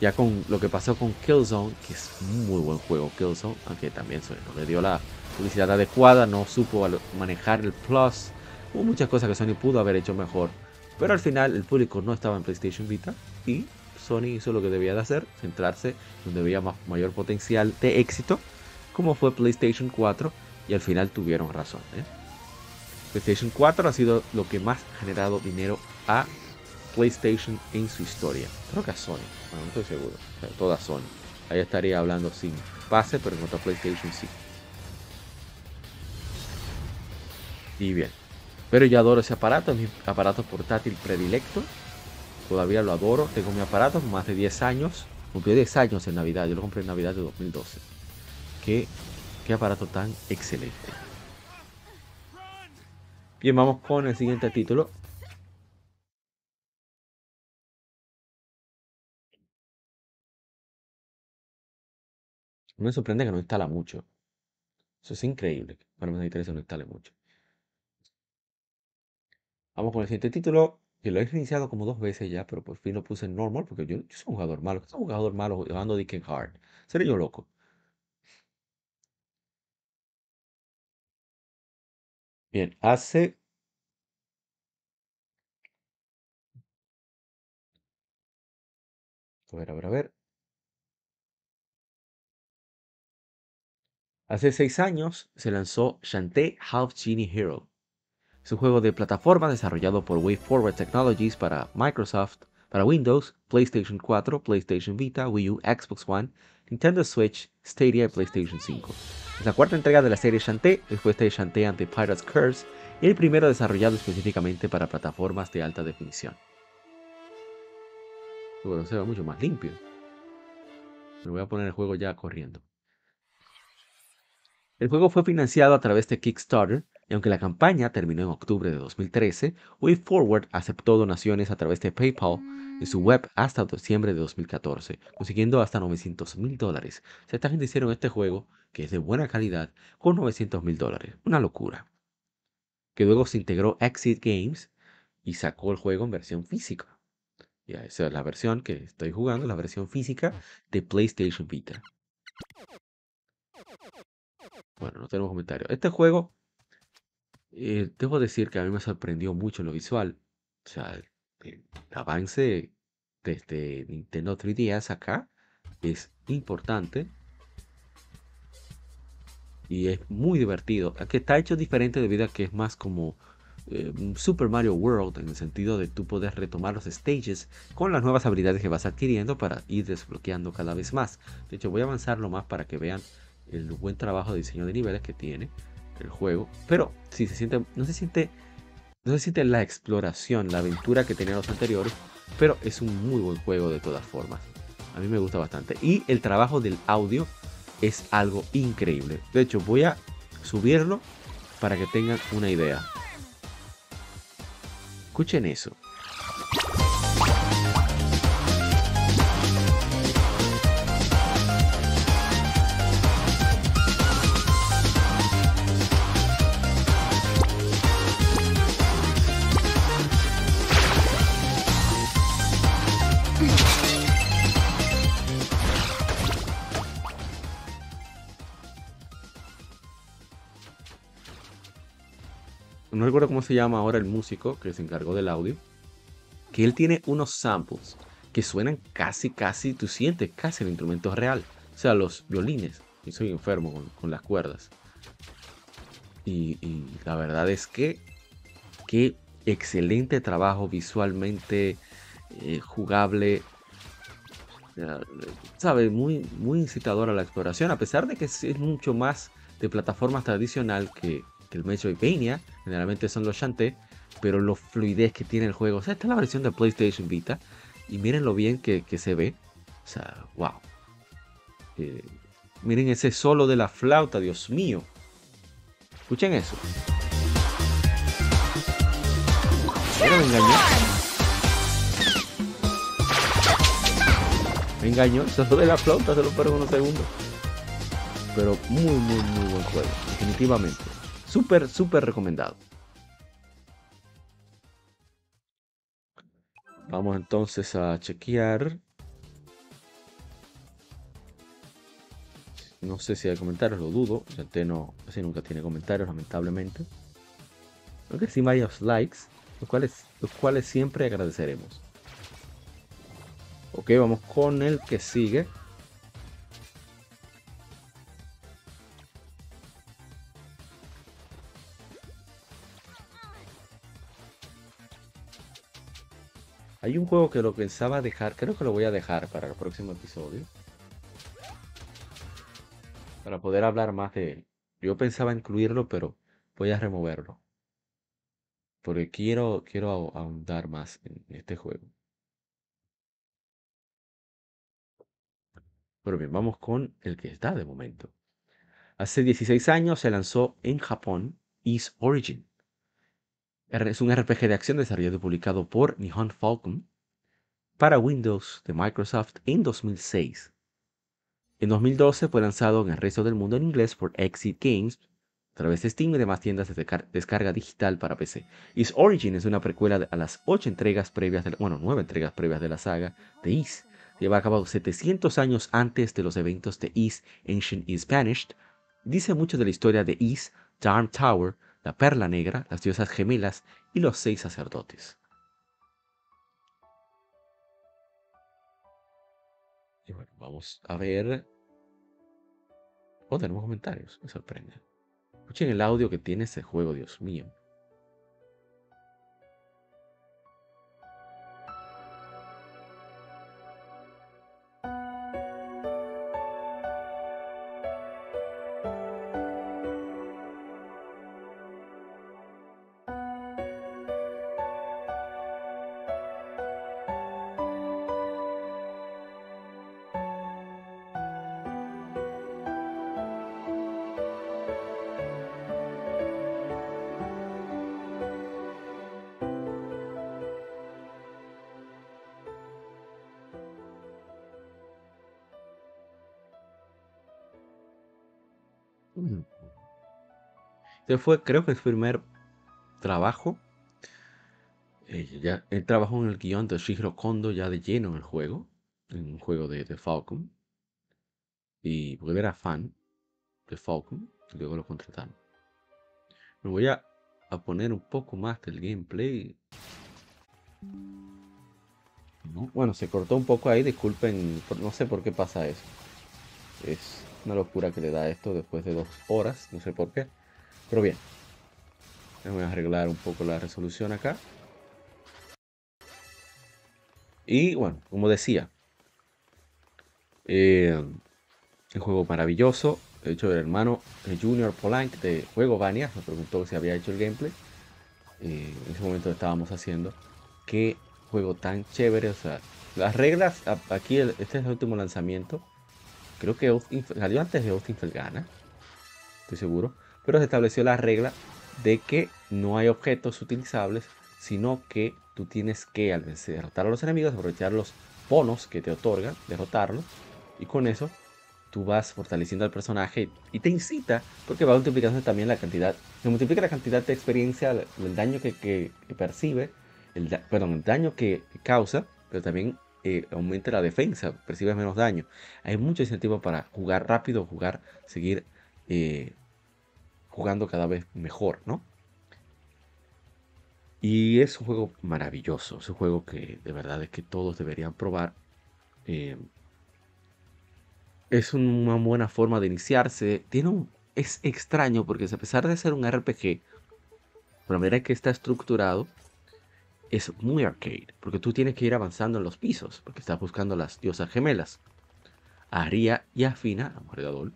[SPEAKER 1] ya con lo que pasó con Killzone, que es un muy buen juego Killzone, aunque también Sony no le dio la publicidad adecuada, no supo manejar el plus, hubo muchas cosas que Sony pudo haber hecho mejor, pero al final el público no estaba en PlayStation Vita y Sony hizo lo que debía de hacer, centrarse donde veía más, mayor potencial de éxito, como fue PlayStation 4, y al final tuvieron razón. ¿eh? PlayStation 4 ha sido lo que más ha generado dinero a PlayStation en su historia. Creo que a Sony, bueno, no estoy seguro, toda Sony. Ahí estaría hablando sin pase, pero en cuanto a PlayStation sí. Y bien. Pero yo adoro ese aparato, es mi aparato portátil predilecto. Todavía lo adoro. Tengo mi aparato más de 10 años. Cumplió 10 años en Navidad. Yo lo compré en Navidad de 2012. Qué, qué aparato tan excelente. Bien, vamos con el siguiente título. Me sorprende que no instala mucho. Eso es increíble. Para mí me interesa no instale mucho. Vamos con el siguiente título, que lo he iniciado como dos veces ya, pero por fin lo puse en normal, porque yo, soy un jugador malo. Soy un jugador malo jugando Dick Hard. Seré yo loco. Bien, hace... A ver, a ver, a ver. Hace seis años se lanzó Shantae Half Genie Hero. Es un juego de plataforma desarrollado por WayForward Technologies para Microsoft, para Windows, PlayStation 4, PlayStation Vita, Wii U, Xbox One Nintendo Switch, Stadia y PlayStation 5. Es la cuarta entrega de la serie Shantae, después de Shantae and the Pirate's Curse, y el primero desarrollado específicamente para plataformas de alta definición. Bueno, se ve mucho más limpio. Me voy a poner el juego ya corriendo. El juego fue financiado a través de Kickstarter y aunque la campaña terminó en octubre de 2013, WayForward aceptó donaciones a través de PayPal en su web hasta diciembre de 2014, consiguiendo hasta 900 mil dólares. O sea, esta gente hicieron este juego, que es de buena calidad, con 900 mil dólares. Una locura. Que luego se integró Exit Games y sacó el juego en versión física. Ya, esa es la versión que estoy jugando, la versión física de PlayStation Vita. Bueno, no tenemos comentarios. Este juego, eh, debo decir que a mí me sorprendió mucho lo visual. O sea, el, el avance desde Nintendo 3DS acá es importante. Y es muy divertido. Que está hecho diferente debido a que es más como eh, Super Mario World en el sentido de tú poder retomar los stages con las nuevas habilidades que vas adquiriendo para ir desbloqueando cada vez más. De hecho, voy a avanzarlo más para que vean el buen trabajo de diseño de niveles que tiene el juego. Pero si se siente, no se siente, no se siente la exploración, la aventura que tenían los anteriores, pero es un muy buen juego de todas formas. A mí me gusta bastante. Y el trabajo del audio es algo increíble. De hecho, voy a subirlo para que tengan una idea. Escuchen eso. Se llama ahora el músico que se encargó del audio, que él tiene unos samples que suenan casi, casi, tú sientes casi el instrumento real. O sea, los violines. Y soy enfermo con, con las cuerdas. Y, y, la verdad es que, qué excelente trabajo visualmente eh, jugable. Sabe, muy, muy incitador a la exploración, a pesar de que es mucho más de plataformas tradicional que, que el Metroidvania, generalmente son los Shantae, pero lo fluidez que tiene el juego. O sea, esta es la versión de PlayStation Vita y miren lo bien que, que se ve. O sea, wow. Eh, miren ese solo de la flauta, Dios mío. Escuchen eso. Pero me engañó. Me engañó. Solo de la flauta se lo perdí unos segundos. Pero muy, muy, muy buen juego. Definitivamente. Súper, súper recomendado. Vamos entonces a chequear. No sé si hay comentarios, lo dudo. no, así nunca tiene comentarios, lamentablemente. Creo que sí varios likes, los cuales, los cuales siempre agradeceremos. Ok, vamos con el que sigue. Hay un juego que lo pensaba dejar, creo que lo voy a dejar para el próximo episodio. Para poder hablar más de él. Yo pensaba incluirlo, pero voy a removerlo. Porque quiero, quiero ahondar más en este juego. Pero bien, vamos con el que está de momento. Hace 16 años se lanzó en Japón East Origin. Es un RPG de acción desarrollado y publicado por Nihon Falcon para Windows de Microsoft en 2006. En 2012 fue lanzado en el resto del mundo en inglés por Exit Games a través de Steam y demás tiendas de descarga digital para PC. Is Origin es una precuela a las 8 entregas previas, de bueno, 9 entregas previas de la saga de Is. Lleva a cabo 700 años antes de los eventos de Is Ancient Is Vanished. Dice mucho de la historia de Is, Darm Tower, la perla negra, las diosas gemelas y los seis sacerdotes. Y bueno, vamos a ver. Oh, tenemos comentarios, me sorprende. Escuchen el audio que tiene ese juego, Dios mío. Este fue, creo que el primer trabajo. eh, ya, él trabajó en el guion de Shihiro Kondo ya de lleno en el juego. En un juego de, de Falcon. Y porque era fan de Falcon. Y luego lo contrataron. Me voy a, poner un poco más del gameplay. No, Bueno, se cortó un poco ahí. Disculpen. No sé por qué pasa eso. Es una locura que le da esto después de dos horas. No sé por qué. Pero bien. Voy a arreglar un poco la resolución acá. Y bueno, como decía. eh, un juego maravilloso. De hecho, el hermano Junior Polank de Juego Vania me preguntó si había hecho el gameplay. Eh, en ese momento estábamos haciendo. Qué juego tan chévere. O sea, las reglas. Aquí, este es el último lanzamiento. Creo que Austin- salió antes de Austin Felgana. Estoy seguro. Pero se estableció la regla de que no hay objetos utilizables, sino que tú tienes que, al derrotar a los enemigos, aprovechar los bonos que te otorgan, derrotarlos, y con eso tú vas fortaleciendo al personaje y te incita, porque va multiplicando también la cantidad, se multiplica la cantidad de experiencia, el, daño que, percibe, el, perdón, el daño que causa, pero también eh, aumenta la defensa, percibes menos daño. Hay mucho incentivo para jugar rápido, jugar, seguir eh, jugando cada vez mejor, ¿no? Y es un juego maravilloso, es un juego que de verdad es que todos deberían probar. Eh, es una buena forma de iniciarse. Tiene un, es extraño porque a pesar de ser un RPG, por la manera que está estructurado, es muy arcade. Porque tú tienes que ir avanzando en los pisos, porque estás buscando las diosas gemelas. Aria y Afina, la mujer de Adol.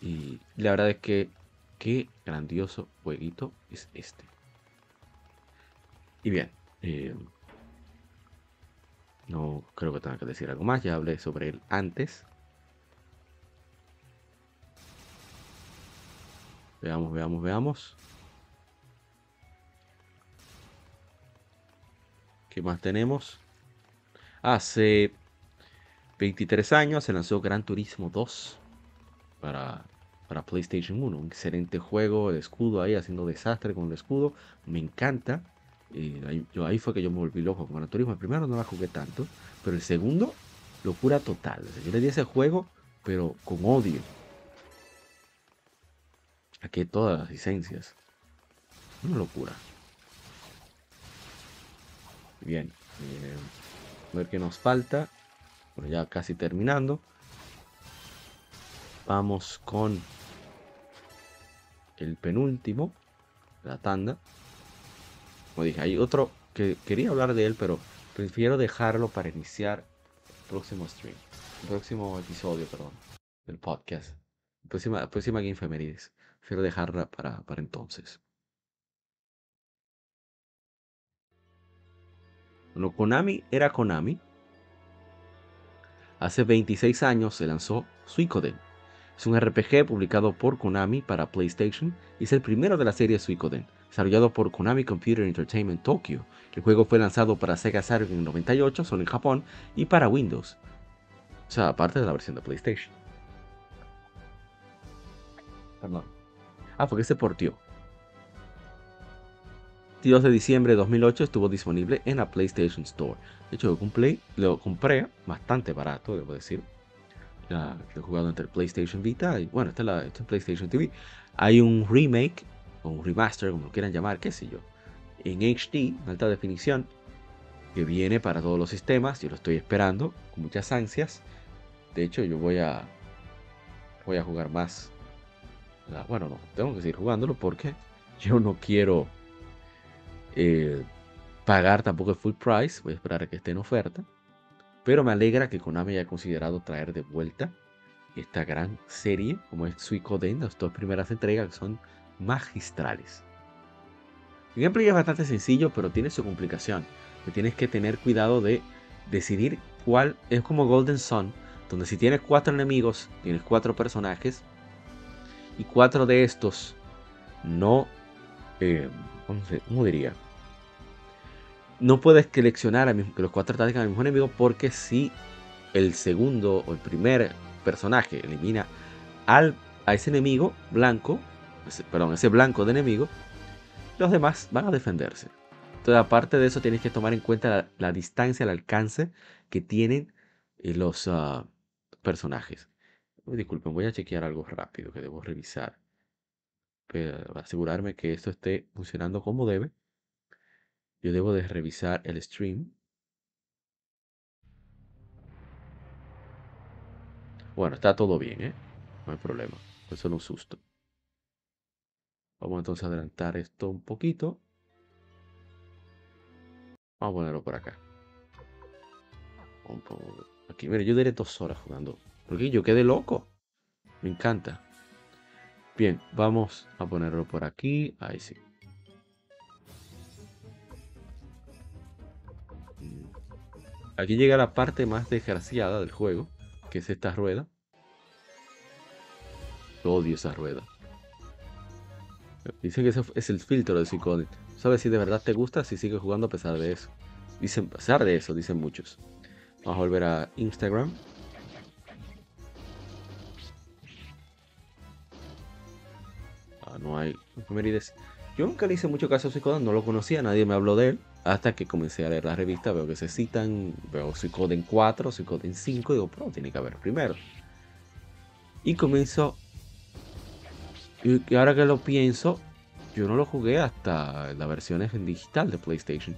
[SPEAKER 1] Y la verdad es que qué grandioso jueguito es este. Y bien, eh, no creo que tenga que decir algo más, ya hablé sobre él antes. Veamos, veamos, veamos. ¿Qué más tenemos? Hace 23 años se lanzó Gran Turismo 2 para, para PlayStation 1. Un excelente juego, el escudo ahí haciendo desastre con el escudo. Me encanta. Y ahí, yo, ahí fue que yo me volví loco con Gran Turismo. El primero no la jugué tanto, pero el segundo, locura total. Yo le di ese juego, pero con odio. Aquí todas las licencias. Una locura. Bien. eh, a ver qué nos falta. Bueno, ya casi terminando. Vamos con el penúltimo. La tanda. Como dije, hay otro que quería hablar de él, pero prefiero dejarlo para iniciar el próximo stream. El próximo episodio, perdón. Del podcast. Próxima, próxima Game Femerides. Prefiero dejarla para, para entonces. Bueno, Konami era Konami. Hace 26 años se lanzó Suikoden. Es un RPG publicado por Konami para PlayStation y es el primero de la serie Suikoden, desarrollado por Konami Computer Entertainment Tokyo. El juego fue lanzado para Sega Saturn en 98, solo en Japón, y para Windows. O sea, aparte de la versión de PlayStation. Perdón. Ah, porque se portió. 22 de diciembre de 2008 estuvo disponible en la PlayStation Store. De hecho, lo compré, lo compré bastante barato, debo decir. Ya lo he jugado entre PlayStation Vita y bueno, esta es la PlayStation TV. Hay un remake o un remaster, como lo quieran llamar, qué sé yo, en HD, en alta definición, que viene para todos los sistemas. Yo lo estoy esperando con muchas ansias. De hecho, yo voy a voy a jugar más. Bueno, no, tengo que seguir jugándolo porque yo no quiero eh, pagar tampoco el full price. Voy a esperar a que esté en oferta. Pero me alegra que Konami haya considerado traer de vuelta esta gran serie como es Suikoden, las dos primeras entregas que son magistrales. El gameplay es bastante sencillo, pero tiene su complicación. Tienes que tener cuidado de decidir cuál es como Golden Sun, donde si tienes cuatro enemigos, tienes cuatro personajes y cuatro de estos no, eh, ¿cómo, se- cómo diría? No puedes seleccionar a los cuatro ataquen al mismo enemigo porque si el segundo o el primer personaje elimina al a ese enemigo blanco, ese- perdón, ese blanco de enemigo, los demás van a defenderse. Entonces, aparte de eso, tienes que tomar en cuenta la, distancia, el alcance que tienen eh, los ah, personajes. Disculpen, voy a chequear algo rápido que debo revisar. Para asegurarme que esto esté funcionando como debe. Yo debo de revisar el stream. Bueno, está todo bien, ¿eh? No hay problema. Fue solo un susto. Vamos entonces a adelantar esto un poquito. Vamos a ponerlo por acá. Aquí. Mire, yo diré dos horas jugando. Porque yo quedé loco. Me encanta. Bien, vamos a ponerlo por aquí. Ahí sí. Aquí llega la parte más desgraciada del juego, que es esta rueda. Odio esa rueda. Dicen que ese es el filtro de Suicoden. ¿Sabes si de verdad te gusta si sigues jugando a pesar de eso? Dicen, a pesar de eso, dicen muchos. Vamos a volver a Instagram. Ah, no hay. Yo nunca le hice mucho caso a Suicoden, no lo conocía, nadie me habló de él. Hasta que comencé a leer la revista, veo que se citan, veo Suicoden 4, Suicoden 5, digo, pero tiene que haber primero. Y comienzo. Y y ahora que lo pienso, yo no lo jugué hasta las versiones en digital de PlayStation.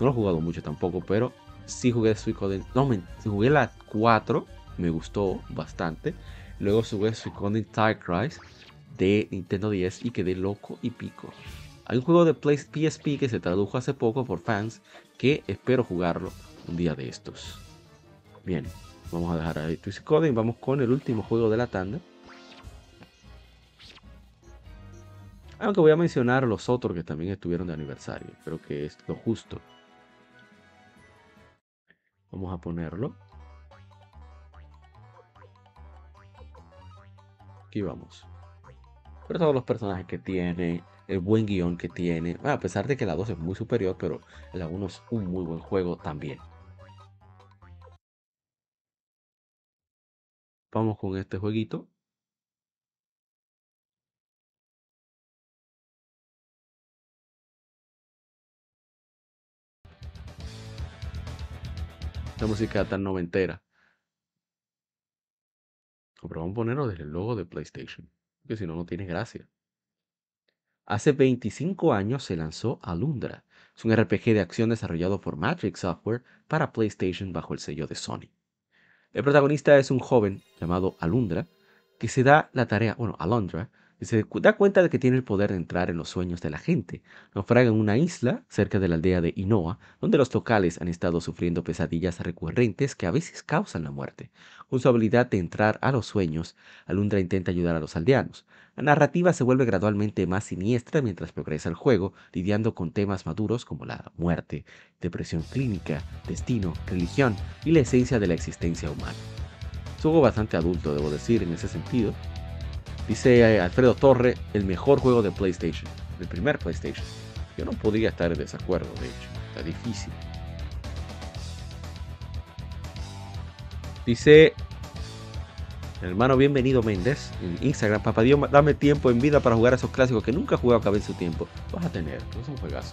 [SPEAKER 1] No lo he jugado mucho tampoco, pero sí jugué Suicoden. No, men, jugué la 4, me gustó bastante. Luego jugué Suicoden Tide Cries de Nintendo 10 y quedé loco y pico. Hay un juego de Play- PSP que se tradujo hace poco por fans que espero jugarlo un día de estos. Bien, vamos a dejar ahí Suicoden y vamos con el último juego de la tanda. Aunque voy a mencionar los otros que también estuvieron de aniversario. Creo que es lo justo. Vamos a ponerlo. Aquí vamos. Pero todos los personajes que tiene, el buen guion que tiene. bueno, a pesar de que la 2 es muy superior, pero la 1 es un muy buen juego también. Vamos con este jueguito. La música tan noventera. No, Pero vamos a ponerlo desde el logo de PlayStation. Porque si no, no tiene gracia. Hace 25 años se lanzó Alundra. Es un RPG de acción desarrollado por Matrix Software para PlayStation bajo el sello de Sony. El protagonista es un joven llamado Alundra que se da la tarea, bueno, Alondra, que se da cuenta de que tiene el poder de entrar en los sueños de la gente. Naufraga en una isla cerca de la aldea de Inoa, donde los locales han estado sufriendo pesadillas recurrentes que a veces causan la muerte. Con su habilidad de entrar a los sueños, Alundra intenta ayudar a los aldeanos. La narrativa se vuelve gradualmente más siniestra mientras progresa el juego, lidiando con temas maduros como la muerte, depresión clínica, destino, religión y la esencia de la existencia humana. Es un juego bastante adulto, debo decir, en ese sentido. Dice eh, Alfredo Torre, el mejor juego de PlayStation, el primer PlayStation. Yo no podría estar en desacuerdo, de hecho, está difícil. Dice hermano bienvenido Méndez en Instagram, papá Dios, dame tiempo en vida para jugar a esos clásicos que nunca he jugado acabé en su tiempo. Vas a tener, es un juegazo.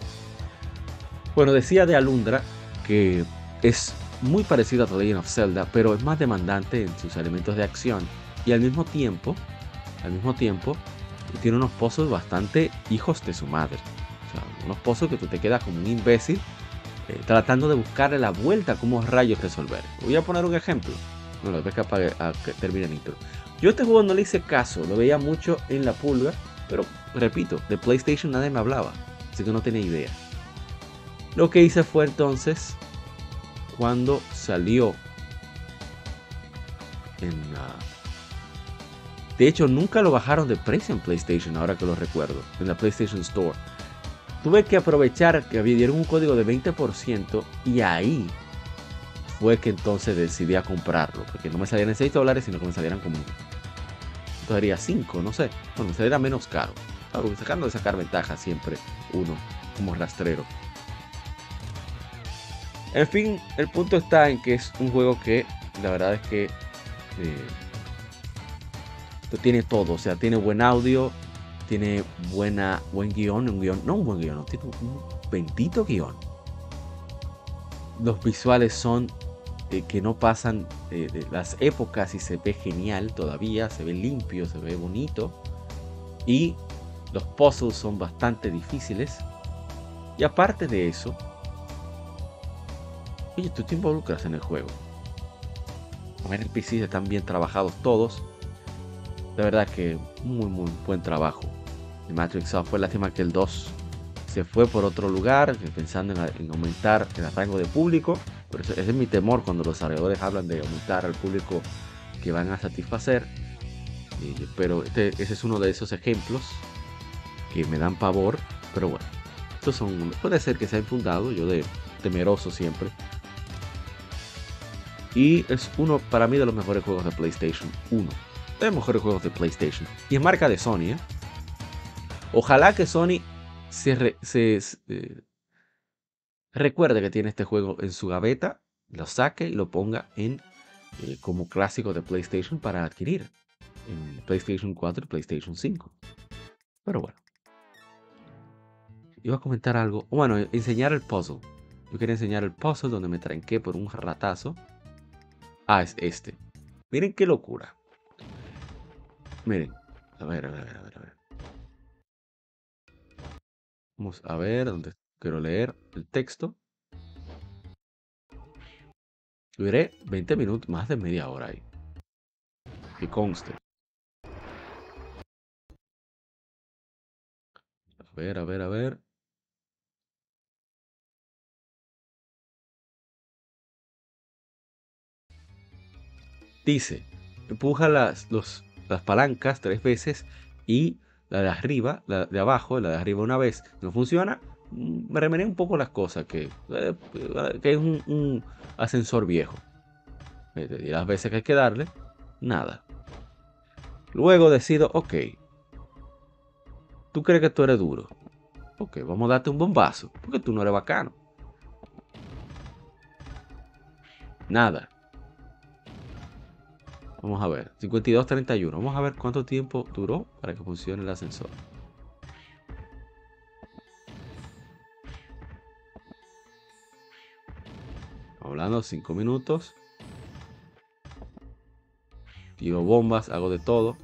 [SPEAKER 1] Bueno, decía de Alundra que es muy parecido a The Legend of Zelda, pero es más demandante en sus elementos de acción y al mismo tiempo, al mismo tiempo, tiene unos pozos bastante hijos de su madre. O sea, unos pozos que tú te quedas como un imbécil eh, tratando de buscarle la vuelta a cómo rayos resolver. Voy a poner un ejemplo. Bueno, después que, apague, a que termine el intro. Yo este juego no le hice caso, lo veía mucho en la pulga, pero repito, de PlayStation nadie me hablaba, así que no tenía idea. Lo que hice fue entonces, cuando salió en la... De hecho, nunca lo bajaron de precio en PlayStation, ahora que lo recuerdo, en la PlayStation Store. Tuve que aprovechar que había dieron un código de 20% y ahí fue que entonces decidí a comprarlo, porque no me salían en 6 dólares, sino que me salieran como entonces haría 5, no sé, bueno, me saliera menos caro. Claro, sacando de sacar ventaja siempre uno como rastrero. En fin, el punto está en que es un juego que la verdad es que eh, Tiene todo, o sea, tiene buen audio, tiene buena, buen guion, un guion, no un buen guion, tiene un bendito guion. Los visuales son eh, que no pasan eh, de las épocas y se ve genial todavía, se ve limpio, se ve bonito. Y los puzzles son bastante difíciles. Y aparte de eso, oye, tú te involucras en el juego. A ver, NPCs están bien trabajados todos. De verdad que muy, muy buen trabajo. De Matrix Software, lástima que el 2 se fue por otro lugar, pensando en, en aumentar el rango de público. Pero ese, ese es mi temor cuando los desarrolladores hablan de aumentar al público que van a satisfacer. Eh, pero este, ese es uno de esos ejemplos que me dan pavor. Pero bueno, estos son, puede ser que sea infundado, yo de temeroso siempre. Y es uno para mí de los mejores juegos de PlayStation 1. De mejores juegos de PlayStation. Y es marca de Sony, ¿eh? Ojalá que Sony se- se, eh, recuerde que tiene este juego en su gaveta, lo saque y lo ponga en eh, como clásico de PlayStation para adquirir en PlayStation 4 y PlayStation 5. Pero bueno. Iba a comentar algo. Bueno, enseñar el puzzle. Yo quería enseñar el puzzle donde me tranqué por un ratazo. Ah, es este. Miren qué locura. Miren. A ver, a ver, a ver, a ver. Vamos a ver dónde quiero leer el texto. Duré 20 minutos, más de media hora ahí. Que conste. A ver, a ver, a ver. Dice, empuja las, los- las palancas tres veces y la de arriba, la de abajo, la de arriba una vez. No funciona, me remené un poco las cosas, que, eh, que es un, un ascensor viejo. Eh, Y las veces que hay que darle, nada. Luego decido, ok, tú crees que tú eres duro. Ok, vamos a darte un bombazo, porque tú no eres bacano. Nada. Vamos a ver, 52-31. Vamos a ver cuánto tiempo duró para que funcione el ascensor. Hablando 5 minutos. Tiro bombas, hago de todo.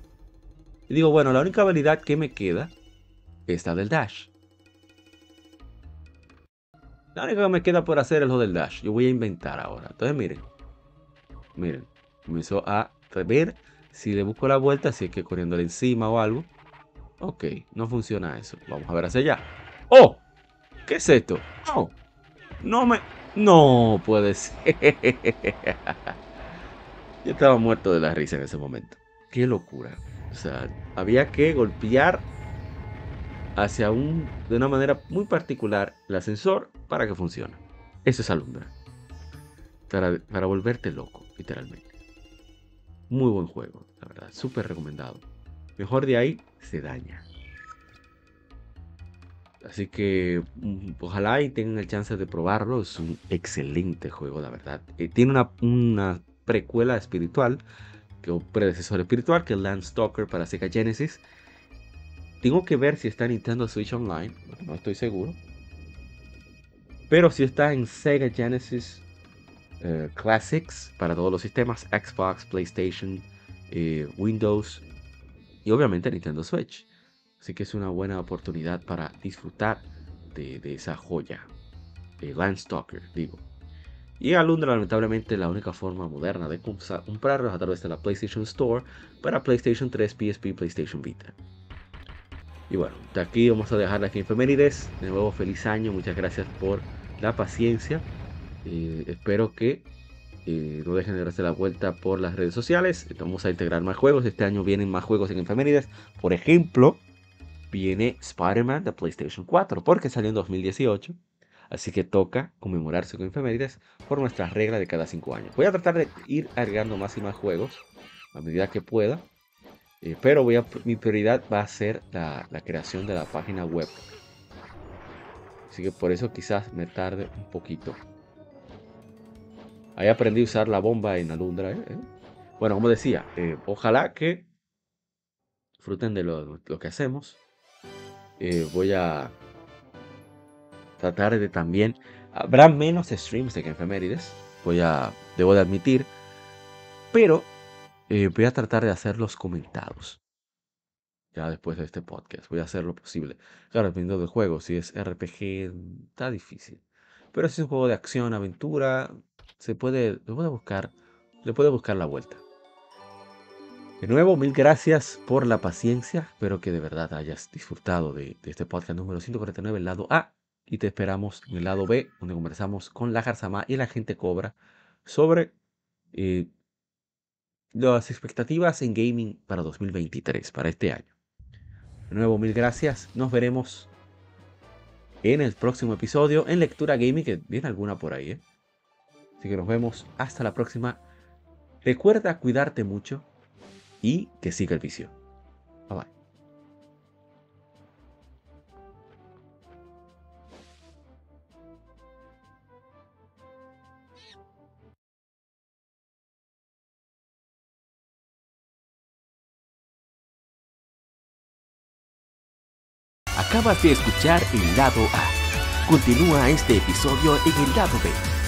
[SPEAKER 1] Y digo, bueno, la única habilidad que me queda es la del dash. La única que me queda por hacer es lo del dash. Yo voy a inventar ahora. Entonces, miren. Miren. Comenzó a ver si le busco la vuelta, si es que corriéndole encima o algo. Ok, no funciona eso. Vamos a ver hacia allá. ¡Oh! ¿Qué es esto? ¡No! No me... No puede ser. Yo estaba muerto de la risa en ese momento. Qué locura. O sea, había que golpear hacia un... De una manera muy particular el ascensor para que funcione. Eso es alumbra. Para, para volverte loco, literalmente. Muy buen juego, la verdad. Súper recomendado. Mejor de ahí se daña. Así que mm, ojalá y tengan el chance de probarlo. Es un excelente juego, la verdad. Eh, tiene una, una precuela espiritual, que un predecesor espiritual, que es Landstalker para Sega Genesis. Tengo que ver si está en Nintendo Switch Online. No estoy seguro. Pero si está en Sega Genesis eh, Classics para todos los sistemas, Xbox, PlayStation, eh, Windows y obviamente Nintendo Switch. Así que es una buena oportunidad para disfrutar de, esa joya. De Landstalker, digo. Y Alundra, lamentablemente, la única forma moderna de comp- comprarlo es a través de la PlayStation Store para PlayStation 3, PSP, PlayStation Vita. Y bueno, de aquí vamos a dejar aquí efemérides. De nuevo, feliz año. Muchas gracias por la paciencia. Eh, espero que eh, no dejen de darse la vuelta por las redes sociales. Vamos a integrar más juegos. Este año vienen más juegos en efemérides. Por ejemplo, viene Spider-Man de PlayStation 4 porque salió en 2018. Así que toca conmemorarse con efemérides por nuestra regla de cada 5 años. Voy a tratar de ir agregando más y más juegos a medida que pueda. eh, pero mi prioridad va a ser la creación de la página web. Así que por eso quizás me tarde un poquito. Ahí aprendí a usar la bomba en Alundra. ¿eh? Bueno, como decía, eh, ojalá que disfruten de lo, que hacemos. Eh, voy a tratar de también. Habrá menos streams de que efemérides. Voy a. Debo de admitir. Pero eh, voy a tratar de hacer los comentados. Ya después de este podcast. Voy a hacer lo posible. Claro, dependiendo del juego. Si es RPG, está difícil. Pero si es un juego de acción, aventura, se puede, se puede buscar. Le puede buscar la vuelta. De nuevo, mil gracias por la paciencia. Espero que de verdad hayas disfrutado de, este podcast número 149, el lado A. Y te esperamos en el lado B, donde conversamos con la Jarzama y la gente Cobra sobre eh, las expectativas en gaming para 2023, para este año. De nuevo, mil gracias. Nos veremos en el próximo episodio en Lectura Gaming, que viene alguna por ahí. ¿eh? Así que nos vemos hasta la próxima. Recuerda cuidarte mucho y que siga el vicio. Bye bye.
[SPEAKER 2] Acabas de escuchar el lado A. Continúa este episodio en el lado B